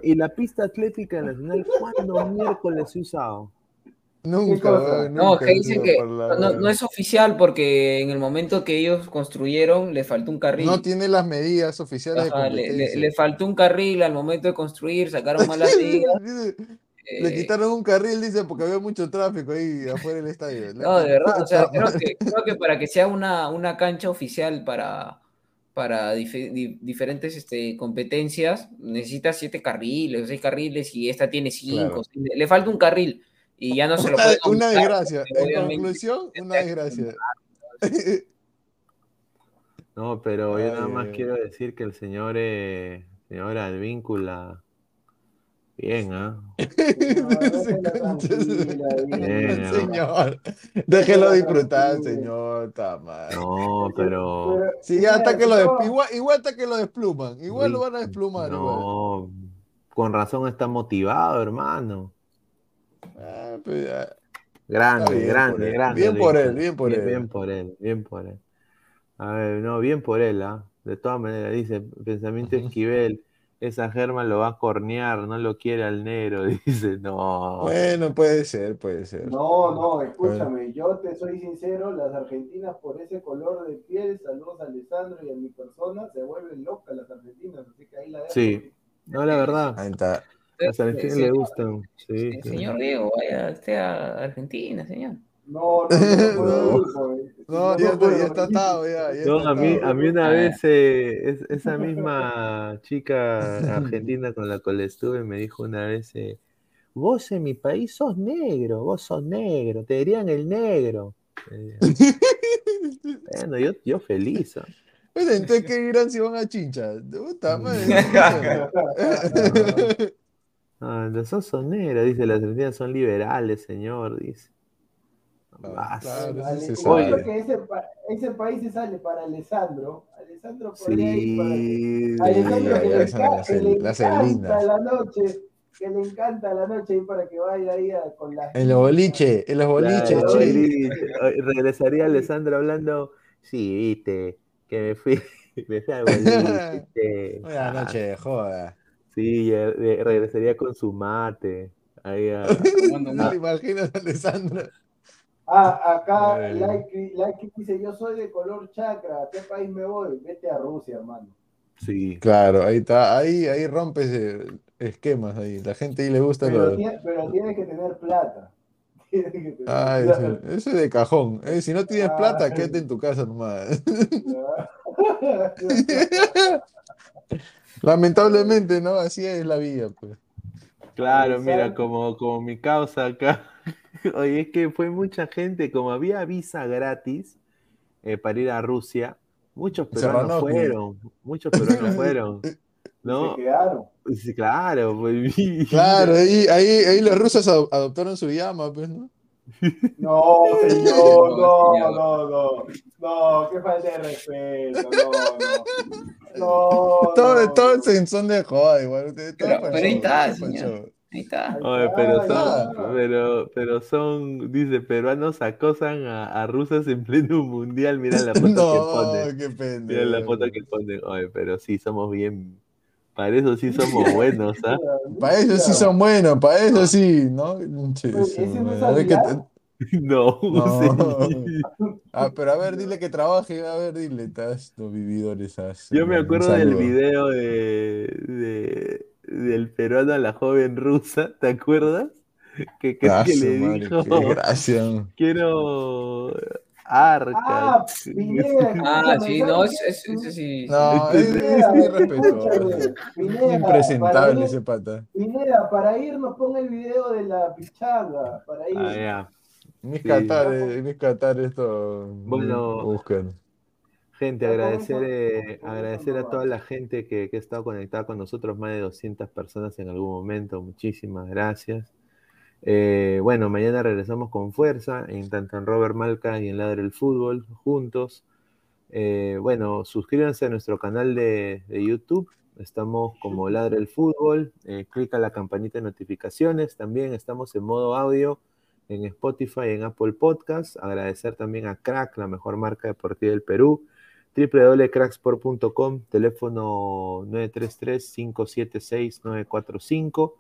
¿Y la pista atlética nacional cuándo miércoles se usado? Nunca, No, que dicen que no, es oficial porque en el momento que ellos construyeron le faltó un carril. No tiene las medidas oficiales. le, faltó un carril al momento de construir, sacaron malas medidas. Le quitaron un carril, dice, porque había mucho tráfico ahí afuera del estadio. No, de verdad, o sea, creo que, creo que para que sea una, una cancha oficial para, para diferentes este, competencias, necesita siete carriles o seis carriles y esta tiene cinco. Le falta un carril y ya no se lo puede. Una desgracia. En conclusión, una desgracia. No, pero yo nada más quiero decir que el señor, eh, señor Advíncula Bien, ¿ah? señor, déjelo disfrutar, señor. No, pero. Sí, hasta que lo igual, igual hasta que lo despluman. Igual lo van a desplumar. No, con razón está motivado, hermano. Ah, pues, grande, grande, grande. Bien por él, bien por él. Bien por él, bien por él. A ver, no, bien por él, ¿ah? De todas maneras, dice pensamiento Esquivel esa Germán lo va a cornear, no lo quiere al negro, dice, no. Bueno, puede ser, puede ser. No, no, escúchame, yo te soy sincero, las argentinas por ese color de piel, saludos a Alessandro y a mi persona, se vuelven locas las argentinas, así que ahí la dejo. Sí, no, la verdad. Ahí está. Las argentinas le gustan. Sí, Señor Diego, vaya usted a Argentina, señor. No, no, no, no, ya, está atado, ya. no, a mí, a mí una vez eh, esa misma chica argentina con la cual estuve me dijo una vez, eh, vos en mi país sos negro, vos sos negro, te dirían el negro. Eh, bueno, yo, yo feliz. ¿eh? entonces, ¿qué dirán si van a chincha? Puta madre. Ah, los son negros, dice, las argentinas son liberales, señor, dice. Ah, claro, que ese, ese, país se sale para Alessandro. Alessandro podría sí, ir para Alessandro que, le, encanta la noche, que le encanta la noche ir para que vaya ahí a, con la En los boliches, en los boliches, Regresaría Alessandro hablando, sí, viste, que me fui, me fui al boliche. Buenas noches, joda. Sí, regresaría con su mate. Ahí a... no me imaginas, Alessandra. Ah, acá like, like dice, yo soy de color chakra, ¿a qué país me voy? Vete a Rusia, hermano. Sí. Claro, ahí está, ahí, ahí rompes esquemas ahí. La gente ahí le gusta pero, pero tienes que tener plata. ah, ese, es de cajón. Eh, si no tienes plata, quédate en tu casa nomás. Lamentablemente, ¿no? Así es la vida, pues. Claro, mira, como, como mi causa acá. Oye, es que fue mucha gente, como había visa gratis eh, para ir a Rusia, muchos peruanos fueron, muchos peruanos fueron. ¿No? Se quedaron. Sí, claro, pues, Claro, ahí, ahí, ahí los rusos adoptaron su llama, pues, ¿no? No, señor, no, no, no, no, qué falta de respeto, no, no. no todo, todo en son de joda, igual. Pero, pero ahí está, señor. Ahí está. Oye, pero son, pero, pero son, dice, peruanos acosan a, a rusas en pleno mundial. Mira la foto que ponen. Qué Mira la foto que ponen. Oye, pero sí, somos bien. Para eso sí somos buenos, ¿ah? para eso sí son buenos, para eso sí, ¿no? no, no. Ah, pero a ver, dile que trabaje, a ver, dile, estás los vividores. Yo me acuerdo del video de, de del peruano a la joven rusa, ¿te acuerdas? Que, que, que le dijo, quiero arca. Ah, ah sí, no, es, es, sí. No, es, es Impresentable ese pata. Pineda, para ir nos ponga el video de la pichanga, para ir. Ah, ya. Mis sí. catares, mis catares, esto. Bueno, buscan. Gente, agradecer, eh, agradecer a toda la gente que, que, ha estado conectada con nosotros, más de 200 personas en algún momento, muchísimas gracias. Eh, bueno, mañana regresamos con fuerza, en tanto en Robert Malca y en Ladre el Fútbol, juntos. Eh, bueno, suscríbanse a nuestro canal de, de YouTube, estamos como Ladre el Fútbol, clica la campanita de notificaciones, también estamos en modo audio en Spotify, en Apple Podcast. Agradecer también a Crack, la mejor marca deportiva del Perú www.cracksport.com, teléfono 933-576-945,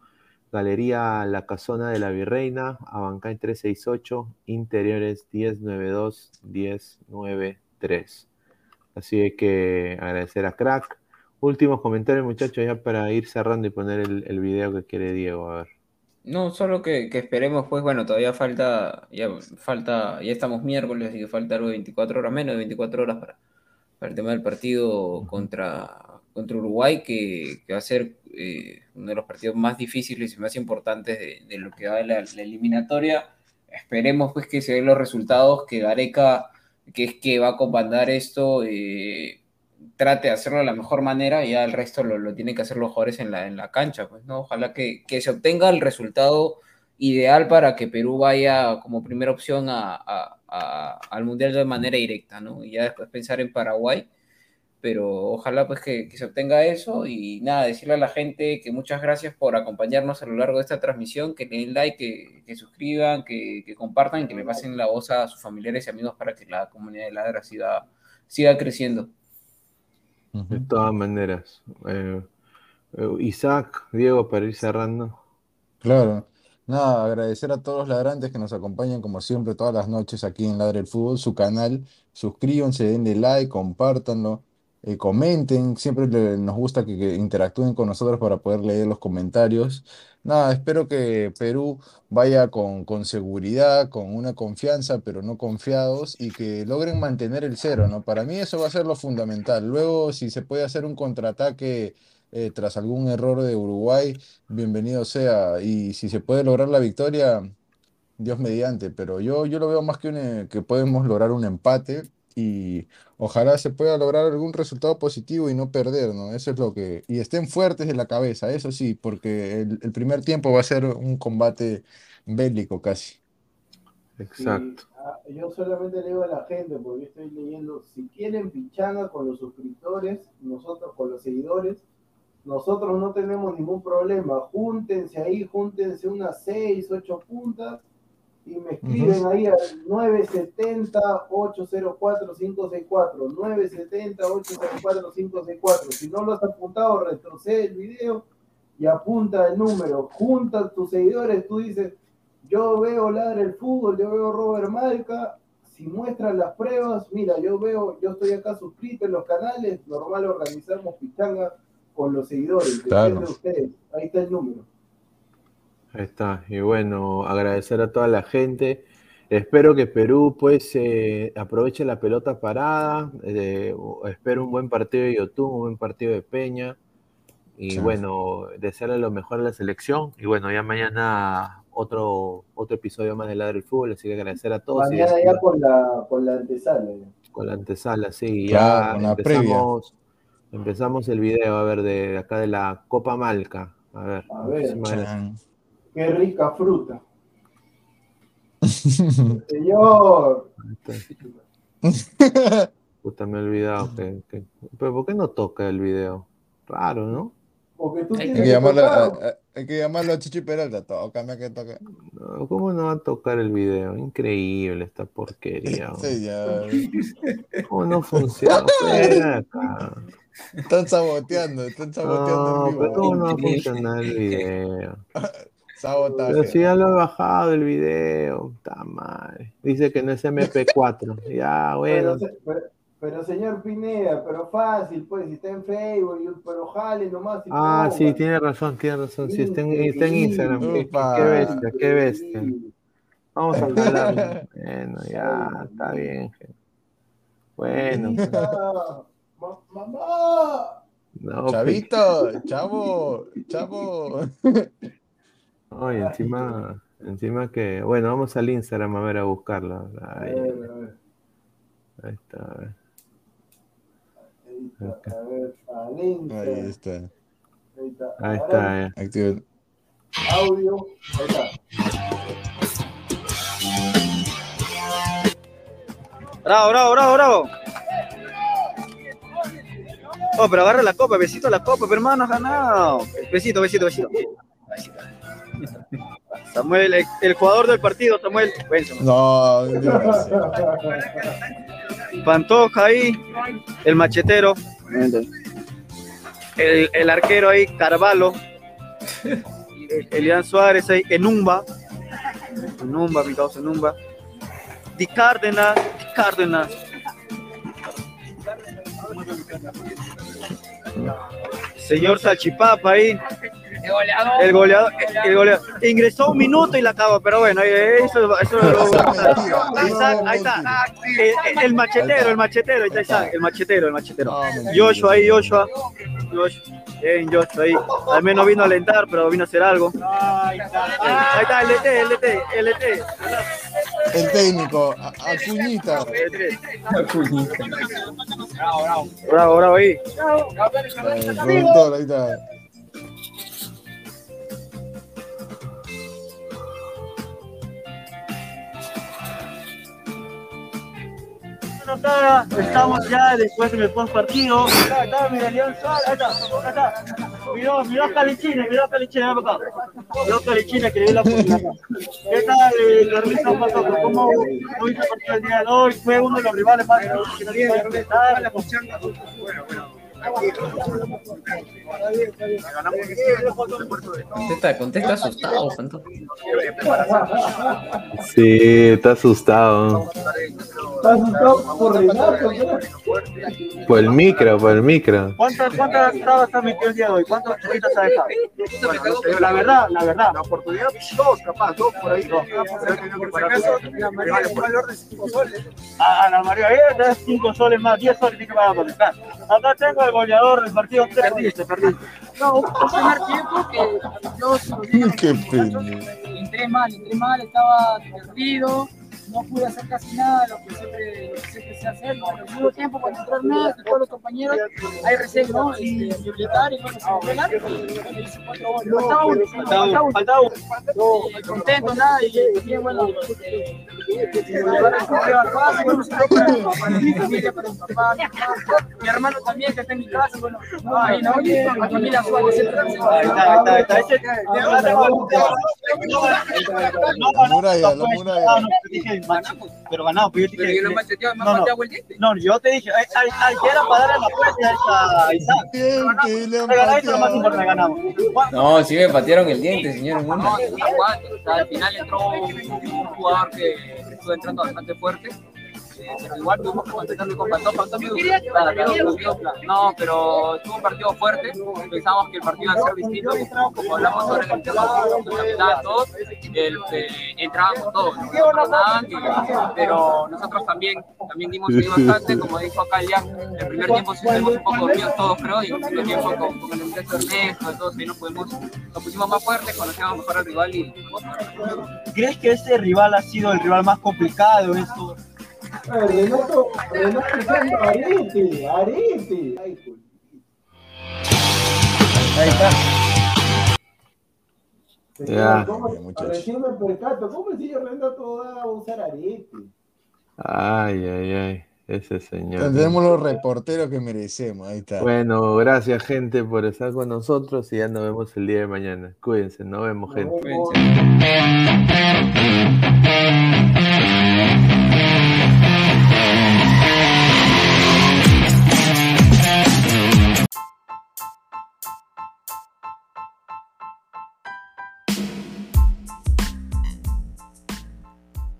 Galería La Casona de la Virreina, Abancay 368, Interiores 1092-1093. Así que agradecer a Crack. Últimos comentarios, muchachos, ya para ir cerrando y poner el, video que quiere Diego. A ver. No, solo que, esperemos, pues bueno, todavía falta, ya falta, ya estamos miércoles, así que falta algo de 24 horas, menos de 24 horas para, para el tema del partido contra, contra Uruguay, que, va a ser eh, uno de los partidos más difíciles y más importantes de, lo que va a la, la, eliminatoria. Esperemos pues que se den los resultados, que Gareca, que es que va a comandar esto, eh, trate de hacerlo de la mejor manera y ya el resto lo, lo tienen que hacer los jugadores en la, en la cancha. Pues, ¿no? Ojalá que, que se obtenga el resultado ideal para que Perú vaya como primera opción a, al Mundial de manera directa, ¿no? Y ya después pensar en Paraguay, pero ojalá pues que, se obtenga eso y nada, decirle a la gente que muchas gracias por acompañarnos a lo largo de esta transmisión, que den like, que, que suscriban, que, compartan que le pasen la voz a sus familiares y amigos para que la comunidad de Ladra siga, siga creciendo. De todas maneras. Eh, eh, Isaac, Diego, para ir cerrando. Claro. Nada, agradecer a todos los ladrantes que nos acompañan como siempre todas las noches aquí en Ladre el Fútbol, su canal, suscríbanse, denle like, compártanlo, eh, comenten, siempre nos gusta que, interactúen con nosotros para poder leer los comentarios. Nada, espero que Perú vaya con, con seguridad, con una confianza, pero no confiados, y que logren mantener el cero, ¿no? Para mí eso va a ser lo fundamental. Luego, si se puede hacer un contraataque eh, tras algún error de Uruguay, bienvenido sea. Y si se puede lograr la victoria, Dios mediante. Pero yo, yo lo veo más que, eh, que podemos lograr un empate y ojalá se pueda lograr algún resultado positivo y no perder, ¿no? Eso es lo que... Y estén fuertes en la cabeza, eso sí, porque el, primer tiempo va a ser un combate bélico casi. Exacto. Ah, yo solamente le digo a la gente, porque estoy leyendo, si quieren pichanga con los suscriptores, nosotros con los seguidores, nosotros no tenemos ningún problema. Júntense ahí, júntense unas 6, 8 puntas y me escriben ahí al 970-804-564. 970-804-564. Si no lo has apuntado, retrocede el video y apunta el número, junta tus seguidores, tú dices, yo veo Ladre el Fútbol, yo veo Robert Malca, si muestran las pruebas, mira, yo veo, yo estoy acá suscrito en los canales, normal organizamos pichanga con los seguidores, claro. de ustedes, ahí está el número. Ahí está, y bueno, agradecer a toda la gente. Espero que Perú pues eh, aproveche la pelota parada. Eh, espero un buen partido de YouTube, un buen partido de Peña. Y bueno, desearle lo mejor a la selección. Y bueno, ya mañana otro, otro episodio más de Ladre del Fútbol, así que agradecer a todos. Mañana ya con la, con la antesala. Con la antesala, sí. ya empezamos, empezamos el video, a ver, de acá de la Copa Malca. A ver. A ver. Qué rica fruta. Señor. Puta, me he olvidado que, Pero ¿por qué no toca el video? Raro, ¿no? hay, que llamarlo, a, hay que llamarlo a Chichi Peralta, tócame que toque. ¿Cómo no va a tocar el video? Increíble esta porquería. ¿Cómo no funciona? Están saboteando, están saboteando no, ¿Cómo no va a funcionar el video? Sabotaje. Pero si ya lo he bajado el video, está mal. Dice que no es MP4. ya, bueno. Pero, señor Pineda, pero fácil, pues, si está en Facebook, pero jale nomás. ah, sí, tiene razón, tiene razón. Si está en, está en Instagram, qué, qué, bestia, qué bestia. Vamos a hablar. bueno, ya, está bien. Bueno. Mamá. No, Chavito, chavo, chavo. Ay, encima, encima que. Bueno, vamos al Instagram a ver a buscarla. Ahí, ahí está, a ver. Ahí está. Ahí está. Ahí está. Eh. Activa. Audio. Ahí está. Bravo, bravo, bravo, bravo. Oh, pero agarra la copa, besito la copa, hermano, ganado. Besito, besito, besito. besito. Samuel, el, jugador del partido, Samuel. No, Pantoja ahí, el machetero. El, arquero ahí, Carvalho. Elian Suárez ahí, Enumba. Enumba, mi causa Enumba. Di Cárdenas, Di Cárdenas. Señor Salchipapa ahí. El goleador. El goleador, el goleador. Ingresó un minuto y la acabó, pero bueno, eso, eso ahí está. El, el, machetero, el machetero, ahí está, el machetero, el machetero. Joshua ahí, Joshua. Joshua. Bien, Joshua ahí. Al menos vino a alentar, pero vino a hacer algo. Ahí está, el DT, el DT, el DT. El técnico, Acuñita. Acuñita. Bravo, bravo. Bravo, bravo ahí. Productor, ahí está. Estamos ya después del post partido. Mira, León Suárez, ahí está, acá. Miró Calichines que le dio la oportunidad. ¿Qué tal, eh, Carlito Pasoco? ¿Cómo viste el el día de hoy? Fue uno de los rivales más que no tiene. Bueno, bueno. Contesta, contesta asustado, Santo. Sí, está asustado. Está asustado por Renato. Por el micro, por el micro. ¿Cuántas, cuántas trabas has metido el día de hoy? ¿Cuántas churitas has dejado? Bueno, la verdad, la verdad. La oportunidad, dos, capaz, dos por ahí. Dos. A la María, eh, cinco soles más, diez soles tiene que pagar por estar. Acá tengo el goleador del partido. Perdiste, perdiste. No, un primer tiempo que yo... Qué pena. Entré mal, entré mal, estaba perdido no pude hacer casi nada lo que siempre, lo que siempre sé hacer. Pero al mismo tiempo, cuando entrar más, todos los compañeros, hay recién, ¿no? Este, militar y bueno, se pegar. Hice cuatro goles. Faltaba uno, faltaba uno. Faltaba uno. Contento, nada, y bien, bueno. Mi hermano también, que está en mi casa, bueno, ahí no, mi familia Suárez. Ahí está, ahí está, ahí está. La muralla, la muralla. Pero ganamos, pero yo te dije. Pero yo lo me no, no, el diente. No, yo te dije, al, que era para darle la fuerza a Isaac. Eso lo más importante, ganamos. No, sí me patearon el diente, señor. No, no, al final entró un jugador que estuvo entrando bastante fuerte igual tuvimos que mantenerlo con Pantón. Pantón No, pero estuvo un partido fuerte. Pensamos que el partido iba a ser distinto. Como hablamos en el de todos, entrábamos todos. pero nosotros también, también dimos ahí bastante. Como dijo acá ya, el primer tiempo sí estuvimos un poco dormidos todos, creo. Y el segundo tiempo con, con el Ernesto, todos ahí nos, pudimos, nos pusimos más fuertes, conocíamos mejor al rival. y ¿Crees que ese rival ha sido el rival más complicado? Esto? Renato, Renato Arete, Arete. Ahí está. Ya. ¿Cómo, recién me percato, ¿cómo el señor Renato va a usar arete? Ay, ay, ay. Ese señor. Tendremos los reporteros que merecemos. Ahí está. Bueno, gracias, gente, por estar con nosotros y ya nos vemos el día de mañana. Cuídense, nos vemos, gente. Cuídense.